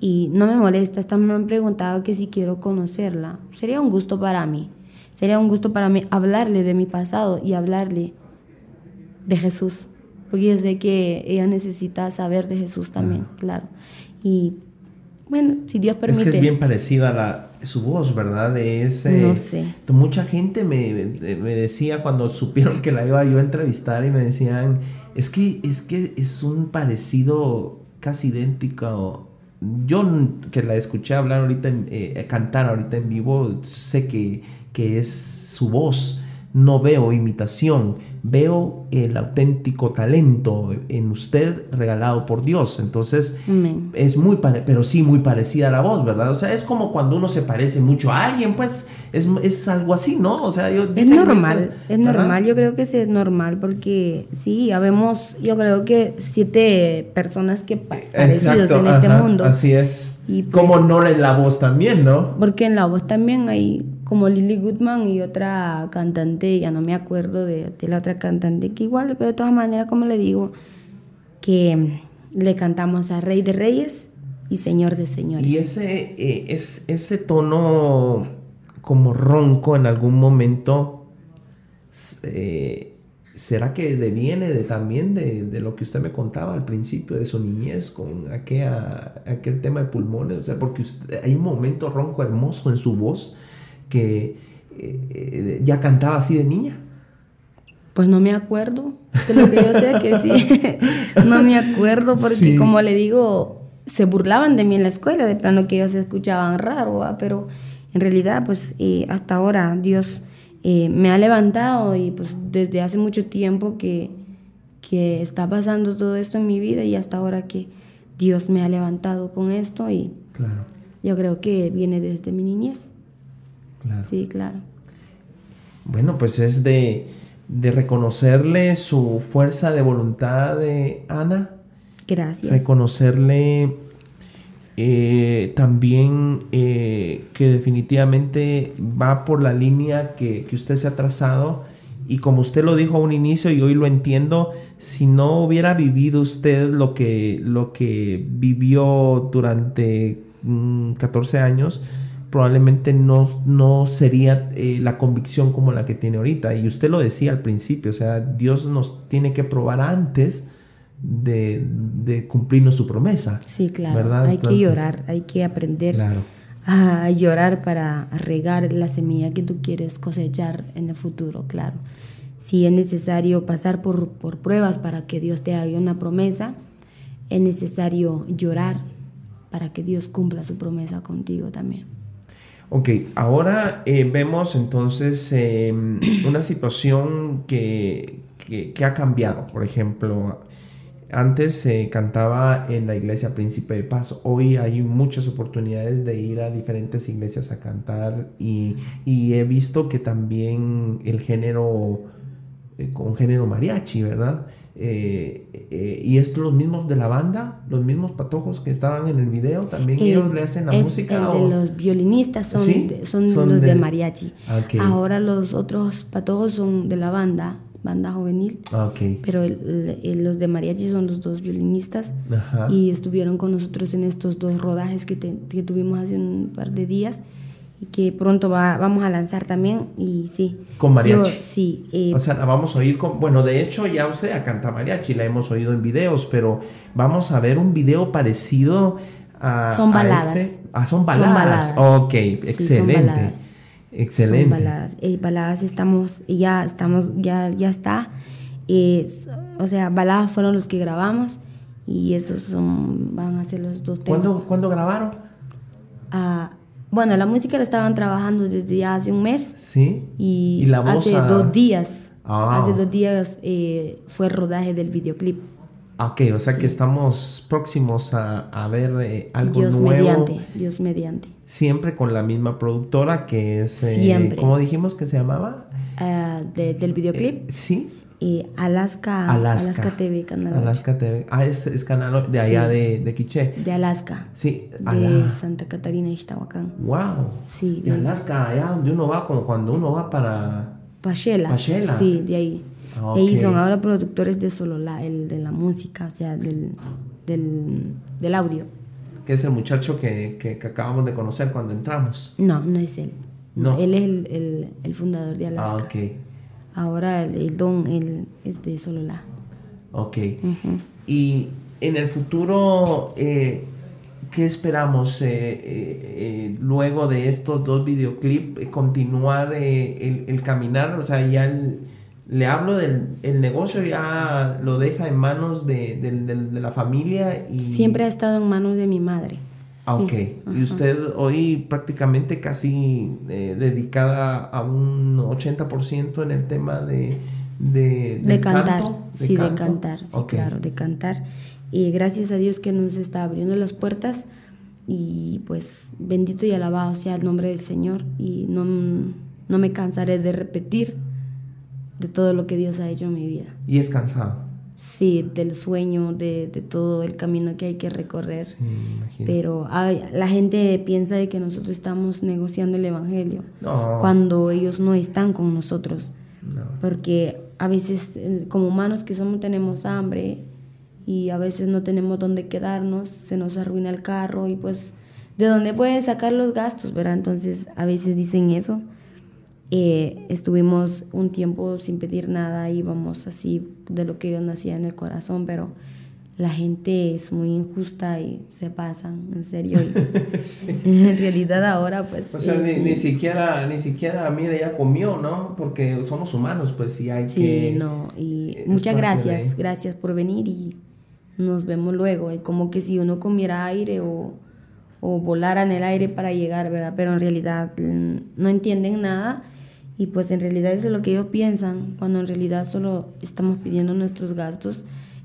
Y no me molesta, hasta me han preguntado que si quiero conocerla. Sería un gusto para mí. Sería un gusto para mí hablarle de mi pasado y hablarle de Jesús. Porque yo sé que ella necesita saber de Jesús también, claro. Y bueno, si Dios permite. Es que es bien parecida a la, su voz, ¿verdad? De ese, no sé. Mucha gente me, me decía cuando supieron que la iba yo a entrevistar y me decían es que, es que es un parecido casi idéntico. Yo que la escuché hablar ahorita, eh, cantar ahorita en vivo, sé que, que es su voz. No veo imitación, veo el auténtico talento en usted regalado por Dios. Entonces, es muy, pero sí muy parecida a la voz, ¿verdad? O sea, es como cuando uno se parece mucho a alguien, pues es, es algo así, ¿no? O sea, yo... Es normal, es normal, yo creo que sí es normal porque sí, habemos, yo creo que siete personas que parecidos en este mundo. Así es. Y como pues no en la voz también, ¿no? Porque en la voz también hay como Lily Goodman y otra cantante, ya no me acuerdo de, la otra cantante, que igual, pero de todas maneras, como le digo, que le cantamos a Rey de Reyes y Señor de Señores. Y ese, eh, es, ese tono como ronco en algún momento, eh, ¿será que deviene de, también de, lo que usted me contaba al principio de su niñez con aquella, aquel tema de pulmones? O sea, porque hay un momento ronco hermoso en su voz que eh, ya cantaba así de niña? Pues no me acuerdo, de lo que yo sé que sí, no me acuerdo porque como le digo, se burlaban de mí en la escuela, de plano que ellos se escuchaban raro, pero en realidad pues eh, hasta ahora Dios eh, me ha levantado y pues desde hace mucho tiempo que, que está pasando todo esto en mi vida y hasta ahora que Dios me ha levantado con esto y claro. yo creo que viene desde mi niñez. Sí, claro. Bueno, pues es de, reconocerle su fuerza de voluntad de Ana. Gracias. Reconocerle eh, también eh, que definitivamente va por la línea que, que, usted se ha trazado y como usted lo dijo a un inicio y hoy lo entiendo, si no hubiera vivido usted lo que, lo que vivió durante 14 mm, años, probablemente no, no sería eh, la convicción como la que tiene ahorita. Y usted lo decía al principio, o sea, Dios nos tiene que probar antes de, de cumplirnos su promesa. Sí, claro. Hay que llorar, hay que aprender a llorar para regar la semilla que tú quieres cosechar en el futuro, claro. Si es necesario pasar por, por pruebas para que Dios te haga una promesa, es necesario llorar para que Dios cumpla su promesa contigo también. Ok, ahora eh, vemos entonces em, una situación que, que, ha cambiado. Por ejemplo, antes se cantaba en la iglesia Príncipe de Paz. Hoy hay muchas oportunidades de ir a diferentes iglesias a cantar y, y he visto que también el género, eh, con género mariachi, ¿verdad? Eh, eh, y esto los mismos de la banda, los mismos patojos que estaban en el video, también eh, ellos le hacen la música. El de los violinistas son, son, los de, mariachi. Ahora los otros patojos son de la banda, banda juvenil. Pero los de mariachi son los dos violinistas y estuvieron con nosotros en estos dos rodajes que, que tuvimos hace un par de días que pronto va, vamos a lanzar también y sí. Con mariachi. sí. Eh, o sea, la vamos a oír con, bueno, de hecho ya usted a canta mariachi, la hemos oído en videos, pero vamos a ver un video parecido a... Son baladas. Este. Ah, son baladas. Son baladas. Ok, excelente. son baladas. Excelente. Son baladas. Eh, baladas estamos, ya estamos, ya, ya está. o sea, baladas fueron los que grabamos y esos son, van a ser los dos temas. ¿Cuándo, ¿cuándo grabaron? Ah, bueno, la música la estaban trabajando desde ya hace un mes. Sí. Y, la hace dos días. Ah. Hace dos días eh, fue el rodaje del videoclip. Ok, o sea que estamos próximos a, ver eh, algo Dios nuevo. mediante, Dios mediante. Siempre con la misma productora que es... Eh, Siempre. ¿Cómo dijimos que se llamaba? Ah, del videoclip. sí. Alaska, Alaska, TV, Canal Alaska TV. Ah, es, es canal de allá de, de Quiché. De Alaska. Sí. De Santa Catarina, Ixtahuacán. Wow. Sí. De, Alaska, allá donde uno va, como cuando uno va para... Pachela. Pachela. Sí, de ahí. Ah, okay. son ahora productores de solo la, el, de la música, o sea, del, del, del audio. Que es el muchacho que, que, que, acabamos de conocer cuando entramos. No, no es él. No. Él es el, el, el fundador de Alaska. Ah, ok. Ahora el, don el, es de Solola. Ok. Y en el futuro, eh, ¿qué esperamos eh, eh, luego de estos dos videoclips? ¿Continuar el, el, caminar? O sea, ya le hablo del el negocio, ya lo deja en manos de, de la familia. y Siempre ha estado en manos de mi madre. Ah, ok. Y usted hoy prácticamente casi eh, dedicada a un 80% en el tema de... De, de cantar, sí, de cantar, sí, claro, de cantar. Y gracias a Dios que nos está abriendo las puertas y pues bendito y alabado sea el nombre del Señor y no, no me cansaré de repetir de todo lo que Dios ha hecho en mi vida. ¿Y es cansado? Sí, del sueño, de, de, todo el camino que hay que recorrer. Pero la gente piensa de que nosotros estamos negociando el Evangelio cuando ellos no están con nosotros. Porque a veces eh, como humanos que somos tenemos hambre y a veces no tenemos dónde quedarnos, se nos arruina el carro y pues de dónde pueden sacar los gastos, ¿verdad? Entonces a veces dicen eso eh, estuvimos un tiempo sin pedir nada, íbamos así de lo que yo nacía en el corazón, pero la gente es muy injusta y se pasan, en serio. Pues, en realidad ahora pues... O sea, ni, siquiera, ni siquiera, mire, ya comió, ¿no? Porque somos humanos, pues sí hay sí, que... Sí, no, y muchas gracias, gracias por venir y nos vemos luego. Y como que si uno comiera aire o, o volara en el aire para llegar, ¿verdad? Pero en realidad mm, no entienden nada y pues en realidad eso es lo que ellos piensan, cuando en realidad solo estamos pidiendo nuestros gastos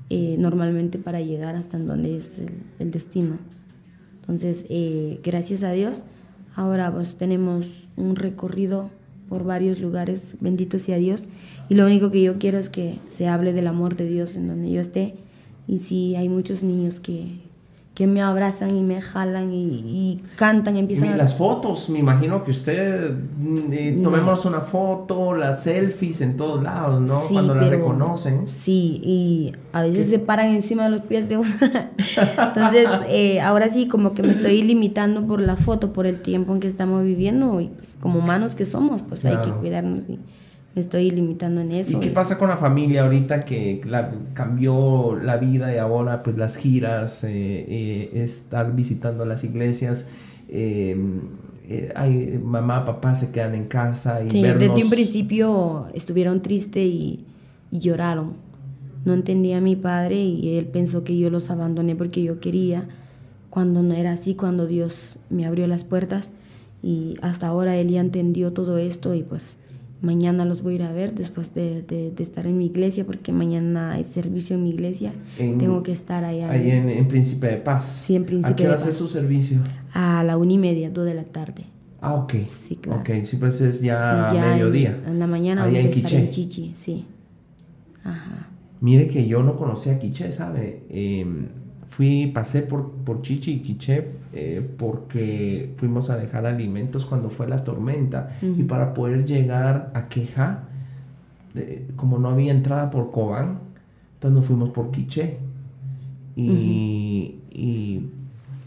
eh, normalmente para llegar hasta donde es el, destino. Entonces, eh, gracias a Dios, ahora pues tenemos un recorrido por varios lugares, bendito sea Dios, y lo único que yo quiero es que se hable del amor de Dios en donde yo esté, y si hay muchos niños que, que me abrazan y me jalan y, cantan y empiezan y las fotos, me imagino que usted mm, eh, tomemos una foto, las selfies en todos lados, ¿no? Cuando la reconocen. Sí, y a veces se paran encima de los pies de una. Entonces, eh, ahora sí, como que me estoy limitando por la foto, por el tiempo en que estamos viviendo y como humanos que somos, pues hay que cuidarnos y me estoy limitando en eso. ¿Y qué pasa con la familia ahorita que la, cambió la vida y ahora pues las giras, eh, eh, estar visitando las iglesias? Eh, hay, mamá, papá se quedan en casa y sí, desde un principio estuvieron tristes y, lloraron. no entendía a mi padre y él pensó que yo los abandoné porque yo quería, cuando no era así, cuando Dios me abrió las puertas y hasta ahora él ya entendió todo esto y pues mañana los voy a ir a ver después de, de, estar en mi iglesia porque mañana hay servicio en mi iglesia. Tengo que estar allá. Ahí en, Príncipe de Paz. Sí, en Príncipe ¿A qué hora hace su servicio? A la una y media, dos de la tarde. Ah, ok. Sí, claro. Ok, sí, pues es ya, mediodía. En, la mañana vamos en a estar en Chichi, sí. Ajá. Mire que yo no conocía a Quiché, ¿sabe? Em, fui, pasé por, por Chichi y Quiché eh, porque fuimos a dejar alimentos cuando fue la tormenta y para poder llegar a Queja, como no había entrada por Cobán, entonces nos fuimos por Quiché. Y, y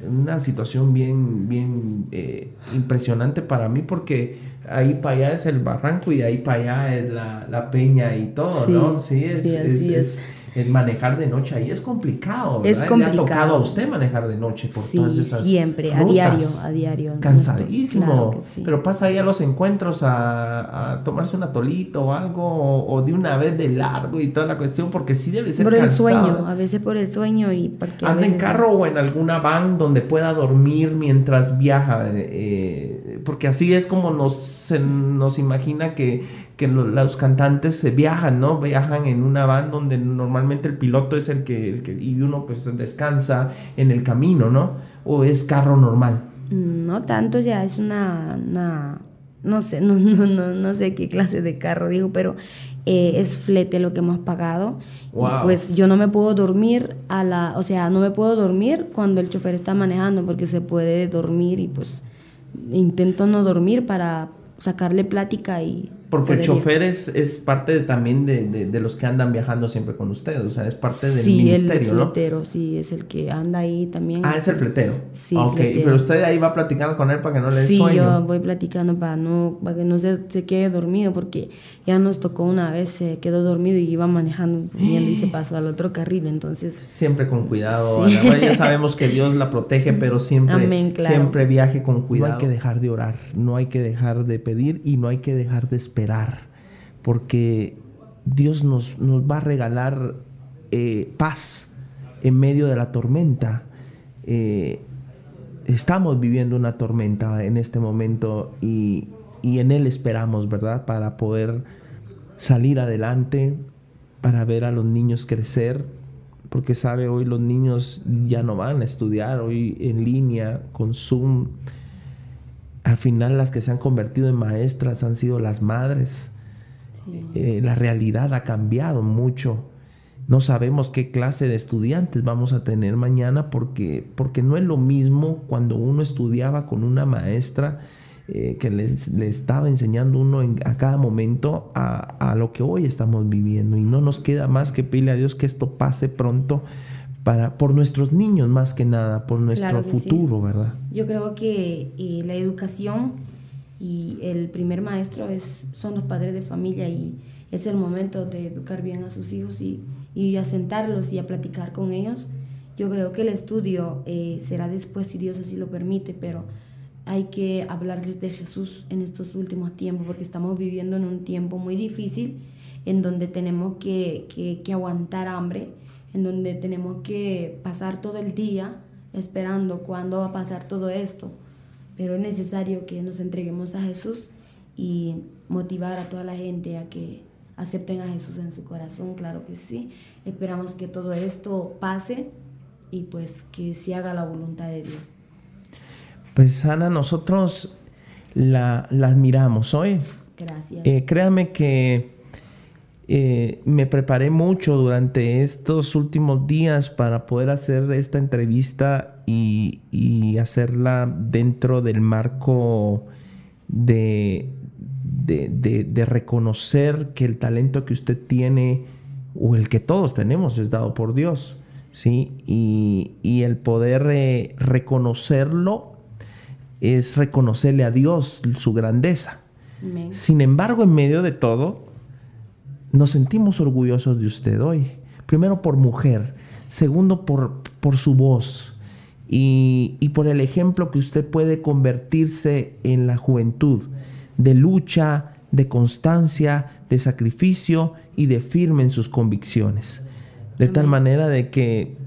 una situación bien, bien eh, impresionante para mí porque ahí para allá es el barranco y de ahí para allá es la, la peña y todo, ¿no? Sí, es, es el manejar de noche ahí es complicado. Es complicado. Le ha tocado a usted manejar de noche por sí, todas esas siempre, a diario, a diario. Cansadísimo. Pero pasa ahí a los encuentros a, a tomarse un atolito o algo, o, de una vez de largo y toda la cuestión, porque sí debe ser Por el sueño, a veces por el sueño y porque... Anda en carro o en alguna van donde pueda dormir mientras viaja, eh, porque así es como nos, se nos imagina que que los cantantes se viajan, ¿no? Viajan en una van donde normalmente el piloto es el que, el que, y uno pues descansa en el camino, ¿no? O es carro normal. No tanto, ya es una, no sé, no, no, no, no, sé qué clase de carro dijo, pero eh, es flete lo que hemos pagado. pues yo no me puedo dormir a la, o sea, no me puedo dormir cuando el chofer está manejando porque se puede dormir y pues intento no dormir para sacarle plática y porque el chofer es, es parte también de, de, los que andan viajando siempre con ustedes, o sea, es parte del ministerio, ¿no? Sí, el fletero, sí, es el que anda ahí también. Ah, es el fletero. Sí, ah, pero usted ahí va platicando con él para que no le dé sí, sueño. Sí, yo voy platicando para, no, para que no se, se, quede dormido, porque ya nos tocó una vez, se quedó dormido y iba manejando y se pasó al otro carril, entonces... Siempre con cuidado, ya sabemos que Dios la protege, pero siempre, siempre viaje con cuidado. No hay que dejar de orar, no hay que dejar de pedir y no hay que dejar de esperar porque Dios nos, nos va a regalar eh, paz en medio de la tormenta. Eh, estamos viviendo una tormenta en este momento y, y, en Él esperamos, ¿verdad? Para poder salir adelante, para ver a los niños crecer, porque sabe, hoy los niños ya no van a estudiar, hoy en línea, con Zoom al final las que se han convertido en maestras han sido las madres. Eh, la realidad ha cambiado mucho. No sabemos qué clase de estudiantes vamos a tener mañana porque, porque no es lo mismo cuando uno estudiaba con una maestra eh, que le, estaba enseñando uno a cada momento a, a, lo que hoy estamos viviendo. Y no nos queda más que pedirle a Dios que esto pase pronto para, por nuestros niños más que nada, por nuestro futuro, ¿verdad? Yo creo que eh, la educación y el primer maestro es, son los padres de familia y es el momento de educar bien a sus hijos y, y a sentarlos y a platicar con ellos. Yo creo que el estudio eh, será después si Dios así lo permite, pero hay que hablarles de Jesús en estos últimos tiempos porque estamos viviendo en un tiempo muy difícil en donde tenemos que, que, que aguantar hambre en donde tenemos que pasar todo el día esperando cuándo va a pasar todo esto. Pero es necesario que nos entreguemos a Jesús y motivar a toda la gente a que acepten a Jesús en su corazón, claro que sí. Esperamos que todo esto pase y pues que se haga la voluntad de Dios. Pues Ana, nosotros la, admiramos hoy. Gracias. Eh, créame que eh, me preparé mucho durante estos últimos días para poder hacer esta entrevista y, hacerla dentro del marco de, de, reconocer que el talento que usted tiene o el que todos tenemos es dado por Dios. ¿sí? Y, el poder eh, reconocerlo es reconocerle a Dios su grandeza. Sin embargo, en medio de todo, nos sentimos orgullosos de usted hoy. Primero por mujer, segundo por, por su voz y, y por el ejemplo que usted puede convertirse en la juventud, de lucha, de constancia, de sacrificio y de firme en sus convicciones. De tal manera de que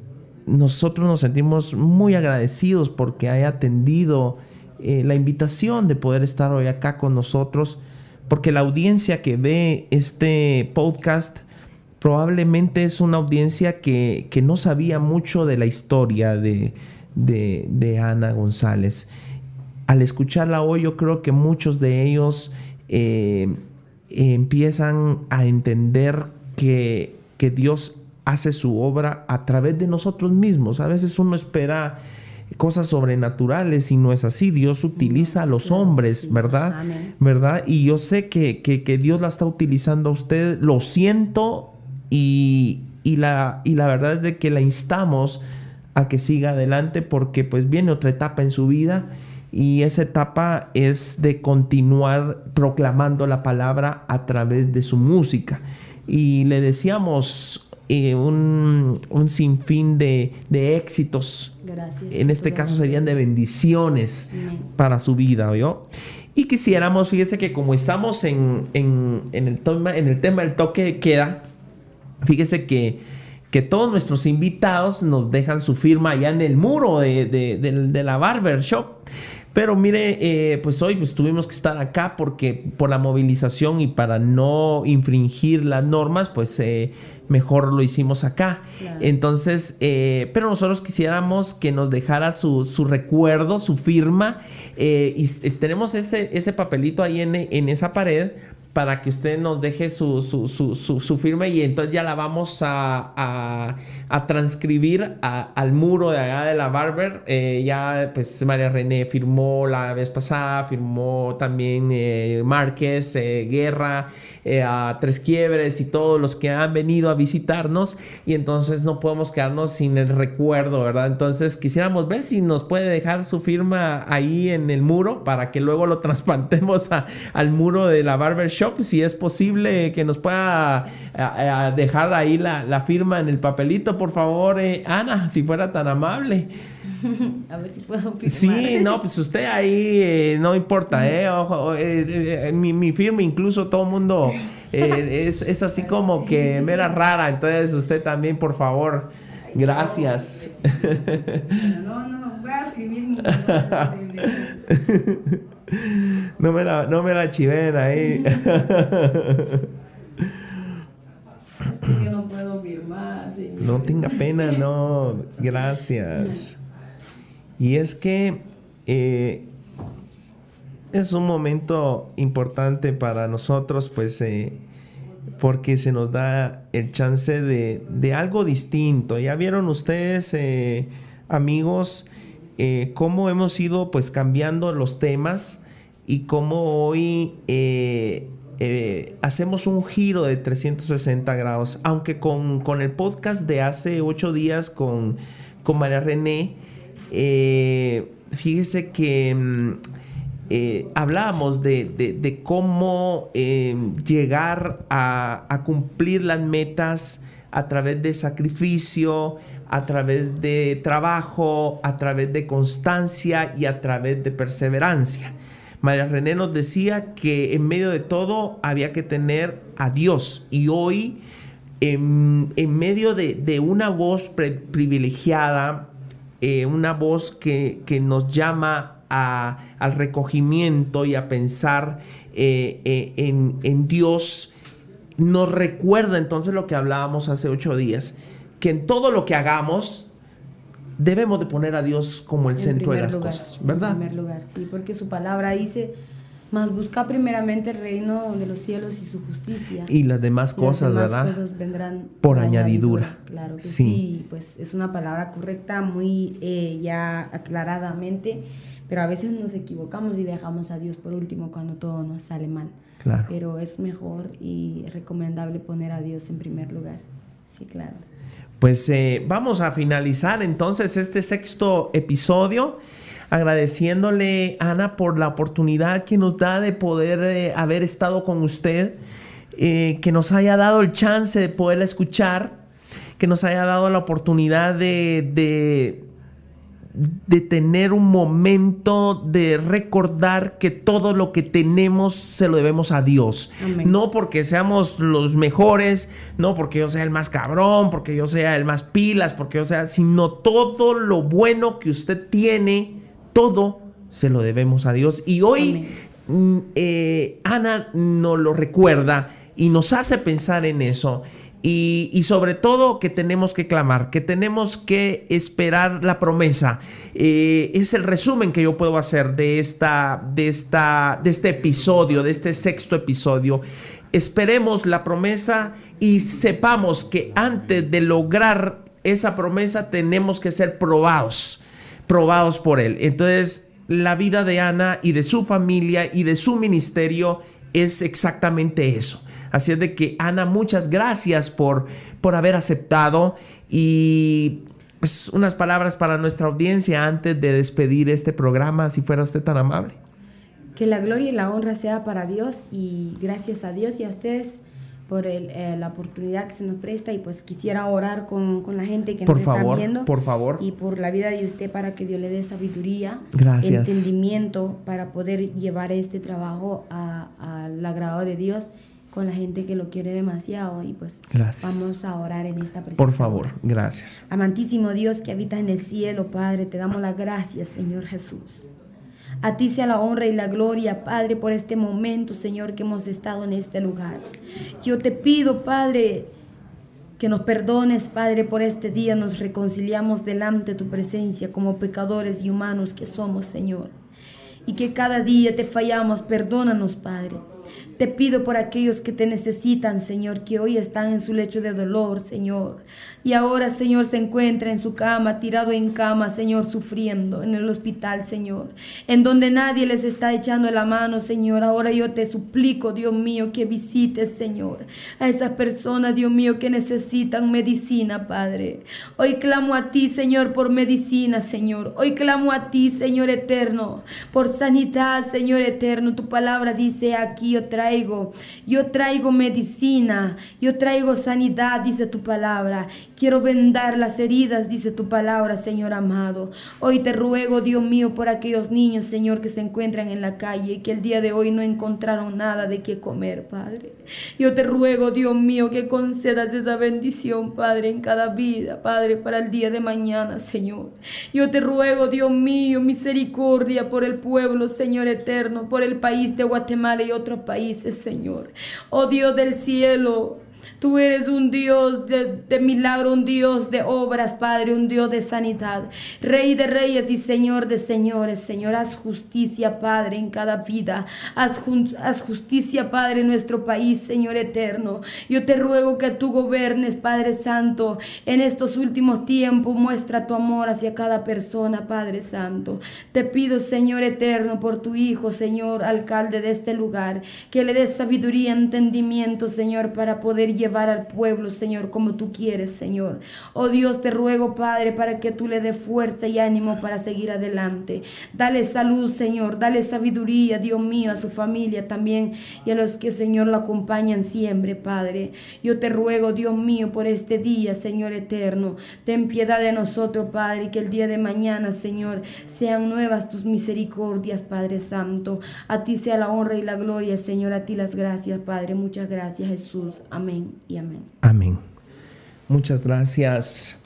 nosotros nos sentimos muy agradecidos porque haya atendido eh, la invitación de poder estar hoy acá con nosotros, porque la audiencia que ve este podcast probablemente es una audiencia que, no sabía mucho de la historia de, de, Ana González. Al escucharla hoy yo creo que muchos de ellos eh, empiezan a entender que, que Dios hace su obra a través de nosotros mismos. A veces uno espera cosas sobrenaturales y no es así. Dios utiliza a los hombres, ¿verdad? ¿Verdad? Y yo sé que, que, Dios la está utilizando a usted. Lo siento y, y, la, y la verdad es de que la instamos a que siga adelante porque pues viene otra etapa en su vida y esa etapa es de continuar proclamando la palabra a través de su música. Y le decíamos un, sinfín de, éxitos. En este caso serían de bendiciones para su vida, ¿oyó? Y quisiéramos, fíjese que como estamos en, el, tema, en el tema del toque de queda, fíjese que, que todos nuestros invitados nos dejan su firma allá en el muro de, de la barber shop. Pero mire, eh, pues hoy pues, tuvimos que estar acá porque por la movilización y para no infringir las normas, pues eh, mejor lo hicimos acá. Entonces, eh, pero nosotros quisiéramos que nos dejara su, recuerdo, su firma, y tenemos ese, ese papelito ahí en, en esa pared para que usted nos deje su, su, firma y entonces ya la vamos a, transcribir al muro de allá de la Barber. Eh, ya pues María René firmó la vez pasada, firmó también eh, Márquez, eh, Guerra, a Tres Quiebres y todos los que han venido a visitarnos y entonces no podemos quedarnos sin el recuerdo, ¿verdad? Entonces quisiéramos ver si nos puede dejar su firma ahí en el muro para que luego lo trasplantemos al muro de la Barber Shop si es posible que nos pueda dejar ahí la, firma en el papelito, por favor, eh, Ana, si fuera tan amable. A ver si puedo firmar. Sí, no, pues usted ahí eh, no importa, ¿eh? Ojo, eh, mi, firma incluso todo el mundo es, así como que mera rara, entonces usted también, por favor, gracias. No, no, voy a escribir mi... No me la, no me la chiven ahí. no puedo firmar. No tenga pena, no. Gracias. Y es que eh, es un momento importante para nosotros, pues, eh, porque se nos da el chance de, de algo distinto. Ya vieron ustedes, eh, amigos, eh, cómo hemos ido pues cambiando los temas y cómo hoy eh, eh, hacemos un giro de 360 grados, aunque con, el podcast de hace ocho días con, con María René, fíjese que mm, hablábamos de, cómo llegar a, a cumplir las metas a través de sacrificio, a través de trabajo, a través de constancia y a través de perseverancia. María René nos decía que en medio de todo había que tener a Dios y hoy en, medio de, una voz privilegiada, eh, una voz que, nos llama al recogimiento y a pensar eh, eh, en, en Dios, nos recuerda entonces lo que hablábamos hace ocho días que en todo lo que hagamos debemos de poner a Dios como el centro de las cosas, ¿verdad? En primer lugar, sí, porque su palabra dice, más busca primeramente el reino de los cielos y su justicia. Y las demás cosas, las demás cosas vendrán por, añadidura. Claro que sí. pues es una palabra correcta, muy eh, ya aclaradamente, pero a veces nos equivocamos y dejamos a Dios por último cuando todo nos sale mal. Claro. Pero es mejor y recomendable poner a Dios en primer lugar. Sí, claro. Pues eh, vamos a finalizar entonces este sexto episodio agradeciéndole Ana por la oportunidad que nos da de poder eh, haber estado con usted, eh, que nos haya dado el chance de poderla escuchar, que nos haya dado la oportunidad de, de tener un momento de recordar que todo lo que tenemos se lo debemos a Dios. No porque seamos los mejores, no porque yo sea el más cabrón, porque yo sea el más pilas, porque yo sea, sino todo lo bueno que usted tiene, todo se lo debemos a Dios. Y hoy mm, eh, Ana nos lo recuerda y nos hace pensar en eso. Y, sobre todo que tenemos que clamar, que tenemos que esperar la promesa. Eh, es el resumen que yo puedo hacer de, esta, de, esta, de este episodio, de este sexto episodio. Esperemos la promesa y sepamos que antes de lograr esa promesa tenemos que ser probados, probados por Él. Entonces, la vida de Ana y de su familia y de su ministerio es exactamente eso Así es de que, Ana, muchas gracias por, por haber aceptado y pues unas palabras para nuestra audiencia antes de despedir este programa, si fuera usted tan amable. Que la gloria y la honra sea para Dios y gracias a Dios y a ustedes por eh, la oportunidad que se nos presta y pues quisiera orar con, la gente que nos está viendo. Por favor. Y por la vida de usted para que Dios le dé sabiduría, Gracias. entendimiento para poder llevar este trabajo al agrado de Dios con la gente que lo quiere demasiado y pues vamos a orar en esta presencia. Por favor, gracias. Amantísimo Dios que habita en el cielo, Padre, te damos las gracias, Señor Jesús. A ti sea la honra y la gloria, Padre, por este momento, Señor, que hemos estado en este lugar. Yo te pido, Padre, que nos perdones, Padre, por este día. Nos reconciliamos delante de tu presencia como pecadores y humanos que somos, Señor. Y que cada día te fallamos. Perdónanos, Padre. Te pido por aquellos que te necesitan, Señor, que hoy están en su lecho de dolor, Señor. Y ahora, Señor, se encuentra en su cama, tirado en cama, Señor, sufriendo en el hospital, Señor. En donde nadie les está echando la mano, Señor. Ahora yo te suplico, Dios mío, que visites, Señor, a esas personas, Dios mío, que necesitan medicina, Padre. Hoy clamo a ti, Señor, por medicina, Señor. Hoy clamo a ti, Señor eterno, por sanidad, Señor eterno. Tu palabra dice aquí, yo yo traigo medicina, yo traigo sanidad, dice tu palabra. Quiero vendar las heridas, dice tu palabra, Señor amado. Hoy te ruego, Dios mío, por aquellos niños, Señor, que se encuentran en la calle y que el día de hoy no encontraron nada de qué comer, Padre. Yo te ruego, Dios mío, que concedas esa bendición, Padre, en cada vida, Padre, para el día de mañana, Señor. Yo te ruego, Dios mío, misericordia por el pueblo, Señor eterno, por el país de Guatemala y otros países, Señor. Oh Dios del cielo, Tú eres un Dios de, milagro, un Dios de obras, Padre, un Dios de sanidad. Rey de reyes y Señor de señores. Señor, haz justicia, Padre, en cada vida. Haz, justicia, Padre, en nuestro país, Señor eterno. Yo te ruego que tú gobernes, Padre Santo, en estos últimos tiempos. Muestra tu amor hacia cada persona, Padre Santo. Te pido, Señor eterno, por tu Hijo, Señor, alcalde de este lugar, que le des sabiduría, entendimiento, Señor, para poder llevar llevar al pueblo, Señor, como tú quieres, Señor. Oh Dios, te ruego, Padre, para que tú le des fuerza y ánimo para seguir adelante. Dale salud, Señor, dale sabiduría, Dios mío, a su familia también y a los que, Señor, lo acompañan siempre, Padre. Yo te ruego, Dios mío, por este día, Señor eterno. Ten piedad de nosotros, Padre, y que el día de mañana, Señor, sean nuevas tus misericordias, Padre Santo. A ti sea la honra y la gloria, Señor, a ti las gracias, Padre. Muchas gracias, Jesús. Amén y amén. Amén. Muchas gracias,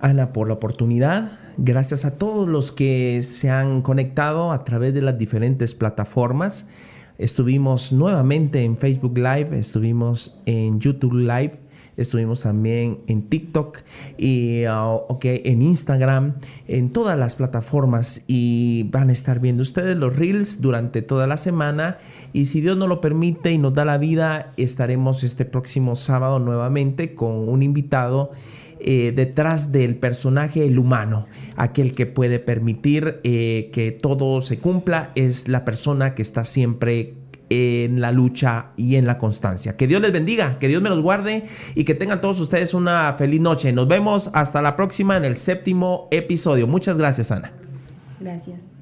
Ana, por la oportunidad. Gracias a todos los que se han conectado a través de las diferentes plataformas. Estuvimos nuevamente en Facebook Live, estuvimos en YouTube Live Estuvimos también en TikTok y uh, en Instagram, en todas las plataformas y van a estar viendo ustedes los reels durante toda la semana y si Dios nos lo permite y nos da la vida, estaremos este próximo sábado nuevamente con un invitado. Eh, detrás del personaje, el humano, aquel que puede permitir eh, que todo se cumpla, es la persona que está siempre en la lucha y en la constancia. Que Dios les bendiga, que Dios me los guarde y que tengan todos ustedes una feliz noche. Nos vemos hasta la próxima en el séptimo episodio. Muchas gracias, Ana. Gracias.